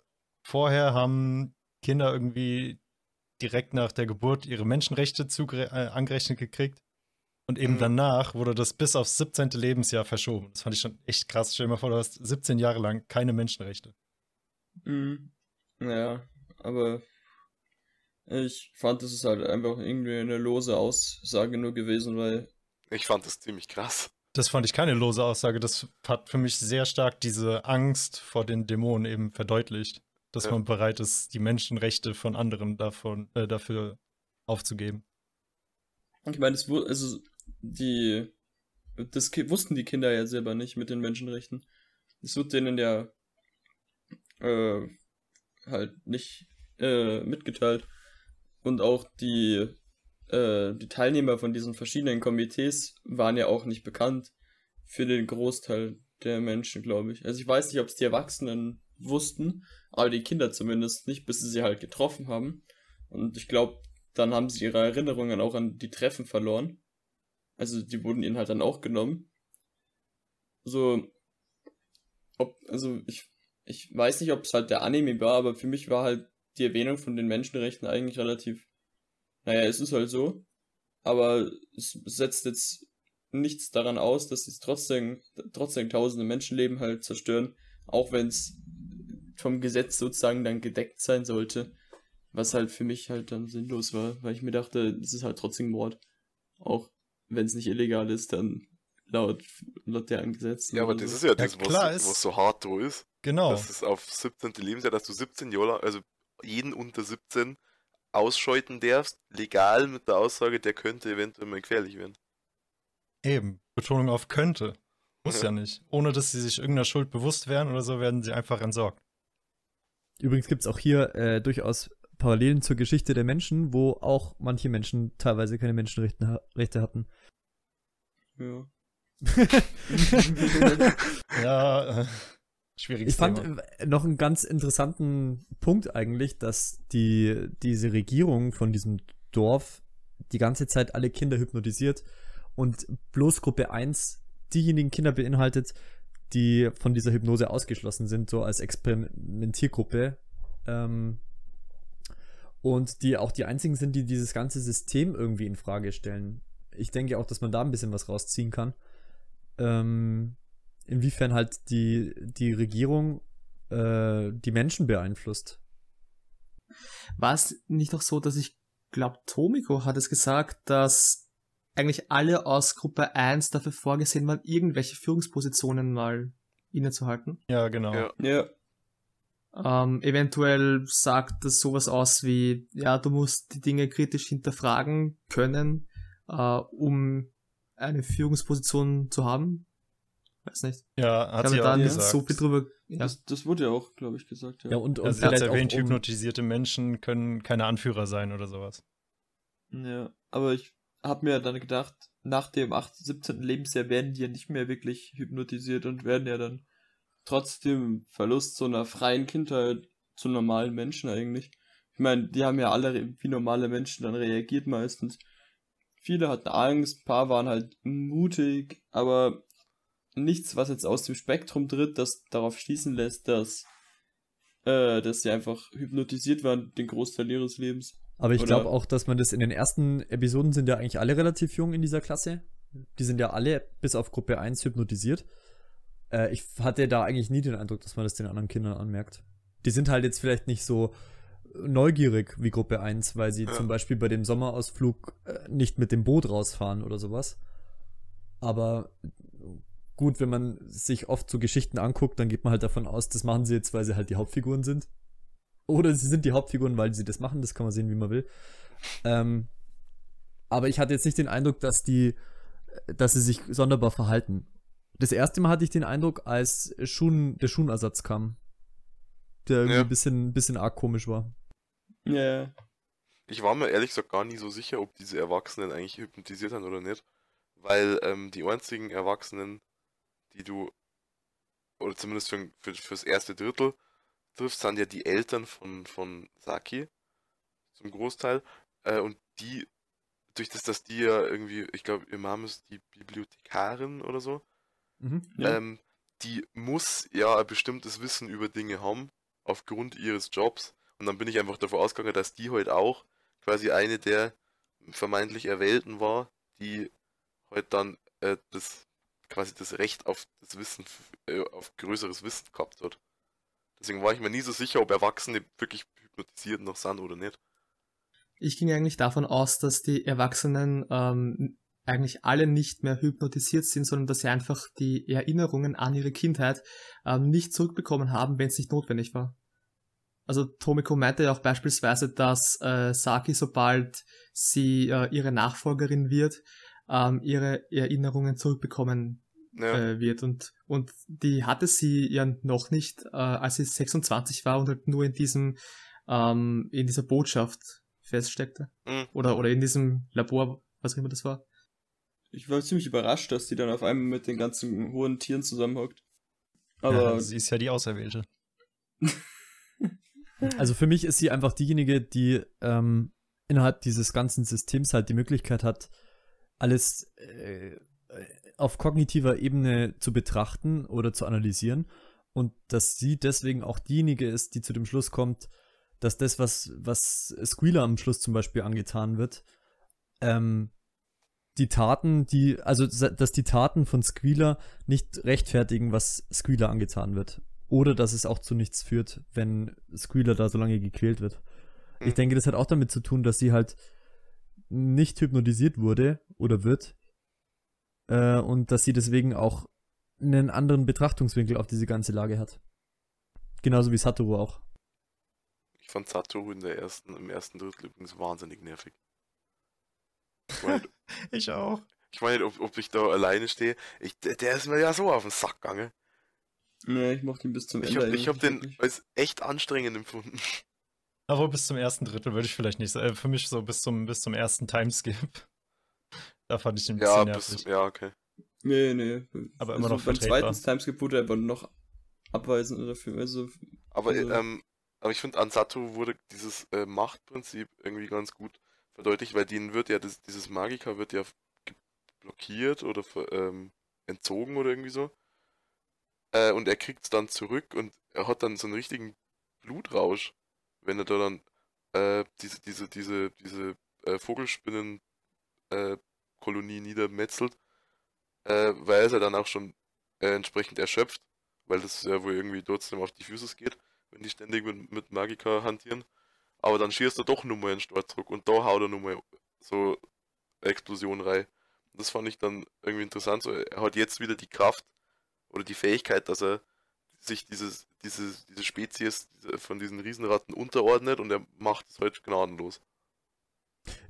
vorher haben Kinder irgendwie direkt nach der Geburt ihre Menschenrechte äh, angerechnet gekriegt. Und eben Mhm. danach wurde das bis aufs 17. Lebensjahr verschoben. Das fand ich schon echt krass. Stell dir mal vor, du hast 17 Jahre lang keine Menschenrechte. Mhm. Ja, aber ich fand, das ist halt einfach irgendwie eine lose Aussage nur gewesen, weil Ich fand das ziemlich krass. Das fand ich keine lose Aussage. Das hat für mich sehr stark diese Angst vor den Dämonen eben verdeutlicht. Dass Ja. man bereit ist, die Menschenrechte von anderen davon, äh, dafür aufzugeben. ich meine, es wurde, also die, das wussten die Kinder ja selber nicht mit den Menschenrechten. Es wird denen ja äh, halt nicht äh, mitgeteilt. Und auch die, äh, die Teilnehmer von diesen verschiedenen Komitees waren ja auch nicht bekannt für den Großteil der Menschen, glaube ich. Also ich weiß nicht, ob es die Erwachsenen wussten, aber die Kinder zumindest nicht, bis sie sie halt getroffen haben. Und ich glaube, dann haben sie ihre Erinnerungen auch an die Treffen verloren. Also die wurden ihnen halt dann auch genommen. So, ob, also ich, ich weiß nicht, ob es halt der Anime war, aber für mich war halt die Erwähnung von den Menschenrechten eigentlich relativ, naja, es ist halt so, aber es setzt jetzt nichts daran aus, dass es trotzdem, trotzdem tausende Menschenleben halt zerstören, auch wenn es vom Gesetz sozusagen dann gedeckt sein sollte. Was halt für mich halt dann sinnlos war, weil ich mir dachte, es ist halt trotzdem Mord. Auch wenn es nicht illegal ist, dann laut, laut deren Gesetz. Ja, aber das so. ist ja das, klar was, was so hart so ist. Genau. Das ist auf 17. Lebensjahr, dass du 17 Jahre, also jeden unter 17 ausscheuten darfst, legal mit der Aussage, der könnte eventuell mal gefährlich werden. Eben. Betonung auf könnte. Muss Ja. ja nicht. Ohne dass sie sich irgendeiner Schuld bewusst wären oder so, werden sie einfach entsorgt. Übrigens gibt es auch hier äh, durchaus Parallelen zur Geschichte der Menschen, wo auch manche Menschen teilweise keine Menschenrechte ha Rechte hatten. Ja. Ja, äh, schwieriges Ich fand Thema. noch einen ganz interessanten Punkt eigentlich, dass die, diese Regierung von diesem Dorf die ganze Zeit alle Kinder hypnotisiert und bloß Gruppe 1 diejenigen Kinder beinhaltet, die von dieser Hypnose ausgeschlossen sind, so als Experimentiergruppe. Ähm, und die auch die einzigen sind, die dieses ganze System irgendwie in Frage stellen. Ich denke auch, dass man da ein bisschen was rausziehen kann. Ähm, inwiefern halt die, die Regierung äh, die Menschen beeinflusst. War es nicht auch so, dass ich glaube, Tomiko hat es gesagt, dass eigentlich alle aus Gruppe 1 dafür vorgesehen waren, irgendwelche Führungspositionen mal innezuhalten. Ja, genau. Ja. Ja. Ähm, eventuell sagt das sowas aus wie, ja, du musst die Dinge kritisch hinterfragen können, äh, um eine Führungsposition zu haben. Weiß nicht. Ja, hat sie auch gesagt. so viel drüber. Ja. Das, das wurde ja auch, glaube ich, gesagt. Ja. Ja, und, und Also vielleicht erwähnt, auch um, hypnotisierte Menschen können keine Anführer sein oder sowas. Ja, aber ich habe mir dann gedacht, nach dem 8, 17. Lebensjahr werden die ja nicht mehr wirklich hypnotisiert und werden ja dann trotz dem Verlust so einer freien Kindheit zu normalen Menschen eigentlich. Ich meine, die haben ja alle wie normale Menschen dann reagiert meistens. Viele hatten Angst, ein paar waren halt mutig, aber nichts, was jetzt aus dem Spektrum tritt, das darauf schließen lässt, dass, äh, dass sie einfach hypnotisiert waren den Großteil ihres Lebens. Aber ich glaube auch, dass man das in den ersten Episoden sind ja eigentlich alle relativ jung in dieser Klasse. Die sind ja alle bis auf Gruppe 1 hypnotisiert. Äh, ich hatte da eigentlich nie den Eindruck, dass man das den anderen Kindern anmerkt. Die sind halt jetzt vielleicht nicht so neugierig wie Gruppe 1, weil sie Ja. zum Beispiel bei dem Sommerausflug äh, nicht mit dem Boot rausfahren oder sowas. Aber gut, wenn man sich oft so Geschichten anguckt, dann geht man halt davon aus, das machen sie jetzt, weil sie halt die Hauptfiguren sind. Oder sie sind die Hauptfiguren, weil sie das machen, das kann man sehen, wie man will. Ähm, aber ich hatte jetzt nicht den Eindruck, dass die, dass sie sich sonderbar verhalten. Das erste Mal hatte ich den Eindruck, als Schuhen, der Schuhenersatz kam. Der irgendwie Ja. ein bisschen, bisschen arg komisch war. Ja. Ich war mir ehrlich gesagt gar nie so sicher, ob diese Erwachsenen eigentlich hypnotisiert haben oder nicht. Weil ähm, die einzigen Erwachsenen, die du, oder zumindest für, für, fürs erste Drittel triffst, sind ja die Eltern von, von Saki. Zum Großteil. Äh, und die, durch das, dass die ja irgendwie, ich glaube, ihr Mom ist die Bibliothekarin oder so, Mhm. Ja. ähm, die muss ja ein bestimmtes Wissen über Dinge haben, aufgrund ihres Jobs. Und dann bin ich einfach davon ausgegangen, dass die halt auch quasi eine der vermeintlich Erwählten war, die halt dann äh, das quasi das Recht auf das Wissen, äh, auf größeres Wissen gehabt hat. Deswegen war ich mir nie so sicher, ob Erwachsene wirklich hypnotisiert noch sind oder nicht. Ich ging eigentlich davon aus, dass die Erwachsenen ähm, eigentlich alle nicht mehr hypnotisiert sind, sondern dass sie einfach die Erinnerungen an ihre Kindheit ähm, nicht zurückbekommen haben, wenn es nicht notwendig war. Also Tomiko meinte ja auch beispielsweise, dass äh, Saki, sobald sie äh, ihre Nachfolgerin wird, ähm, ihre Erinnerungen zurückbekommen Ja, äh, wird. Und, und die hatte sie ja noch nicht, äh, als sie 26 war und halt nur in diesem, ähm, in dieser Botschaft feststeckte. Mhm. Oder, oder in diesem Labor, was auch immer das war. Ich war ziemlich überrascht, dass die dann auf einmal mit den ganzen hohen Tieren zusammenhockt. ja, Aber sie ist ja die Auserwählte. Also für mich ist sie einfach diejenige, die ähm, innerhalb dieses ganzen Systems halt die Möglichkeit hat, alles äh, auf kognitiver Ebene zu betrachten oder zu analysieren und dass sie deswegen auch diejenige ist, die zu dem Schluss kommt, dass das, was, was Squealer am Schluss zum Beispiel angetan wird, ähm, die Taten, die, also dass die Taten von Squealer nicht rechtfertigen, was Squealer angetan wird. Oder dass es auch zu nichts führt, wenn Squealer da so lange gequält wird. Ich Mhm. denke, das hat auch damit zu tun, dass sie halt nicht hypnotisiert wurde oder wird. Äh, und dass sie deswegen auch einen anderen Betrachtungswinkel auf diese ganze Lage hat. Genauso wie Satoru auch. ich fand Satoru in der ersten, im ersten Drittel übrigens wahnsinnig nervig. Ich auch. ich nicht ob, ob ich da alleine stehe. Ich, der, ist mir ja so auf den Sack gegangen. nee, ich mochte ihn bis zum Ich Ende. habe ich hab eigentlich den wirklich. als echt anstrengend empfunden. Aber bis zum ersten Drittel würde ich vielleicht nicht sagen. Äh, für mich so bis zum, bis zum ersten Timeskip. Da fand ich ihn ein Ja, bisschen bis, nervig. ja, okay. Nee, nee. Aber immer noch beim vertretbar. zweiten Timeskip wurde er aber noch abweisend dafür. Also, Aber, Also- ähm, aber ich finde, an Satoru wurde dieses äh, Machtprinzip irgendwie ganz gut verdeutlicht, weil denen wird ja, das, dieses Magika wird ja blockiert oder ähm, entzogen oder irgendwie so. Äh, und er kriegt es dann zurück und er hat dann so einen richtigen Blutrausch, wenn er da dann äh, diese, diese, diese, diese äh, Vogelspinnen äh, Kolonie niedermetzelt, äh, weil er dann auch schon äh, entsprechend erschöpft, weil das ja wohl irgendwie trotzdem auf die Füße geht, wenn die ständig mit, mit Magika hantieren. Aber dann schießt er doch nur mal einen Sturzruck und da haut er nur mal so eine Explosion rein. Und das fand ich dann irgendwie interessant. So, er hat jetzt wieder die Kraft oder die Fähigkeit, dass er sich dieses, dieses, diese Spezies von diesen Riesenratten unterordnet und er macht es halt gnadenlos.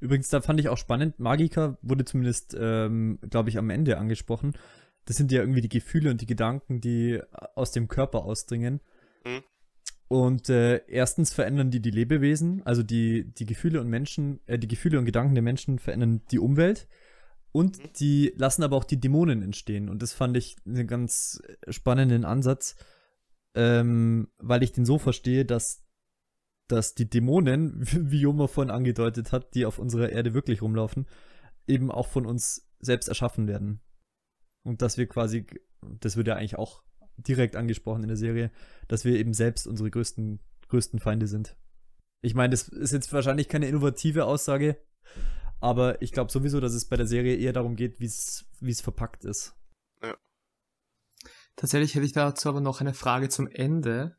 Übrigens, da fand ich auch spannend, Magika wurde zumindest, ähm, glaube ich, am Ende angesprochen. Das sind ja irgendwie die Gefühle und die Gedanken, die aus dem Körper ausdringen. Mhm. Und äh, erstens verändern die die Lebewesen, also die, die Gefühle und Menschen, äh, die Gefühle und Gedanken der Menschen verändern die Umwelt. Und Mhm. die lassen aber auch die Dämonen entstehen. Und das fand ich einen ganz spannenden Ansatz, ähm, weil ich den so verstehe, dass dass die Dämonen, wie Joma vorhin angedeutet hat, die auf unserer Erde wirklich rumlaufen, eben auch von uns selbst erschaffen werden. Und dass wir quasi, das wird ja eigentlich auch direkt angesprochen in der Serie, dass wir eben selbst unsere größten, größten Feinde sind. Ich meine, das ist jetzt wahrscheinlich keine innovative Aussage, aber ich glaube sowieso, dass es bei der Serie eher darum geht, wie es wie es verpackt ist. Tatsächlich hätte ich dazu aber noch eine Frage zum Ende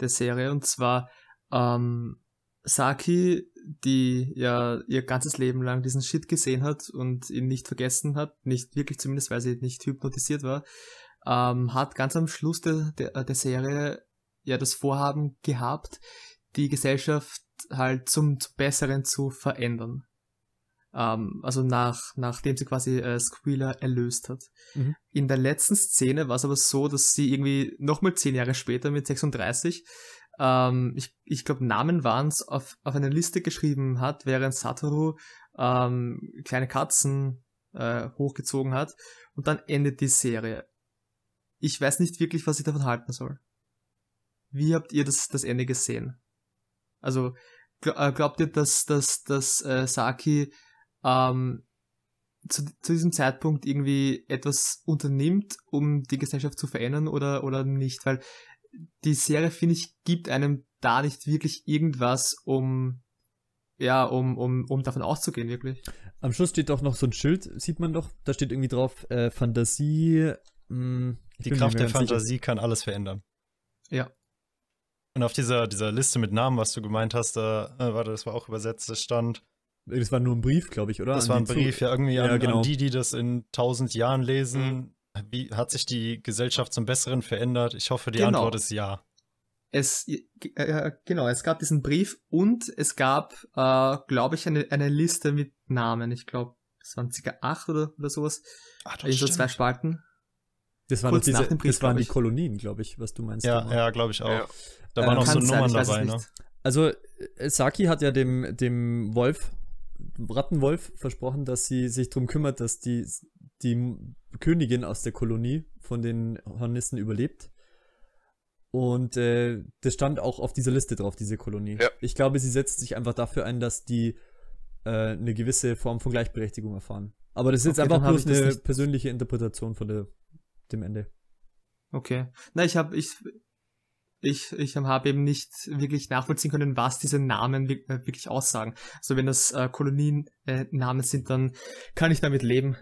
der Serie und zwar ähm, Saki, die ja ihr ganzes Leben lang diesen Shit gesehen hat und ihn nicht vergessen hat, nicht wirklich zumindest, weil sie nicht hypnotisiert war, ähm, hat ganz am Schluss der, der, der Serie ja das Vorhaben gehabt, die Gesellschaft halt zum, zum Besseren zu verändern. ähm, also nach, nachdem sie quasi äh, Squealer erlöst hat. Mhm. In der letzten Szene war es aber so, dass sie irgendwie nochmal zehn Jahre später mit 36, ähm, ich, ich glaube Namen waren es, auf, auf eine Liste geschrieben hat, während Satoru ähm, kleine Katzen äh, hochgezogen hat und dann endet die Serie. Ich weiß nicht wirklich, was ich davon halten soll. Wie habt ihr das, das Ende gesehen? Also äh, glaubt ihr, dass, dass, dass äh, Saki ähm, zu, zu diesem Zeitpunkt irgendwie etwas unternimmt, um die Gesellschaft zu verändern oder, oder nicht? Weil die Serie, finde ich, gibt einem da nicht wirklich irgendwas, um ja, um, um, um davon auszugehen, wirklich. Am Schluss steht doch noch so ein Schild, sieht man doch. Da steht irgendwie drauf, äh, Fantasie. Mh, ich Die Kraft der ganz sicher. Fantasie kann alles verändern. Ja. Und auf dieser, dieser Liste mit Namen, was du gemeint hast, da, äh, warte, das war auch übersetzt, das stand, Das war nur ein Brief, glaube ich, oder? das An war ein Brief, Zu- ja, irgendwie Ja, an, genau. an die, die das in tausend Jahren lesen. Wie hat sich die Gesellschaft zum Besseren verändert? Ich hoffe, die Genau. Antwort ist ja. Es, äh, genau, es gab diesen Brief und es gab, äh, glaube ich, eine, eine Liste mit Namen. Ich glaube, es waren circa acht oder, oder sowas. Ach, das In so stimmt. zwei Spalten. Das waren, diese, dem Brief, das waren die. Kolonien, glaube ich, was du meinst. Ja, Thomas. ja, glaube ich auch. Ja. Da Äh, waren noch so Nummern es dabei, ne? Also, äh, Saki hat ja dem, dem Wolf, Rattenwolf, versprochen, dass sie sich drum kümmert, dass die, die Königin aus der Kolonie von den Hornissen überlebt. Und äh, das stand auch auf dieser Liste drauf, diese Kolonie. Ja. Ich glaube, sie setzt sich einfach dafür ein, dass die äh, eine gewisse Form von Gleichberechtigung erfahren. Aber das ist jetzt Okay, einfach dann hab bloß eine persönliche Interpretation von der, dem Ende. Okay. Na, ich habe ich ich ich habe eben nicht wirklich nachvollziehen können, was diese Namen äh, wirklich aussagen. Also wenn das äh, Kolonien äh, Namen sind, dann kann ich damit leben.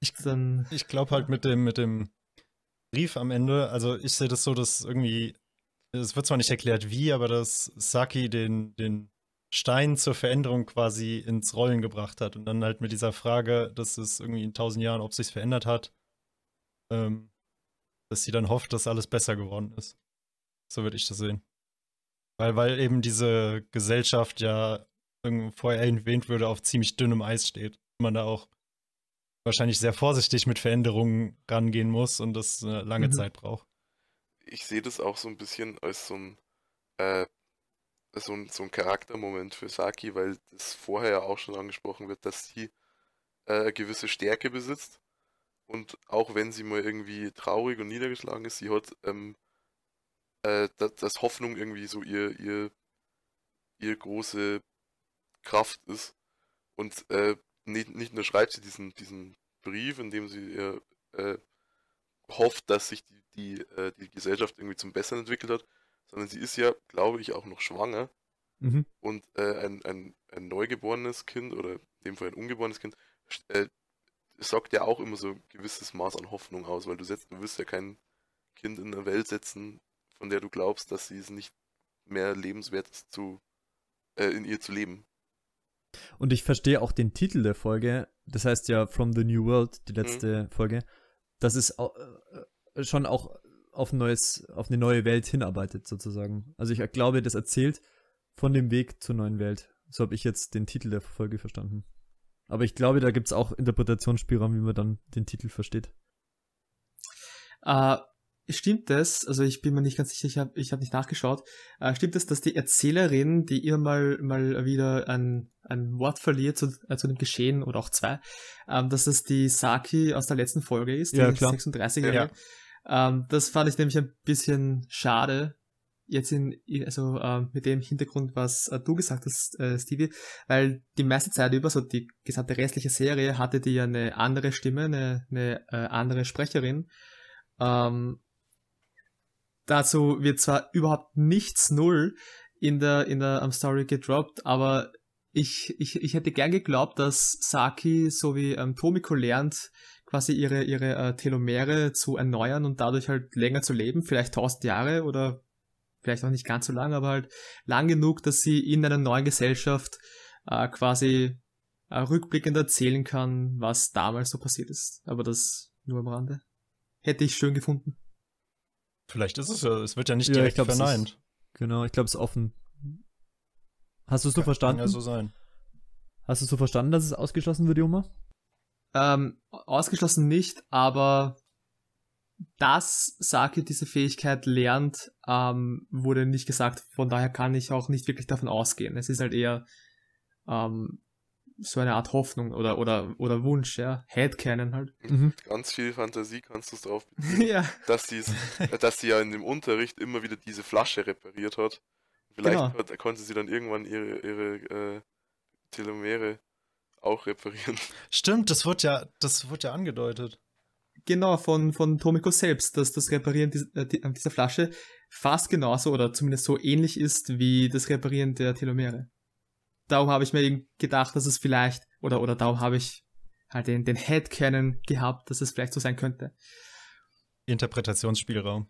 Ich dann Ich glaube halt mit dem, mit dem Brief am Ende, also ich sehe das so, dass irgendwie, es wird zwar nicht erklärt wie, aber dass Saki den, den Stein zur Veränderung quasi ins Rollen gebracht hat und dann halt mit dieser Frage, dass es irgendwie in tausend Jahren, ob sich's verändert hat, ähm, dass sie dann hofft, dass alles besser geworden ist. So würde ich das sehen. Weil, weil eben diese Gesellschaft ja vorher erwähnt würde, auf ziemlich dünnem Eis steht. Man da auch wahrscheinlich sehr vorsichtig mit Veränderungen rangehen muss und das eine lange Mhm. Zeit braucht. ich sehe das auch so ein bisschen als so ein, äh, so ein, so ein Charaktermoment für Saki, weil das vorher ja auch schon angesprochen wird, dass sie äh, eine gewisse Stärke besitzt. Und auch wenn sie mal irgendwie traurig und niedergeschlagen ist, sie hat, ähm, äh, dass, dass Hoffnung irgendwie so ihr, ihr, ihr große Kraft ist. Und äh, nicht, nicht nur schreibt sie diesen, diesen Brief, in dem sie ihr, äh, hofft, dass sich die, die, äh, die Gesellschaft irgendwie zum Besseren entwickelt hat, sondern sie ist ja, glaube ich, auch noch schwanger Mhm. und äh, ein, ein, ein neugeborenes Kind oder in dem Fall ein ungeborenes Kind äh, sorgt ja auch immer so ein gewisses Maß an Hoffnung aus, weil du setzt, du wirst ja kein Kind in eine Welt setzen, von der du glaubst, dass sie es nicht mehr lebenswert ist, zu, äh, in ihr zu leben. Und ich verstehe auch den Titel der Folge, das heißt ja From the New World, die letzte Mhm. Folge, dass es au- äh, schon auch auf, ein neues, auf eine neue Welt hinarbeitet, sozusagen. Also ich glaube, das erzählt von dem Weg zur neuen Welt. So habe ich jetzt den Titel der Folge verstanden. Aber ich glaube, da gibt es auch Interpretationsspielraum, wie man dann den Titel versteht. Äh, stimmt es, also ich bin mir nicht ganz sicher, ich habe ich hab nicht nachgeschaut, äh, stimmt es, dass die Erzählerin, die immer mal, mal wieder ein, ein Wort verliert zu, äh, zu dem Geschehen oder auch zwei, ähm, dass das die Saki aus der letzten Folge ist, Ja, die klar. 36-Jährige. Ähm, das fand ich nämlich ein bisschen schade, jetzt in, also ähm, mit dem Hintergrund, was äh, du gesagt hast, äh, Stevie, weil die meiste Zeit über, so die gesamte restliche Serie, hatte die ja eine andere Stimme, eine, eine äh, andere Sprecherin. Ähm, dazu wird zwar überhaupt nichts null in der, in der um, Story gedroppt, aber ich, ich, ich hätte gern geglaubt, dass Saki so wie ähm, Tomiko lernt, quasi ihre, ihre äh, Telomere zu erneuern und dadurch halt länger zu leben, vielleicht tausend Jahre oder vielleicht auch nicht ganz so lang, aber halt lang genug, dass sie in einer neuen Gesellschaft äh, quasi äh, rückblickend erzählen kann, was damals so passiert ist. Aber das nur am Rande. Hätte ich schön gefunden. Vielleicht ist es ja, es wird ja nicht Ja, direkt ich glaub, es ist- verneint. Genau, ich glaube, es ist offen. Hast du es so verstanden? Kann ja so sein. Hast du so verstanden, dass es ausgeschlossen wird, Joma? Ähm, ausgeschlossen nicht, aber dass Saki diese Fähigkeit lernt, ähm, wurde nicht gesagt. Von daher kann ich auch nicht wirklich davon ausgehen. Es ist halt eher ähm, so eine Art Hoffnung oder, oder, oder Wunsch, ja. Headcanon halt. Mhm. Ganz viel Fantasie kannst du es darauf beziehen, ja. dass, äh, dass sie ja in dem Unterricht immer wieder diese Flasche repariert hat. Vielleicht Genau. kon- konnte sie dann irgendwann ihre, ihre äh, Telomere auch reparieren. Stimmt, das wird ja, das wird ja angedeutet. Genau, von, von Tomiko selbst, dass das Reparieren äh, die- dieser Flasche fast genauso oder zumindest so ähnlich ist wie das Reparieren der Telomere. Darum habe ich mir eben gedacht, dass es vielleicht, oder, oder darum habe ich halt den, den Headcanon gehabt, dass es vielleicht so sein könnte. Interpretationsspielraum.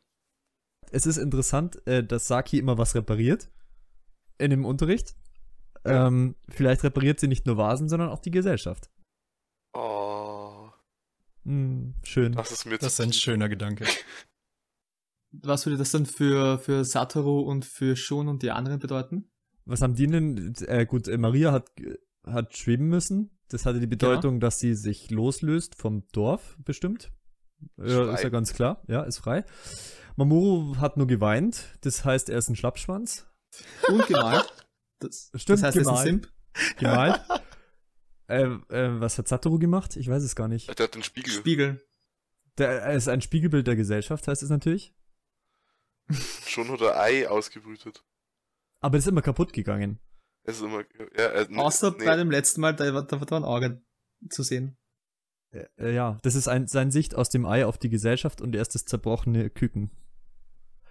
Es ist interessant, äh, dass Saki immer was repariert in dem Unterricht. Ähm, vielleicht repariert sie nicht nur Vasen, sondern auch die Gesellschaft. Oh, Hm, schön. das ist mir Das ist ein schöner Gedanke. Was würde das dann für, für Satoru und für Shun und die anderen bedeuten? Was haben die denn? Äh, gut, äh, Maria hat, hat schweben müssen. Das hatte die Bedeutung, dass sie sich loslöst vom Dorf, bestimmt. Ja, ist ja ganz klar. Ja, ist frei. Mamoru hat nur geweint. Das heißt, er ist ein Schlappschwanz. Und gemalt. Das, Stimmt, das heißt, er ist ein gemalt. Simp. Gemalt. äh, äh, was hat Satoru gemacht? Ich weiß es gar nicht. Der hat den Spiegel. Spiegel. Der, er ist ein Spiegelbild der Gesellschaft, heißt es natürlich. Schon hat er Ei ausgebrütet. Aber das ist immer kaputt gegangen. Es ist immer. Ja, äh, nee, Außer nee, bei dem letzten Mal, da war, da war ein Auge zu sehen. Äh, ja, das ist ein, sein Sicht aus dem Ei auf die Gesellschaft und er ist das zerbrochene Küken.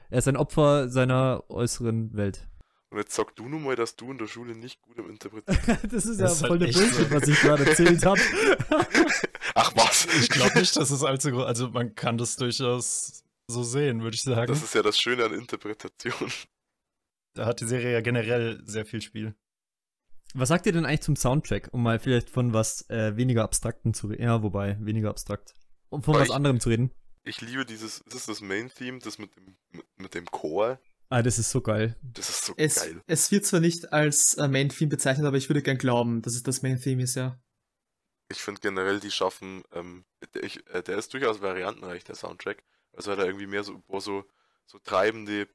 Er ist ein Opfer seiner äußeren Welt. Und jetzt sag du nun mal, dass du in der Schule nicht gut im Interpretieren. das ist Das ist ja halt voll der echt Bullshit, was ich gerade erzählt habe. Ach was! Ich glaube nicht, dass es allzu groß Also man kann das durchaus so sehen, würde ich sagen. Das ist ja das Schöne an Interpretation. da hat die Serie ja generell sehr viel Spiel. Was sagt ihr denn eigentlich zum Soundtrack, um mal vielleicht von was äh, weniger Abstrakten zu reden? Ja, wobei, weniger abstrakt. Um von Aber was ich- anderem zu reden. Ich liebe dieses, das ist das Main-Theme, das mit dem, mit, mit dem Chor. Ah, das ist so geil. Das ist so Es, geil. es wird zwar nicht als äh, Main-Theme bezeichnet, aber ich würde gern glauben, dass es das Main-Theme ist, ja. Ich finde generell, die schaffen, ähm, der, ich, äh, der ist durchaus variantenreich, der Soundtrack. Also hat er irgendwie mehr so, paar so, so treibende,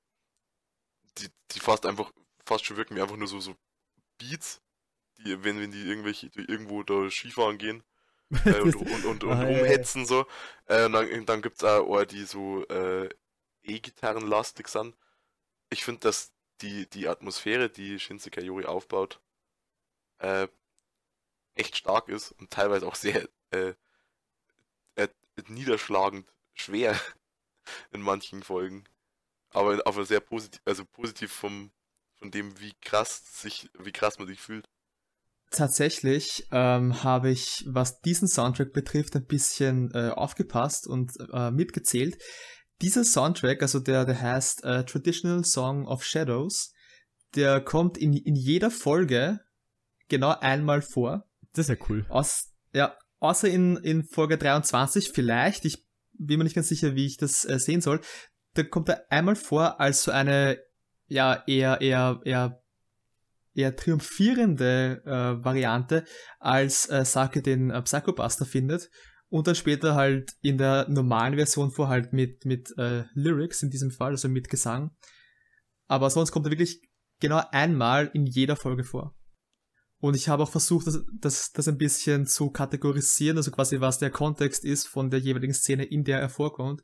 die, die fast einfach, fast schon wirken wie einfach nur so, so Beats, die, wenn, wenn die irgendwelche, die irgendwo da Skifahren gehen äh, und, und, und, und Ah, ja, ja. rumhetzen so. Äh, und dann, dann gibt es auch Ohr, die so äh, E-Gitarren-lastig sind. Ich finde, dass die, die Atmosphäre, die Shinsekai Yori aufbaut, äh, echt stark ist und teilweise auch sehr äh, äh, niederschlagend schwer in manchen Folgen. Aber, aber sehr positiv, also positiv vom, von dem, wie krass sich, wie krass man sich fühlt. Tatsächlich ähm, habe ich, was diesen Soundtrack betrifft, ein bisschen äh, aufgepasst und äh, mitgezählt. Dieser Soundtrack, also der, der heißt äh, Traditional Song of Shadows, der kommt in, in jeder Folge genau einmal vor. Das ist ja cool. Aus, ja, außer in, in Folge 23 vielleicht, ich bin mir nicht ganz sicher, wie ich das äh, sehen soll, da kommt er einmal vor als so eine, ja, eher, eher, eher, eher triumphierende äh, Variante, als äh, Sake den äh, Psychobuster findet und dann später halt in der normalen Version vor halt mit, mit äh, Lyrics in diesem Fall, also mit Gesang. Aber sonst kommt er wirklich genau einmal in jeder Folge vor. Und ich habe auch versucht, das, das, das ein bisschen zu kategorisieren, also quasi was der Kontext ist von der jeweiligen Szene, in der er vorkommt.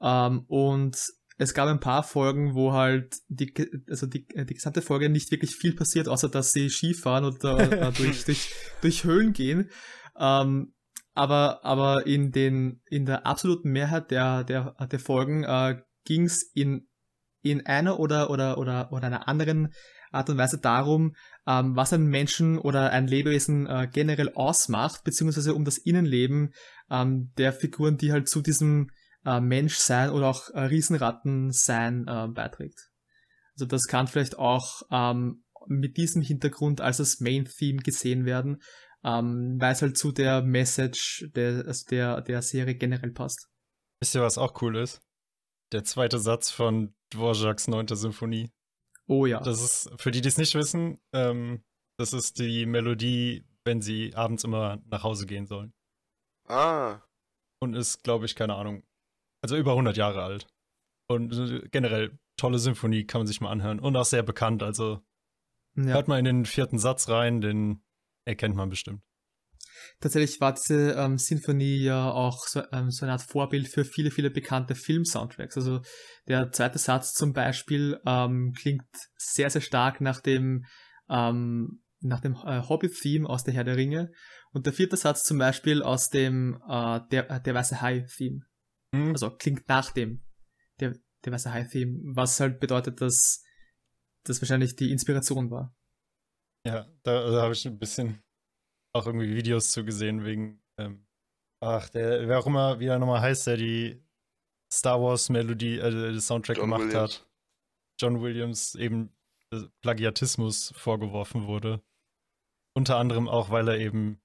Ähm, und es gab ein paar Folgen, wo halt die, also die, äh, die gesamte Folge nicht wirklich viel passiert, außer dass sie Skifahren oder durch, durch, durch Höhlen gehen. Ähm, aber, aber in den, in der absoluten Mehrheit der, der, der Folgen äh, ging es in, in einer oder, oder, oder, oder einer anderen Art und Weise darum, ähm, was ein Menschen oder ein Lebewesen äh, generell ausmacht, beziehungsweise um das Innenleben ähm, der Figuren, die halt zu diesem äh, Menschsein oder auch äh, Riesenrattensein äh, beiträgt. Also das kann vielleicht auch ähm, mit diesem Hintergrund als das Main-Theme gesehen werden, ähm, weil es halt zu der Message der, also der, der Serie generell passt. Wisst ihr, was auch cool ist? Der zweite Satz von Dvorak's neunte Symphonie. Oh ja. Das ist, für die, die es nicht wissen, ähm, das ist die Melodie wenn sie abends immer nach Hause gehen sollen. Ah, Und ist, glaube ich, keine Ahnung, also über 100 Jahre alt. Und äh, generell tolle Symphonie, kann man sich mal anhören. Und auch sehr bekannt, also Ja. hört mal in den vierten Satz rein, den erkennt man bestimmt. Tatsächlich war diese ähm, Sinfonie ja auch so, ähm, so eine Art Vorbild für viele, viele bekannte Film-Soundtracks. Also der zweite Satz zum Beispiel ähm, klingt sehr, sehr stark nach dem, ähm, nach dem äh, Hobbit-Theme aus der Herr der Ringe. Und der vierte Satz zum Beispiel aus dem äh, der, äh, der Weiße Hai-Theme. Hm? Also klingt nach dem der, der Weiße Hai-Theme, was halt bedeutet, dass das wahrscheinlich die Inspiration war. Ja, da, da habe ich ein bisschen auch irgendwie Videos zu gesehen, wegen, ähm, ach, der, wer auch immer, wie er nochmal heißt, der die Star Wars Melodie, äh, den Soundtrack John gemacht Williams. hat. John Williams eben äh, Plagiatismus vorgeworfen wurde. Unter anderem auch, weil er eben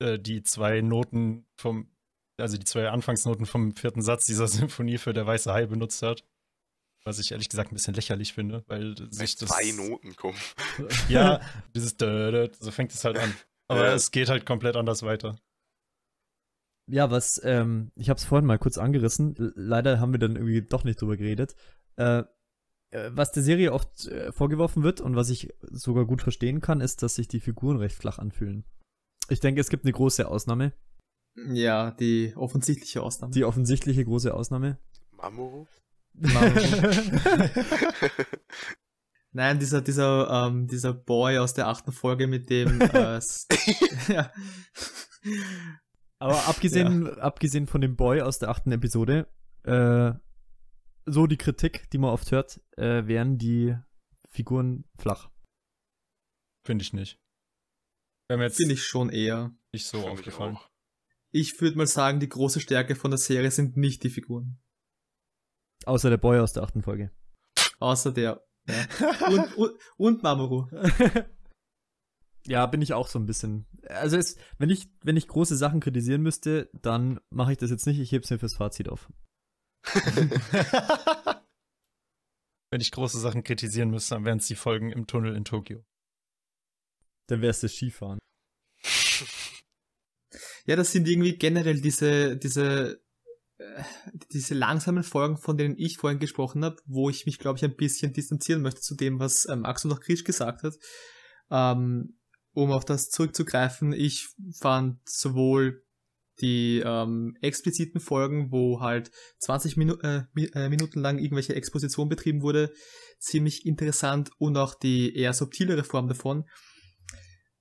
äh, die zwei Noten vom, also die zwei Anfangsnoten vom vierten Satz dieser Symphonie für der Weiße Hai benutzt hat. Was ich ehrlich gesagt ein bisschen lächerlich finde, weil sich das. zwei Noten kommen. Ja, dieses Dö, Dö, so fängt es halt an. Aber es geht halt komplett anders weiter. Ja, was, ähm, ich habe es vorhin mal kurz angerissen. Leider haben wir dann irgendwie doch nicht drüber geredet. Äh, äh, was der Serie oft äh, vorgeworfen wird und was ich sogar gut verstehen kann, ist, dass sich die Figuren recht flach anfühlen. Ich denke, es gibt eine große Ausnahme. Ja, die offensichtliche Ausnahme. Die offensichtliche große Ausnahme. Mamoru? Nein, dieser, dieser, ähm, dieser Boy aus der achten Folge mit dem, äh, ja. Aber abgesehen, abgesehen von dem Boy aus der achten Episode, äh, so die Kritik, die man oft hört, äh, wären die Figuren flach. Finde ich nicht. Finde ich schon eher. nicht so Find ich aufgefallen. auch. Ich würde mal sagen, die große Stärke von der Serie sind nicht die Figuren. Außer der Boy aus der achten Folge. Außer der. Ja. Und, und, und Mamoru. Ja, bin ich auch so ein bisschen. Also es, wenn ich, wenn ich große Sachen kritisieren müsste, dann mache ich das jetzt nicht, ich heb's mir fürs Fazit auf. Wenn ich große Sachen kritisieren müsste, dann wären es die Folgen im Tunnel in Tokio. Dann wär's das Skifahren. Ja, das sind irgendwie generell diese, diese, diese langsamen Folgen, von denen ich vorhin gesprochen habe, wo ich mich, glaube ich, ein bisschen distanzieren möchte zu dem, was ähm, Axel noch Krisch gesagt hat. Ähm, um auf das zurückzugreifen, ich fand sowohl die ähm, expliziten Folgen, wo halt 20 Minu äh, äh, Minuten lang irgendwelche Exposition betrieben wurde, ziemlich interessant und auch die eher subtilere Form davon.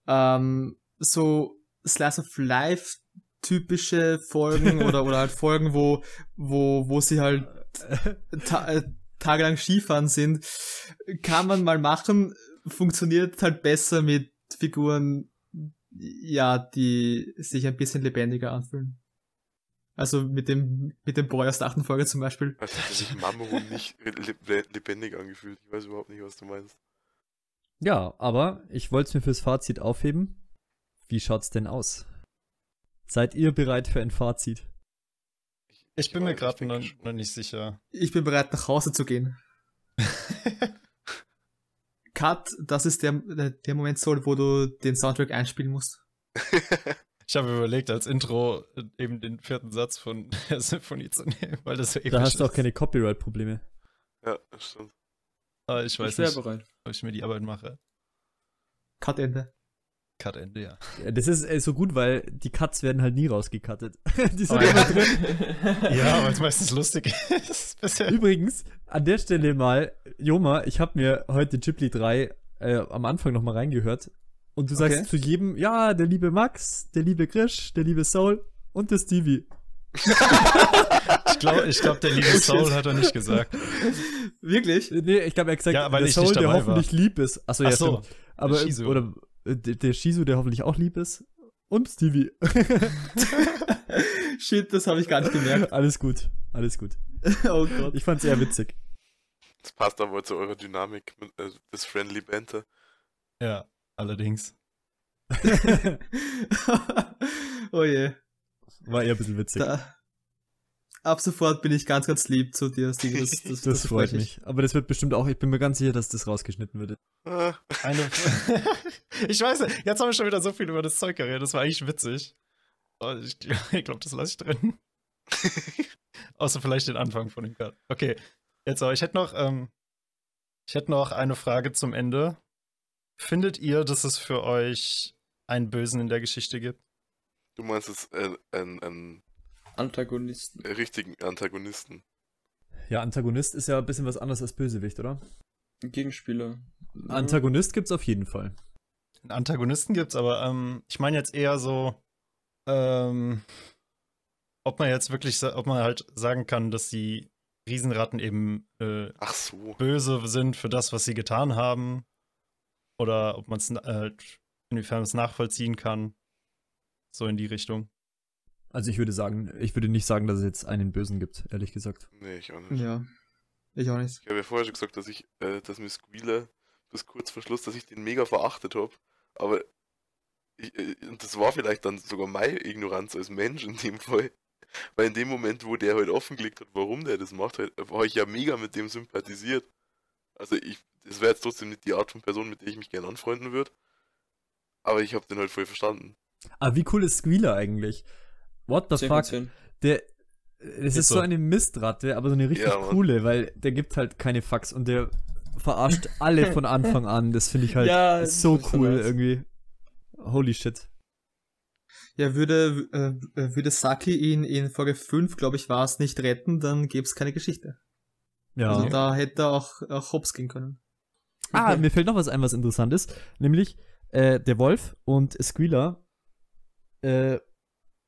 Ähm, so Slice of Life typische Folgen oder, oder halt Folgen, wo, wo, wo sie halt ta äh, tagelang Skifahren sind, kann man mal machen, funktioniert halt besser mit Figuren, ja, die sich ein bisschen lebendiger anfühlen. Also mit dem, mit dem Boy aus der achten Folge zum Beispiel. Also hat sich Mamoru nicht le lebendig angefühlt. Ich weiß überhaupt nicht, was du meinst. Ja, aber ich wollte es mir fürs Fazit aufheben. Wie schaut's denn aus? Seid ihr bereit für ein Fazit? Ich bin mir gerade noch, noch nicht sicher. Ich bin bereit, nach Hause zu gehen. Cut, das ist der, der, Moment soll, wo du den Soundtrack einspielen musst. Ich habe überlegt, als Intro äh, eben den vierten Satz von der Symphonie zu nehmen, weil das so episch Da hast du auch keine Copyright-Probleme. ja, das stimmt. Aber ich weiß ich nicht, bereit. ob ich mir die Arbeit mache. Cut Ende. Cut Ende, ja. Ja, das ist äh, so gut, weil die Cuts werden halt nie rausgecuttet. die sind Oh, immer ja. drin. Ja, weil es meistens lustig ist. Bisher. Übrigens, an der Stelle mal, Joma, ich habe mir heute Ghibli 3 äh, am Anfang nochmal reingehört. Und du sagst Okay. zu jedem, ja, der liebe Max, der liebe Grisch, der liebe Soul und der Stevie. Ich glaube, ich glaub, der liebe Soul hat er nicht gesagt. Wirklich? Nee, ich glaube, er hat gesagt, Ja, weil der ich Soul, der hoffentlich lieb ist. Achso, ja, Ach so, stimmt. Aber, Shizu. oder der, der Shizu, der hoffentlich auch lieb ist. Und Stevie. Shit, das habe ich gar nicht gemerkt. alles gut, alles gut. oh Gott. Ich fand's eher witzig. Das passt aber zu eurer Dynamik mit äh, des Friendly Banter. Ja, allerdings. oh je. War eher ein bisschen witzig. Da, ab sofort bin ich ganz, ganz lieb zu dir, Steve. Das, das, das freut freut mich. Aber das wird bestimmt auch, ich bin mir ganz sicher, dass das rausgeschnitten wird. Ah, Ich weiß, jetzt haben wir schon wieder so viel über das Zeug geredet. Das war eigentlich witzig. Aber ich, ich glaube, das lasse ich drin. Außer vielleicht den Anfang von dem Cut. Okay, jetzt aber, ich hätte noch, ähm, ich hätte noch eine Frage zum Ende. Findet ihr, dass es für euch einen Bösen in der Geschichte gibt? Du meinst es äh, einen, einen Antagonisten. richtigen Antagonisten. Ja, Antagonist ist ja ein bisschen was anderes als Bösewicht, oder? Gegenspieler. Antagonist gibt's auf jeden Fall. Antagonisten gibt's, aber ähm, ich meine jetzt eher so, ähm, ob man jetzt wirklich, ob man halt sagen kann, dass die Riesenratten eben äh, Ach so. böse sind für das, was sie getan haben. Oder ob man es äh, inwiefern man es nachvollziehen kann. So in die Richtung. Also ich würde sagen, ich würde nicht sagen, dass es jetzt einen Bösen gibt, ehrlich gesagt. Nee, ich auch nicht. Ja. Ich auch nicht. Ich habe ja vorher schon gesagt, dass ich, äh, dass mir Squealer bis kurz vor Schluss, dass ich den mega verachtet habe. Aber ich, äh, und das war vielleicht dann sogar meine Ignoranz als Mensch in dem Fall. Weil in dem Moment, wo der halt offengelegt hat, warum der das macht, halt, war ich ja mega mit dem sympathisiert. Also ich, das wäre jetzt trotzdem nicht die Art von Person, mit der ich mich gerne anfreunden würde. Aber ich habe den halt voll verstanden. Aber Ah, wie cool ist Squealer eigentlich? What the 10 von fuck? 10. Der, es ist so eine Mistratte, aber so eine richtig Ja, coole, weil der gibt halt keine Fucks und der verarscht alle von Anfang an. Das finde ich halt Ja, so cool irgendwie. Holy shit. Ja, würde, äh, äh, würde Saki ihn in Folge 5, glaube ich, war es, nicht retten, dann gäbe es keine Geschichte. Ja. Also da hätte er auch, auch hops gehen können. Ah, mir fällt noch was ein, was interessant ist. Nämlich, äh, der Wolf und Squealer äh,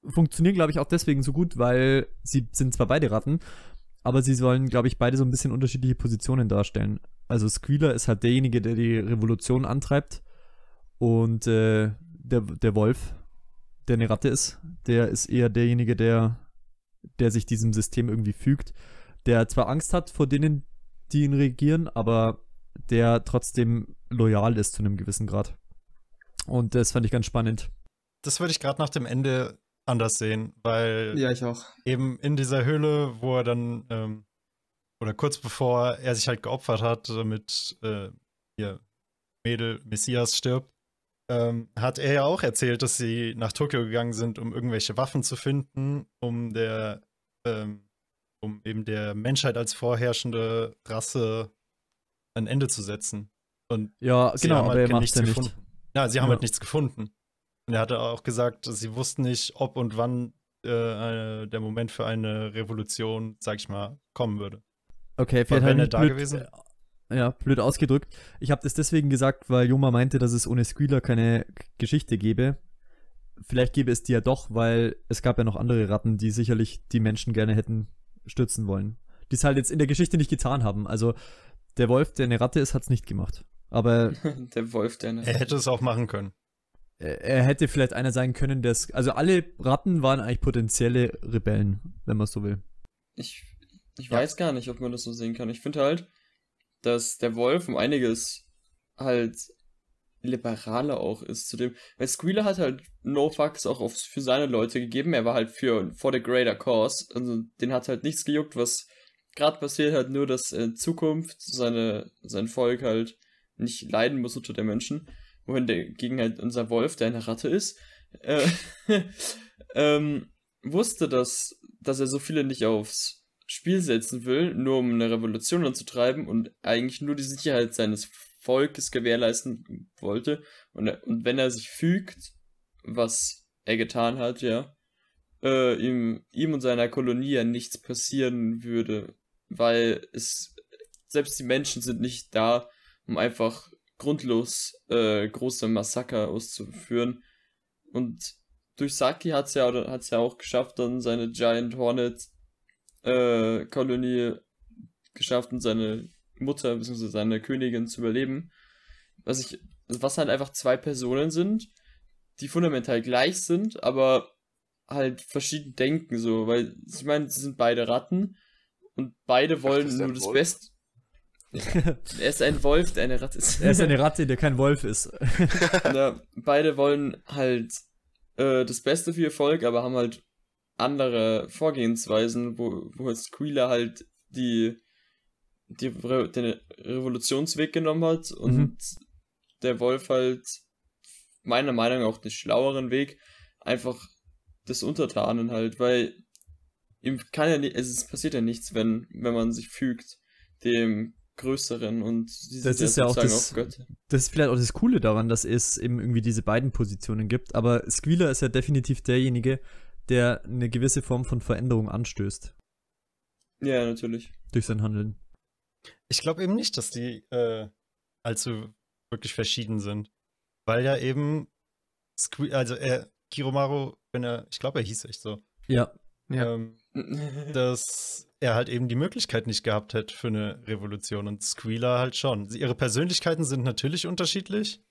funktionieren, glaube ich, auch deswegen so gut, weil sie sind zwar beide Ratten, aber sie sollen, glaube ich, beide so ein bisschen unterschiedliche Positionen darstellen. Also Squealer ist halt derjenige, der die Revolution antreibt und äh, der, der Wolf, der eine Ratte ist, der ist eher derjenige, der, der sich diesem System irgendwie fügt, der zwar Angst hat vor denen, die ihn regieren, aber der trotzdem loyal ist zu einem gewissen Grad. Und das fand ich ganz spannend. Das würde ich gerade nach dem Ende anders sehen, weil Ja, ich auch. eben in dieser Höhle, wo er dann, ähm, oder kurz bevor er sich halt geopfert hat, damit äh, ihr Mädel Messias stirbt, ähm, hat er ja auch erzählt, dass sie nach Tokio gegangen sind, um irgendwelche Waffen zu finden, um der, ähm, um eben der Menschheit als vorherrschende Rasse ein Ende zu setzen. Und Ja, sie genau, haben aber halt er macht nichts ja nicht. gefunden. Ja, sie haben Ja. halt nichts gefunden. Und er hatte auch gesagt, sie wussten nicht, ob und wann äh, eine, der Moment für eine Revolution, sag ich mal, kommen würde. Okay, vielleicht wenn habe er da blöd, gewesen? Ja, blöd ausgedrückt. Ich habe das deswegen gesagt, weil Joma meinte, dass es ohne Squealer keine Geschichte gäbe. Vielleicht gäbe es die ja doch, weil es gab ja noch andere Ratten, die sicherlich die Menschen gerne hätten stürzen wollen. Die es halt jetzt in der Geschichte nicht getan haben. Also der Wolf, der eine Ratte ist, hat es nicht gemacht. Aber der Wolf, der Er hätte es auch machen können. Er er hätte vielleicht einer sein können, der. Also alle Ratten waren eigentlich potenzielle Rebellen, wenn man so will. Ich, ich Ja. weiß gar nicht, ob man das so sehen kann. Ich finde halt, dass der Wolf um einiges halt liberaler auch ist zu dem. Weil Squealer hat halt No Fucks auch auf, für seine Leute gegeben. Er war halt für for the greater cause. Also den hat halt nichts gejuckt, was gerade passiert hat, nur dass in Zukunft seine, sein Volk halt nicht leiden muss unter der Menschen. Der gegen halt unser Wolf, der eine Ratte ist, äh, ähm, wusste, dass, dass er so viele nicht aufs Spiel setzen will, nur um eine Revolution anzutreiben und eigentlich nur die Sicherheit seines Volkes gewährleisten wollte. Und, und wenn er sich fügt, was er getan hat, ja, äh, ihm, ihm und seiner Kolonie ja nichts passieren würde, weil es, selbst die Menschen sind nicht da, um einfach grundlos äh, große Massaker auszuführen. Und durch Saki hat's ja, oder hat's ja auch geschafft, dann seine Giant Hornet äh, Kolonie geschafft und seine Mutter bzw. seine Königin zu überleben. Was ich, was halt einfach zwei Personen sind, die fundamental gleich sind, aber halt verschieden denken, so, weil ich meine, sie sind beide Ratten und beide wollen ist nur das. Beste. Er ist ein Wolf, der eine Ratte ist. Er ist eine Ratte, der kein Wolf ist. ja, beide wollen halt äh, das Beste für ihr Volk, aber haben halt andere Vorgehensweisen, wo, wo jetzt Squealer halt die, die Re den Revolutionsweg genommen hat und Mhm. der Wolf halt meiner Meinung nach auch den schlaueren Weg, einfach des Untertanen halt, weil ihm kann ja nicht, es passiert ja nichts, wenn, wenn man sich fügt dem Größeren und sie das ist ja auch das, das ist vielleicht auch das Coole daran, dass es eben irgendwie diese beiden Positionen gibt, aber Squealer ist ja definitiv derjenige, der eine gewisse Form von Veränderung anstößt. Ja, natürlich. Durch sein Handeln. Ich glaube eben nicht, dass die äh, allzu wirklich verschieden sind. Weil ja eben, Sque also er, Kiromaru, wenn er, ich glaube, er hieß echt so. Ja. ja. Ähm, dass er halt eben die Möglichkeit nicht gehabt hätte für eine Revolution und Squealer halt schon. Ihre Persönlichkeiten sind natürlich unterschiedlich,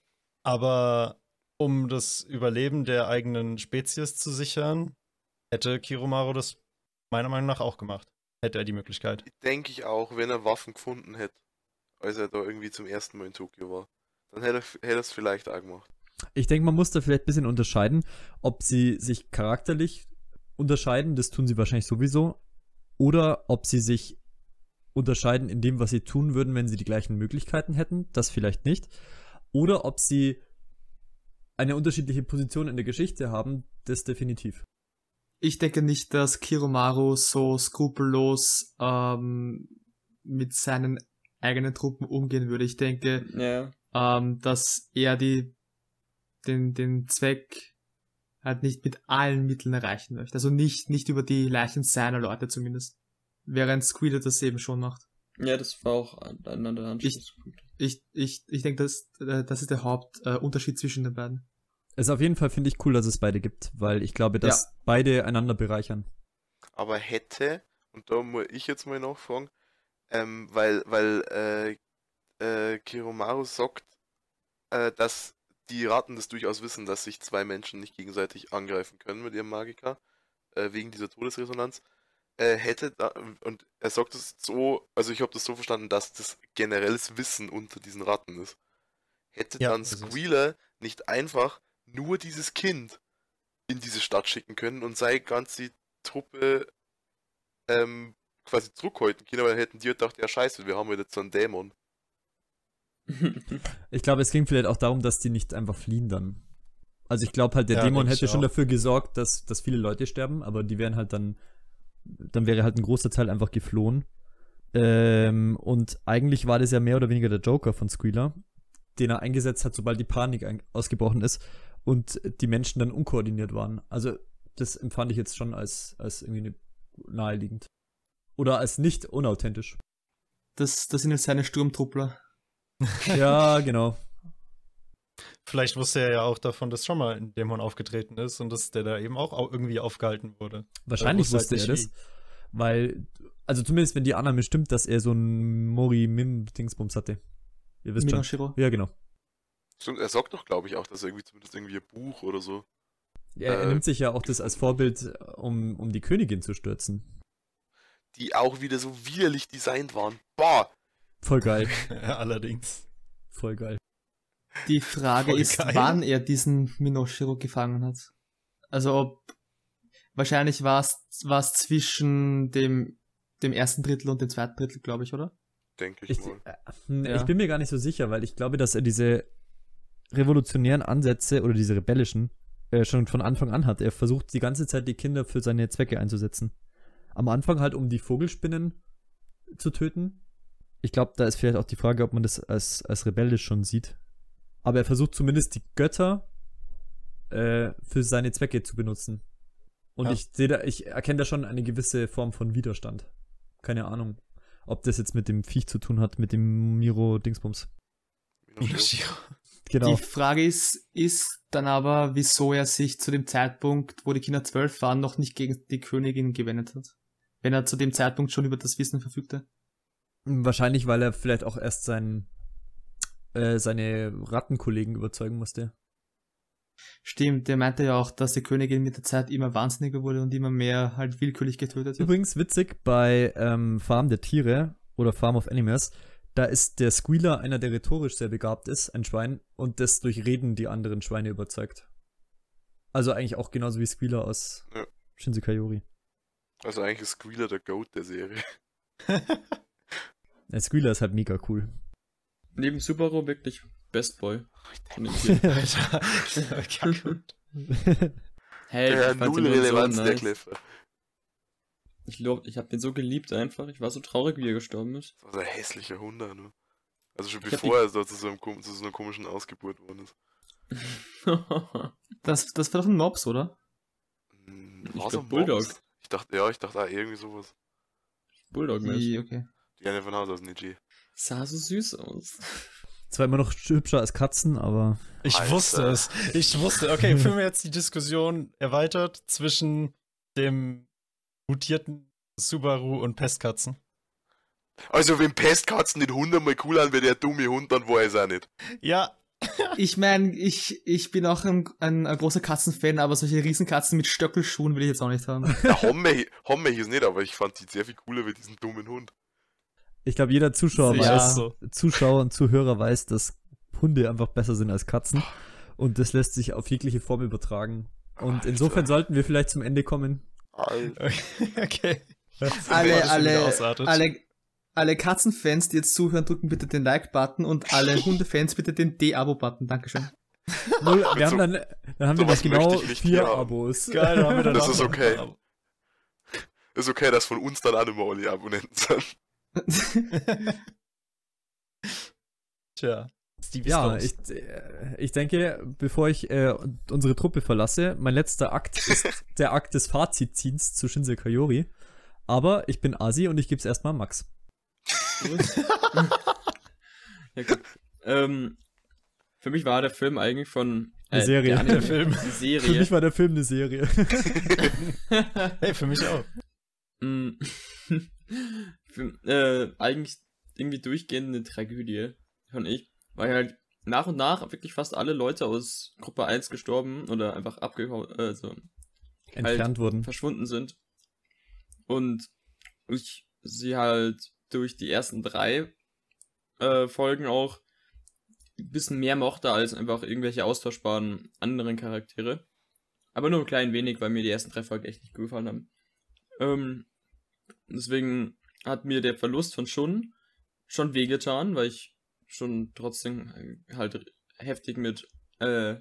aber um das Überleben der eigenen Spezies zu sichern, hätte Kiromaru das meiner Meinung nach auch gemacht. Hätte er die Möglichkeit. Denke ich auch, wenn er Waffen gefunden hätte, als er da irgendwie zum ersten Mal in Tokio war. Dann hätte er, hätte es vielleicht auch gemacht. Ich denke, man muss da vielleicht ein bisschen unterscheiden, ob sie sich charakterlich unterscheiden, das tun sie wahrscheinlich sowieso, oder ob sie sich unterscheiden in dem, was sie tun würden, wenn sie die gleichen Möglichkeiten hätten, das vielleicht nicht, oder ob sie eine unterschiedliche Position in der Geschichte haben, das definitiv. Ich denke nicht, dass Kiromaru so skrupellos ähm, mit seinen eigenen Truppen umgehen würde. Ich denke, ja. ähm, dass er die, den, den Zweck halt nicht mit allen Mitteln erreichen möchte. Also nicht, nicht über die Leichen seiner Leute zumindest. Während Squealer das eben schon macht. Ja, das war auch einer der Anschlusspunkte. Ich, ich, ich, ich denke, das, äh, das ist der Hauptunterschied äh, zwischen den beiden. Es ist auf jeden Fall, finde ich, cool, dass es beide gibt, weil ich glaube, dass ja. beide einander bereichern. Aber hätte, und da muss ich jetzt mal nachfragen, ähm, weil, weil äh, äh, Kiromaru sagt, äh, dass die Raten das durchaus wissen, dass sich zwei Menschen nicht gegenseitig angreifen können mit ihrem Magiker, äh, wegen dieser Todesresonanz. Äh, hätte da, und er sagt es so, also ich habe das so verstanden, dass das generelles Wissen unter diesen Ratten ist. Hätte ja, dann Squealer nicht einfach nur dieses Kind in diese Stadt schicken können und sei ganz die Truppe ähm, quasi zurückhalten können, weil hätten die gedacht, ja scheiße, wir haben jetzt so einen Dämon. Ich glaube, es ging vielleicht auch darum, dass die nicht einfach fliehen dann. Also ich glaube halt, der ja, Dämon hätte schon dafür gesorgt, dass, dass viele Leute sterben, aber die wären halt dann, dann wäre halt ein großer Teil einfach geflohen. Ähm, und eigentlich war das ja mehr oder weniger der Joker von Squealer, den er eingesetzt hat, sobald die Panik ausgebrochen ist und die Menschen dann unkoordiniert waren. Also das empfand ich jetzt schon als, als irgendwie naheliegend. Oder als nicht unauthentisch. Das, das sind jetzt seine Sturmtruppler. ja, genau. Vielleicht wusste er ja auch davon, dass schon mal ein Dämon aufgetreten ist und dass der da eben auch irgendwie aufgehalten wurde. Wahrscheinlich wusste, wusste er das, weil, also zumindest wenn die Annahme stimmt, dass er so ein Mori-Mim-Dingsbums hatte. Ihr wisst Minoshiro. schon. Ja, genau. Stimmt, er sagt doch, glaube ich, auch, dass er irgendwie zumindest irgendwie ein Buch oder so. Ja, er äh, nimmt sich ja auch das als Vorbild, um, um die Königin zu stürzen. Die auch wieder so widerlich designt waren. Boah! Voll geil. Allerdings. Voll geil. Die Frage Voll ist, geil. wann er diesen Minoshiro gefangen hat. Also ob wahrscheinlich war es zwischen dem, dem ersten Drittel und dem zweiten Drittel, glaube ich, oder? Denke ich, ich mal. Äh, ich ja. bin mir gar nicht so sicher, weil ich glaube, dass er diese revolutionären Ansätze oder diese rebellischen äh, schon von Anfang an hat. Er versucht die ganze Zeit die Kinder für seine Zwecke einzusetzen. Am Anfang halt, um die Vogelspinnen zu töten. Ich glaube, da ist vielleicht auch die Frage, ob man das als, als rebellisch schon sieht. Aber er versucht zumindest die Götter äh, für seine Zwecke zu benutzen. Und ja. ich sehe da, ich erkenne da schon eine gewisse Form von Widerstand. Keine Ahnung, ob das jetzt mit dem Viech zu tun hat, mit dem Miro Dingsbums. Miro. Genau. Die Frage ist, ist dann aber, wieso er sich zu dem Zeitpunkt, wo die Kinder zwölf waren, noch nicht gegen die Königin gewendet hat. Wenn er zu dem Zeitpunkt schon über das Wissen verfügte. Wahrscheinlich, weil er vielleicht auch erst sein, äh, seine Rattenkollegen überzeugen musste. Stimmt, der meinte ja auch, dass die Königin mit der Zeit immer wahnsinniger wurde und immer mehr halt willkürlich getötet wird. Übrigens witzig, bei ähm, Farm der Tiere oder Farm of Animals da ist der Squealer einer, der rhetorisch sehr begabt ist, ein Schwein, und das durch Reden die anderen Schweine überzeugt. Also eigentlich auch genauso wie Squealer aus ja. Shinsekai Yori. Also eigentlich ist Squealer der Goat der Serie. der Squealer ist halt mega cool. Neben Subaru wirklich Best Boy. ja, gut. Hey, Der ich fand null Relevanz, so der nice. Cliff. Ich glaub, ich hab den so geliebt einfach. Ich war so traurig, wie er gestorben ist. Das war so ein hässlicher Hund, ne? Also schon Ich bevor er so zu so, einem, zu so einer komischen Ausgeburt worden ist. Das, das war doch ein Mops, oder? Hm, Ich war's glaub, ein Bulldog. Mops? Ich dachte, ja, ich dachte, ah, irgendwie sowas. Bulldog -mäßig. Okay. Die eine von Haus aus, nicht G. Sah so süß aus. Zwar immer noch hübscher als Katzen, aber Ich Alter. wusste es. Ich wusste. Okay, führen wir jetzt die Diskussion erweitert zwischen dem mutierten Subaru und Pestkatzen. Also, wenn Pestkatzen den Hund einmal cool an, wäre der dumme Hund, dann war es auch nicht. Ja, Ich meine, ich, ich bin auch ein, ein, ein großer Katzenfan, aber solche Riesenkatzen mit Stöckelschuhen will ich jetzt auch nicht haben. Ja, Homme, Homme hieß nicht, aber ich fand die sehr viel cooler wie diesen dummen Hund. Ich glaube, jeder Zuschauer Ja. weiß, so. Zuschauer und Zuhörer weiß, dass Hunde einfach besser sind als Katzen. Und das lässt sich auf jegliche Form übertragen. Und Alter. insofern sollten wir vielleicht zum Ende kommen. Alter. Okay. alle, das alle, ausartet. alle, alle Katzenfans, die jetzt zuhören, drücken bitte den Like-Button und alle Hundefans bitte den D-Abo-Button. Dankeschön. Null, wir So- haben dann, dann haben wir gleich genau vier. Abos. Geil, da haben wir dann Das ist okay. Ist okay, dass von uns dann alle Abonnenten sind. Tja. Stevie Ja, ich, äh, ich denke, bevor ich äh, unsere Truppe verlasse, mein letzter Akt ist der Akt des Fazitziehens zu Shinse Kayori. Aber ich bin Asi und ich gebe es erstmal Max. ja, gut. ähm, für mich war der Film eigentlich von. äh, Eine Serie. Der, Anime, Der Film. Die Für Serie. mich war der Film eine Serie. Hey, für mich auch. Äh, eigentlich irgendwie durchgehend eine Tragödie, fand ich. Weil halt nach und nach wirklich fast alle Leute aus Gruppe 1 gestorben oder einfach abgehauen, äh, so Entfernt wurden. verschwunden sind. Und ich sie halt durch die ersten drei äh, Folgen auch ein bisschen mehr mochte als einfach irgendwelche austauschbaren anderen Charaktere. Aber nur ein klein wenig, weil mir die ersten drei Folgen echt nicht gut gefallen haben. Ähm, deswegen hat mir der Verlust von Shun schon wehgetan, weil ich schon trotzdem halt heftig mit äh,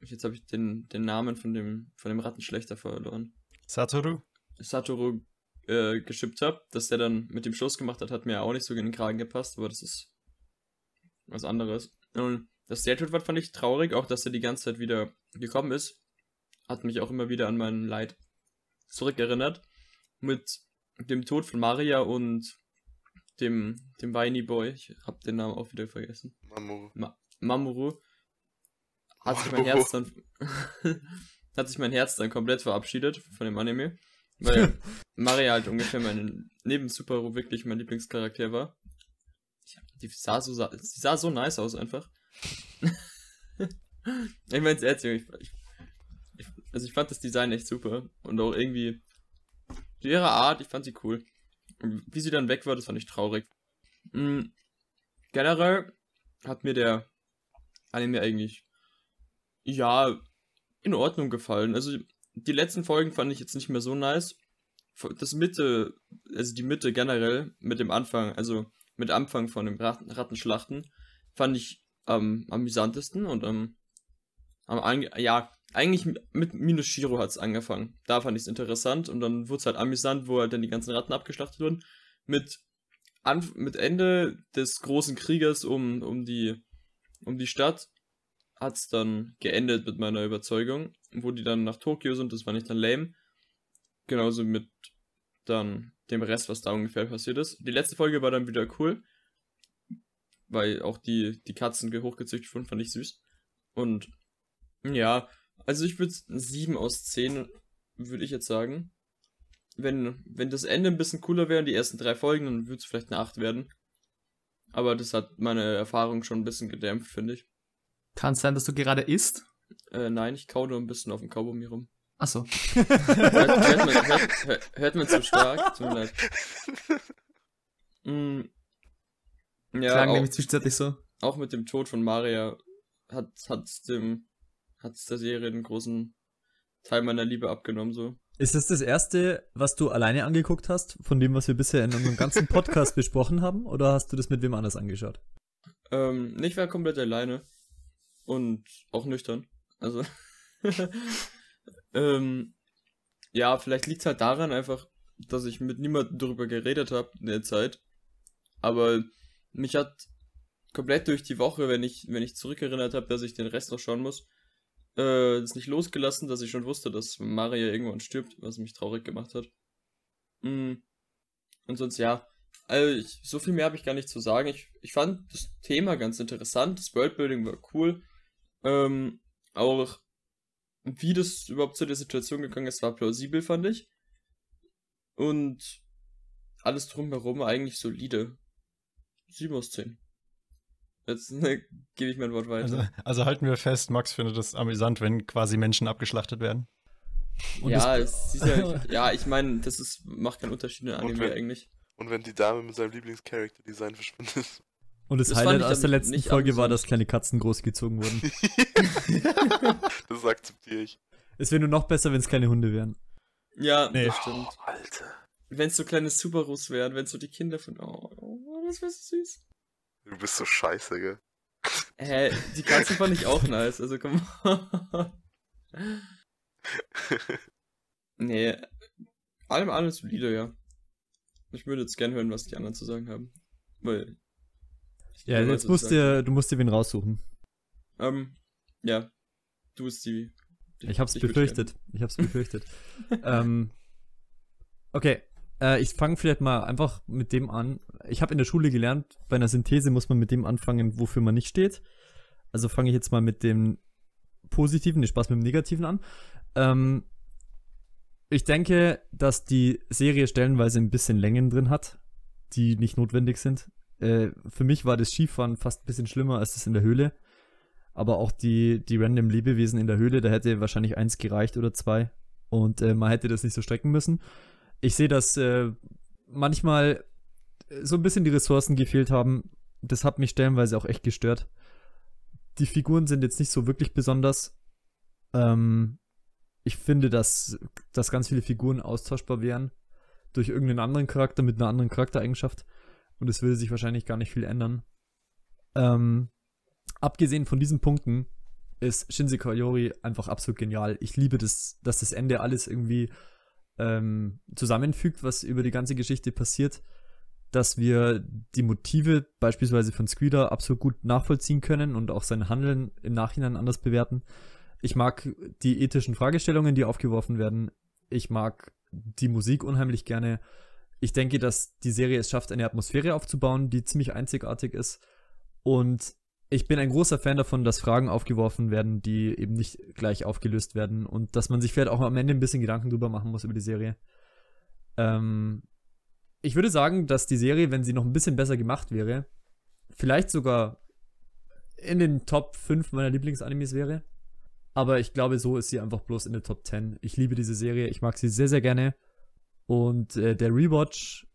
jetzt habe ich den, den Namen von dem von dem Rattenschlechter verloren. Satoru? Satoru äh, geschippt habe, dass der dann mit dem Schluss gemacht hat, hat mir auch nicht so in den Kragen gepasst, aber das ist was anderes. Und das Tod fand ich traurig, auch dass er die ganze Zeit wieder gekommen ist. Hat mich auch immer wieder an mein Leid zurückerinnert. Mit dem Tod von Maria und dem, dem Weiny Boy. Ich hab den Namen auch wieder vergessen. Mamoru. Mamoru. Hat sich mein Mamoru. Herz dann. hat sich mein Herz dann komplett verabschiedet von dem Anime. Weil Maria halt ungefähr mein neben Subaru wirklich mein Lieblingscharakter war. Die sah so, sie sah so nice aus einfach. ich mein's ernst, Junge, ich, ich, ich, also ich fand das Design echt super. Und auch irgendwie ihre Art, ich fand sie cool. Wie sie dann weg war, das fand ich traurig. Mm, generell hat mir der Anime eigentlich ja in Ordnung gefallen. Also die letzten Folgen fand ich jetzt nicht mehr so nice. Das Mitte, also die Mitte generell mit dem Anfang, also mit Anfang von dem Ratten, Rattenschlachten, fand ich am amüsantesten und am, am ja, eigentlich mit Minus Shiro hat es angefangen. Da fand ich es interessant und dann wurde es halt amüsant, wo halt dann die ganzen Ratten abgeschlachtet wurden. Mit, Anf mit Ende des großen Krieges um, um, die, um die Stadt hat es dann geendet mit meiner Überzeugung, wo die dann nach Tokio sind, das war nicht dann lame. Genauso mit dann dem Rest, was da ungefähr passiert ist. Die letzte Folge war dann wieder cool, weil auch die, die Katzen ge- hochgezüchtet wurden, fand ich süß. Und ja, also ich würde 7 aus 10, würde ich jetzt sagen. Wenn, wenn das Ende ein bisschen cooler wäre, die ersten drei Folgen, dann würde es vielleicht eine 8 werden. Aber das hat meine Erfahrung schon ein bisschen gedämpft, finde ich. Kann sein, dass du gerade isst? Äh, nein, ich kau nur ein bisschen auf dem Kaugummi rum. Achso. Hört, hört, man, hört, hört, hört man zu stark? Tut mir leid. Mm, ja, Klang auch, nämlich zwischenzeitlich so. auch mit dem Tod von Maria hat hat's dem hat's der Serie einen großen Teil meiner Liebe abgenommen so. Ist das das erste, was du alleine angeguckt hast, von dem, was wir bisher in unserem ganzen Podcast besprochen haben? Oder hast du das mit wem anders angeschaut? Ähm, nicht war komplett alleine. Und auch nüchtern. Also. ähm, ja, vielleicht liegt es halt daran einfach, dass ich mit niemandem darüber geredet habe in der Zeit. Aber mich hat komplett durch die Woche, wenn ich, wenn ich zurückerinnert habe, dass ich den Rest noch schauen muss, äh, das nicht losgelassen, dass ich schon wusste, dass Maria irgendwann stirbt, was mich traurig gemacht hat. Mm. Und sonst ja, also ich, so viel mehr habe ich gar nicht zu sagen. Ich, ich fand das Thema ganz interessant, das Worldbuilding war cool. Ähm, auch wie das überhaupt zu der Situation gegangen ist, war plausibel, fand ich. Und alles drumherum eigentlich solide. 7 aus 10. Jetzt ne, gebe ich mein Wort weiter. Also, also, halten wir fest, Max findet es amüsant, wenn quasi Menschen abgeschlachtet werden. Und ja, es ist ja, ja, ich meine, das ist, macht keinen Unterschied in Anime wenn, eigentlich. Und wenn die Dame mit seinem Lieblingscharakter-Design verschwindet. Und das, das Highlight aus der letzten Folge war, dass kleine Katzen großgezogen wurden. das akzeptiere ich. Es wäre nur noch besser, wenn es kleine Hunde wären. Ja, nee. das stimmt. Oh, Alter. Wenn es so kleine Subarus wären, wenn es so die Kinder von. Oh, oh das wäre so süß. Du bist so scheiße, gell? Hä, die Katzen fand ich auch nice, also komm. nee, allem alles solide, ja. Ich würde jetzt gern hören, was die anderen zu sagen haben. Weil. Ja, jetzt musst du, du musst dir wen raussuchen. Ähm, ja. Du bist die. Ich hab's ich befürchtet. Ich hab's befürchtet. ähm, okay. Äh, ich fange vielleicht mal einfach mit dem an. Ich habe in der Schule gelernt, bei einer Synthese muss man mit dem anfangen, wofür man nicht steht. Also fange ich jetzt mal mit dem Positiven, den Spaß mit dem Negativen an. Ähm, ich denke, dass die Serie stellenweise ein bisschen Längen drin hat, die nicht notwendig sind. Äh, für mich war das Skifahren fast ein bisschen schlimmer als das in der Höhle. Aber auch die, die random Lebewesen in der Höhle, da hätte wahrscheinlich eins gereicht oder zwei. Und äh, man hätte das nicht so strecken müssen. Ich sehe, dass äh, manchmal so ein bisschen die Ressourcen gefehlt haben. Das hat mich stellenweise auch echt gestört. Die Figuren sind jetzt nicht so wirklich besonders. Ähm, ich finde, dass, dass ganz viele Figuren austauschbar wären durch irgendeinen anderen Charakter mit einer anderen Charaktereigenschaft. Und es würde sich wahrscheinlich gar nicht viel ändern. Ähm, abgesehen von diesen Punkten ist Shinse Kayori einfach absolut genial. Ich liebe das, dass das Ende alles irgendwie ähm, zusammenfügt, was über die ganze Geschichte passiert, dass wir die Motive beispielsweise von Squeeder absolut gut nachvollziehen können und auch sein Handeln im Nachhinein anders bewerten. Ich mag die ethischen Fragestellungen, die aufgeworfen werden. Ich mag die Musik unheimlich gerne. Ich denke, dass die Serie es schafft, eine Atmosphäre aufzubauen, die ziemlich einzigartig ist. Und ich bin ein großer Fan davon, dass Fragen aufgeworfen werden, die eben nicht gleich aufgelöst werden und dass man sich vielleicht auch am Ende ein bisschen Gedanken drüber machen muss über die Serie. Ähm, ich würde sagen, dass die Serie, wenn sie noch ein bisschen besser gemacht wäre, vielleicht sogar in den Top 5 meiner Lieblingsanimes wäre. Aber ich glaube, so ist sie einfach bloß in der Top 10. Ich liebe diese Serie, ich mag sie sehr, sehr gerne. Und äh, der Rewatch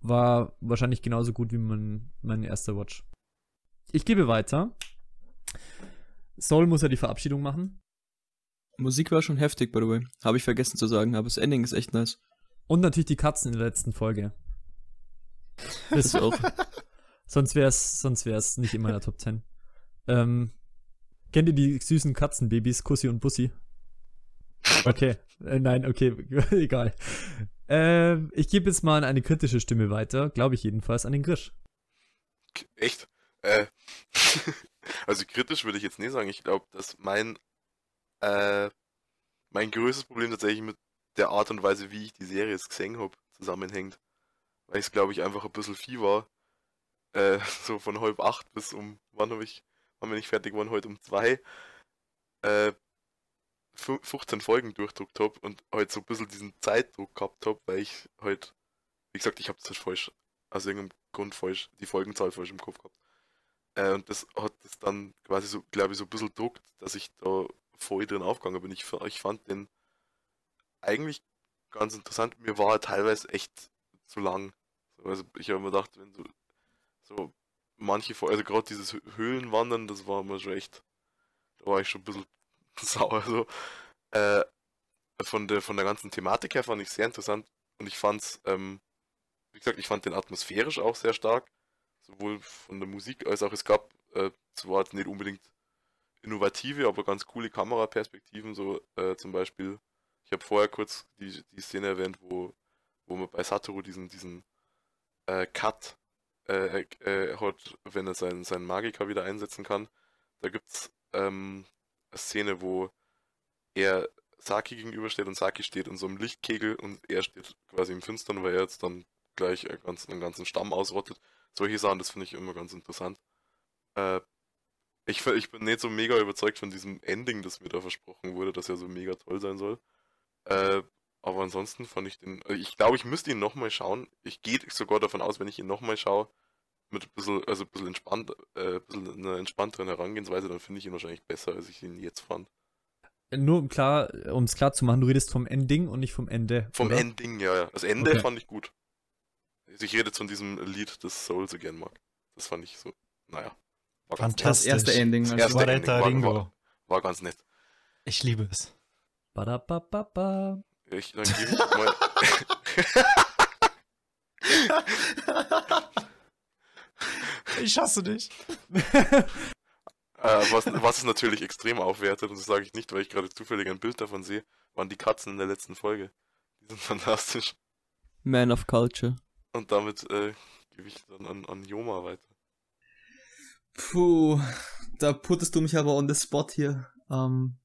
war wahrscheinlich genauso gut wie mein, mein erster Watch. Ich gebe weiter. Soul muss ja die Verabschiedung machen. Musik war schon heftig, by the way. Habe ich vergessen zu sagen, aber das Ending ist echt nice. Und natürlich die Katzen in der letzten Folge. Das auch. sonst wäre es sonst wär's nicht in meiner Top 10. Ähm, Kennt ihr die süßen Katzenbabys, Kussi und Bussi? Okay, äh, nein, okay, egal. Äh, ich gebe jetzt mal eine kritische Stimme weiter, glaube ich jedenfalls, an den Grisch. Echt? Äh, also kritisch würde ich jetzt nicht sagen. Ich glaube, dass mein, äh, mein größtes Problem tatsächlich mit der Art und Weise, wie ich die Serie jetzt gesehen habe, zusammenhängt. Weil ich es, glaube ich, einfach ein bisschen viel war. Äh, so von halb acht bis um, wann habe ich waren wir nicht fertig geworden, heute um zwei, äh, 15 Folgen durchdruckt habe und halt so ein bisschen diesen Zeitdruck gehabt habe, weil ich halt, wie gesagt, ich habe das falsch, aus irgendeinem Grund falsch, die Folgenzahl falsch im Kopf gehabt. Äh, und das hat das dann quasi so, glaube ich, so ein bisschen druckt, dass ich da voll drin aufgegangen bin. Ich, ich fand den eigentlich ganz interessant. Mir war er teilweise echt zu lang. Also ich habe mir gedacht, wenn du so manche, also gerade dieses Höhlenwandern, das war mir schon echt, da war ich schon ein bisschen sauer. So. Äh, von, der, von der ganzen Thematik her fand ich sehr interessant und ich fand's, ähm, wie gesagt, ich fand den atmosphärisch auch sehr stark. Sowohl von der Musik als auch es gab äh, zwar nicht unbedingt innovative, aber ganz coole Kameraperspektiven, so äh, zum Beispiel, ich habe vorher kurz die, die Szene erwähnt, wo, wo man bei Satoru diesen, diesen äh, Cut äh, äh, hat, wenn er seinen, seinen Magiker wieder einsetzen kann. Da gibt's ähm, eine Szene, wo er Saki gegenübersteht und Saki steht in so einem Lichtkegel und er steht quasi im Finstern, weil er jetzt dann gleich einen ganzen, einen ganzen Stamm ausrottet. Solche Sachen, das finde ich immer ganz interessant. Äh, ich, ich bin nicht so mega überzeugt von diesem Ending, das mir da versprochen wurde, dass er so mega toll sein soll. Äh, aber ansonsten fand ich den. äh, Ich glaube, ich müsste ihn nochmal schauen. Ich gehe sogar davon aus, wenn ich ihn nochmal schaue, mit ein bisschen, also ein bisschen entspannt, äh, bisschen einer entspannteren Herangehensweise, dann finde ich ihn wahrscheinlich besser, als ich ihn jetzt fand. Nur um klar, um es klar zu machen, du redest vom Ending und nicht vom Ende. Vom oder? Ending, ja, ja. Das Ende Okay. fand ich gut. Also ich rede jetzt von diesem Lied, das Souls Again mag. Das fand ich so, naja. War ganz nett. Das Fantastisch. erste Ending. Das Also. erste Ending war, Ringo. war, war ganz nett. Ich liebe es. Badabababa. Ich, dann gebe ich mal. Ich hasse dich. Äh, was, was es natürlich extrem aufwertet, und das sage ich nicht, weil ich gerade zufällig ein Bild davon sehe, waren die Katzen in der letzten Folge. Die sind fantastisch. Man of Culture. Und damit äh, gebe ich dann an, an Joma weiter. Puh, da puttest du mich aber on the spot hier. Ähm,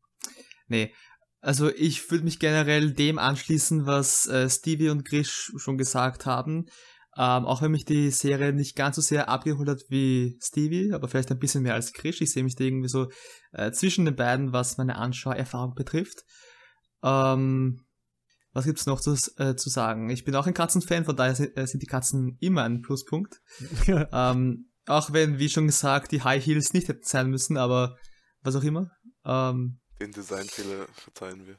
nee, also ich würde mich generell dem anschließen, was äh, Stevie und Grish schon gesagt haben. Ähm, auch wenn mich die Serie nicht ganz so sehr abgeholt hat wie Stevie, aber vielleicht ein bisschen mehr als Grish. Ich sehe mich da irgendwie so äh, zwischen den beiden, was meine Anschauerfahrung betrifft. Ähm, was gibt's noch zu, äh, zu sagen? Ich bin auch ein Katzenfan, von daher sind, äh, sind die Katzen immer ein Pluspunkt. Ähm, auch wenn, wie schon gesagt, die High Heels nicht hätten sein müssen, aber was auch immer. Ähm, Den Designfehler verzeihen wir.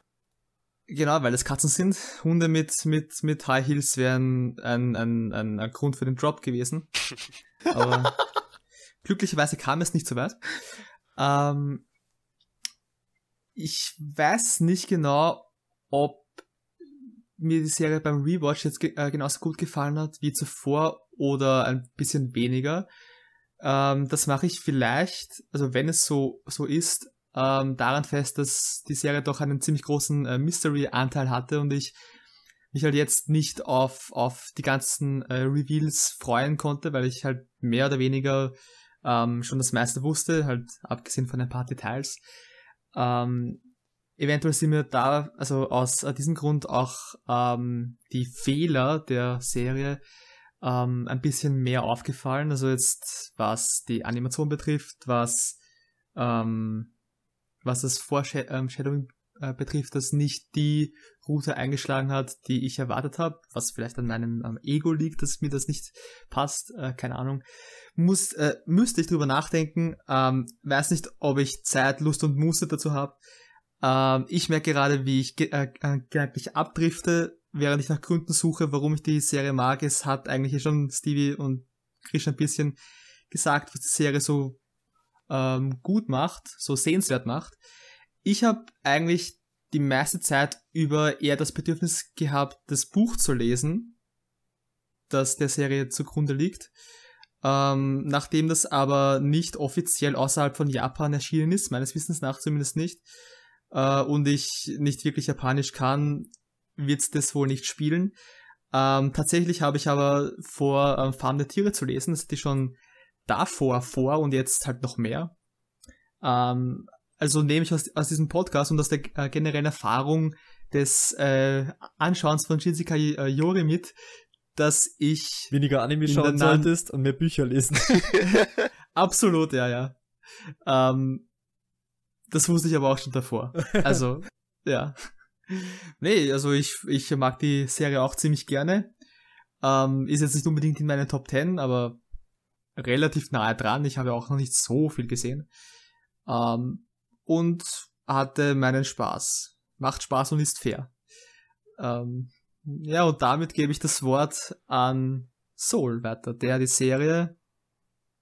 genau, weil es Katzen sind. Hunde mit, mit, mit High Heels wären ein, ein, ein, ein Grund für den Drop gewesen. Aber glücklicherweise kam es nicht so weit. Ähm, ich weiß nicht genau, ob mir die Serie beim Rewatch jetzt ge äh, genauso gut gefallen hat wie zuvor oder ein bisschen weniger. Ähm, das mache ich vielleicht, also wenn es so, so ist, ähm, daran fest, dass die Serie doch einen ziemlich großen äh, Mystery-Anteil hatte und ich mich halt jetzt nicht auf, auf die ganzen äh, Reveals freuen konnte, weil ich halt mehr oder weniger ähm, schon das meiste wusste, halt abgesehen von ein paar Details. Ähm, eventuell sind mir da, also aus äh, diesem Grund auch ähm, die Fehler der Serie ähm, ein bisschen mehr aufgefallen. Also jetzt, was die Animation betrifft, was, ähm, was das Foreshadowing äh, betrifft, das nicht die Route eingeschlagen hat, die ich erwartet habe, was vielleicht an meinem ähm, Ego liegt, dass mir das nicht passt, äh, keine Ahnung. Muss, äh, müsste ich drüber nachdenken, ähm, weiß nicht, ob ich Zeit, Lust und Muße dazu habe. Ähm, ich merke gerade, wie ich äh, äh, gedanklich abdrifte, während ich nach Gründen suche, warum ich die Serie mag. Es hat eigentlich schon Stevie und Krish ein bisschen gesagt, was die Serie so ähm, gut macht, so sehenswert macht. Ich habe eigentlich die meiste Zeit über eher das Bedürfnis gehabt, das Buch zu lesen, das der Serie zugrunde liegt. Ähm, nachdem das aber nicht offiziell außerhalb von Japan erschienen ist, meines Wissens nach zumindest nicht, äh, und ich nicht wirklich Japanisch kann, wird's das wohl nicht spielen. Ähm, tatsächlich habe ich aber vor, ähm, Farm der Tiere zu lesen. Das hatte ich schon davor vor und jetzt halt noch mehr. Ähm, also nehme ich aus, aus diesem Podcast und aus der äh, generellen Erfahrung des äh, Anschauens von Shinsekai äh, Yori mit, dass ich Weniger Anime schauen solltest und mehr Bücher lesen. absolut, ja, ja. Ähm, das wusste ich aber auch schon davor. Also, ja. Nee, also ich, ich mag die Serie auch ziemlich gerne. Ähm, ist jetzt nicht unbedingt in meinen Top 10, aber relativ nahe dran. Ich habe auch noch nicht so viel gesehen. Ähm, und hatte meinen Spaß. Macht Spaß und ist fair. Ähm, ja, und damit gebe ich das Wort an Soul weiter, der die Serie,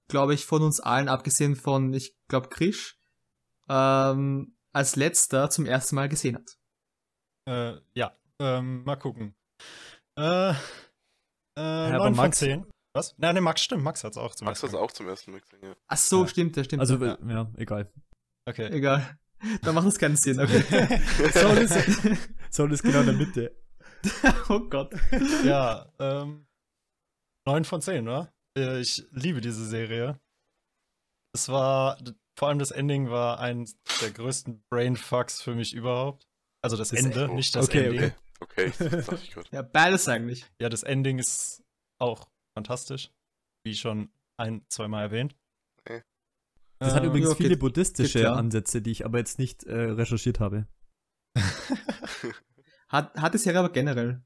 glaube ich, von uns allen, abgesehen von, ich glaube, Krish, ähm, als letzter zum ersten Mal gesehen hat. Äh, ja, ähm, mal gucken. Äh, äh, aber 9 von Max- 10. Was? Nein, nee, Max stimmt. Max hat es auch zum Max hat es ersten Mal. auch zum ersten Mal gesehen, ja. Ach so, Ja. stimmt, der stimmt. Also, ja. ja, egal. Okay. Egal. Da macht es keinen Sinn, okay. Soul ist, Soul ist genau in der Mitte. oh Gott. ja, ähm. 9 von 10, oder? Äh, Ich liebe diese Serie. Es war, vor allem das Ending war eins der größten Brainfucks für mich überhaupt. Also das Ist Ende, echt- nicht das Okay, Ending. okay. Okay, das dachte ich gerade. Ja, beides eigentlich. Ja, das Ending ist auch fantastisch. Wie schon ein, zweimal erwähnt. Okay. Das hat Ähm, übrigens ja, viele buddhistische geht. Ansätze, die ich aber jetzt nicht äh, recherchiert habe. Hat, hat die Serie aber generell.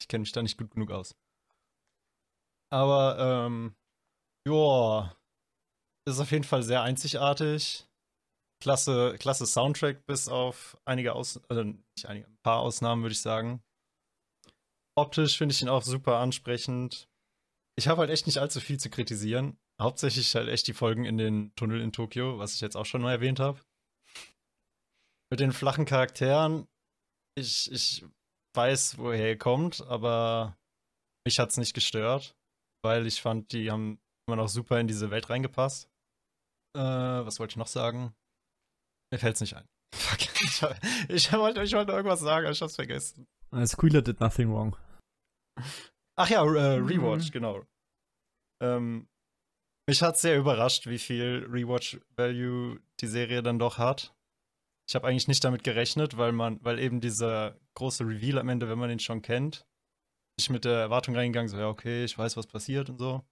Ich kenne mich da nicht gut genug aus. Aber, ähm, ja, ist auf jeden Fall sehr einzigartig. Klasse, klasse Soundtrack, bis auf einige Aus, also nicht einige, ein paar Ausnahmen, würde ich sagen. Optisch finde ich ihn auch super ansprechend. Ich habe halt echt nicht allzu viel zu kritisieren. Hauptsächlich halt echt die Folgen in den Tunnel in Tokio, was ich jetzt auch schon mal erwähnt habe. Mit den flachen Charakteren, ich, ich weiß, woher ihr kommt, aber mich hat es nicht gestört, weil ich fand, die haben immer noch super in diese Welt reingepasst. Äh, was wollte ich noch sagen? Mir fällt's nicht ein. Fuck. Ich, ich wollte ich wollte irgendwas sagen, aber ich hab's vergessen. Äh, Squealer did nothing wrong. Ach ja, äh, Rewatch, Mhm. genau. Ähm, mich hat sehr überrascht, wie viel Rewatch-Value die Serie dann doch hat. Ich habe eigentlich nicht damit gerechnet, weil man, weil eben dieser große Reveal am Ende, wenn man ihn schon kennt, ich mit der Erwartung reingegangen, so ja, okay, ich weiß, was passiert und so.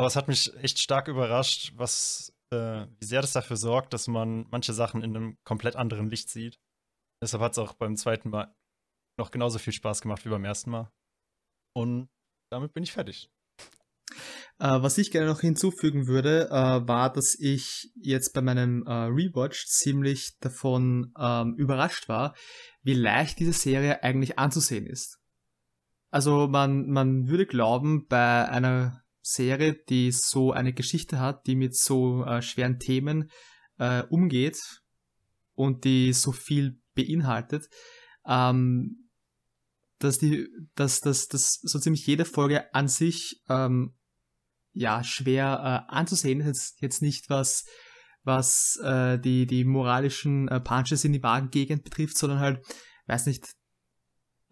Aber es hat mich echt stark überrascht, was, äh, wie sehr das dafür sorgt, dass man manche Sachen in einem komplett anderen Licht sieht. Deshalb hat es auch beim zweiten Mal noch genauso viel Spaß gemacht wie beim ersten Mal. Und damit bin ich fertig. Äh, was ich gerne noch hinzufügen würde, äh, war, dass ich jetzt bei meinem äh, Rewatch ziemlich davon ähm, überrascht war, wie leicht diese Serie eigentlich anzusehen ist. Also man, man würde glauben, bei einer Serie, die so eine Geschichte hat, die mit so äh, schweren Themen äh, umgeht und die so viel beinhaltet, ähm, dass die, dass, dass, dass so ziemlich jede Folge an sich ähm, ja schwer äh, anzusehen ist jetzt, jetzt nicht was was äh, die die moralischen äh, Punches in die Magengegend betrifft, sondern halt weiß nicht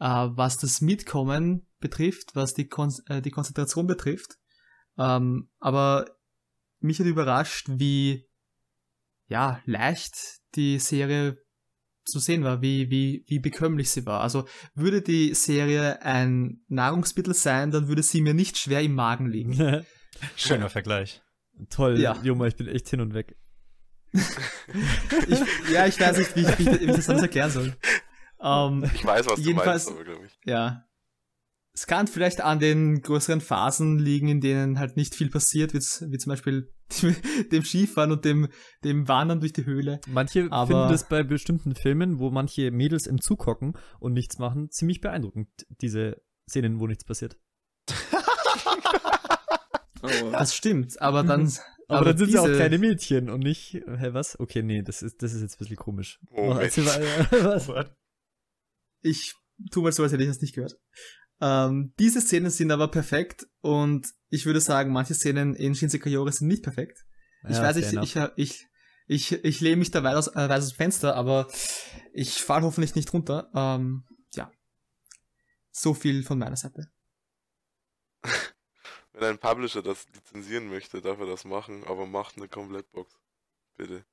äh, was das Mitkommen betrifft, was die Kon äh, die Konzentration betrifft. Ähm, aber mich hat überrascht, wie ja leicht die Serie zu sehen war, wie, wie, wie bekömmlich sie war. Also würde die Serie ein Nahrungsmittel sein, dann würde sie mir nicht schwer im Magen liegen. Schöner Vergleich. Toll, Ja. Joma, ich bin echt hin und weg. Ich, ja, ich weiß nicht, wie ich, wie ich, das anders erklären soll. Ähm, Ich weiß, was du meinst, aber glaube ich. ja. Es kann vielleicht an den größeren Phasen liegen, in denen halt nicht viel passiert, wie, wie zum Beispiel dem Skifahren und dem, dem Wandern durch die Höhle. Manche Aber- finden das bei bestimmten Filmen, wo manche Mädels im Zug hocken und nichts machen, ziemlich beeindruckend, diese Szenen, wo nichts passiert. Oh, Das stimmt, aber dann. Aber, dann sind sie auch diese- kleine Mädchen und nicht, hä, was? Okay, nee, das ist, das ist jetzt ein bisschen komisch. Erzähl mal, äh, was? Ich tu mal so, als hätte ich das nicht gehört. Ähm, diese Szenen sind aber perfekt und ich würde sagen, manche Szenen in Shinse Kayore sind nicht perfekt. Ich Ja, weiß, ich, ich, ich, ich, ich lehne mich da weit aus, äh, weit aus dem Fenster, aber ich falle hoffentlich nicht runter. Ähm, ja. So viel von meiner Seite. Wenn ein Publisher das lizenzieren möchte, darf er das machen, aber macht eine Komplettbox. Bitte.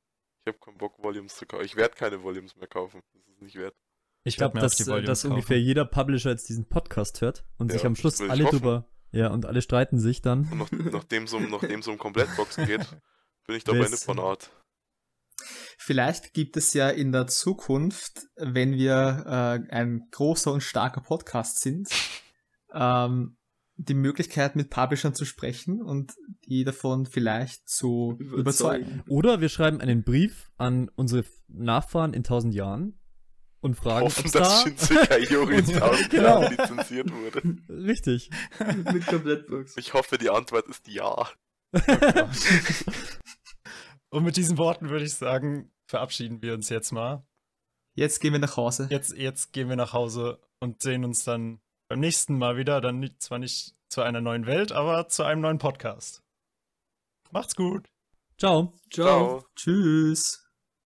Ich habe keinen Bock, Volumes zu kaufen. Ich werde keine Volumes mehr kaufen. Das ist nicht wert. Ich glaube, dass, äh, dass ungefähr jeder Publisher jetzt diesen Podcast hört und Ja, sich am Schluss alle drüber, ja, und alle streiten sich dann. Und nach, nachdem es um, nachdem es um Komplettboxen geht, bin ich da bei Nippon Art. Vielleicht gibt es ja in der Zukunft, wenn wir äh, ein großer und starker Podcast sind, ähm, die Möglichkeit mit Publishern zu sprechen und die davon vielleicht zu überzeugen. Oder wir schreiben einen Brief an unsere Nachfahren in tausend Jahren und fragen, Hoffen, ob's dass da... Shinsekai Yori in tausend Genau. Lizenziert wurde. Richtig. mit Komplettbox. Ich hoffe, die Antwort ist ja. Und mit diesen Worten würde ich sagen, verabschieden wir uns jetzt mal. Jetzt gehen wir nach Hause. Jetzt, jetzt gehen wir nach Hause und sehen uns dann beim nächsten Mal wieder. Dann nicht, zwar nicht zu einer neuen Welt, aber zu einem neuen Podcast. Macht's gut. Ciao. Ciao. Ciao. Tschüss.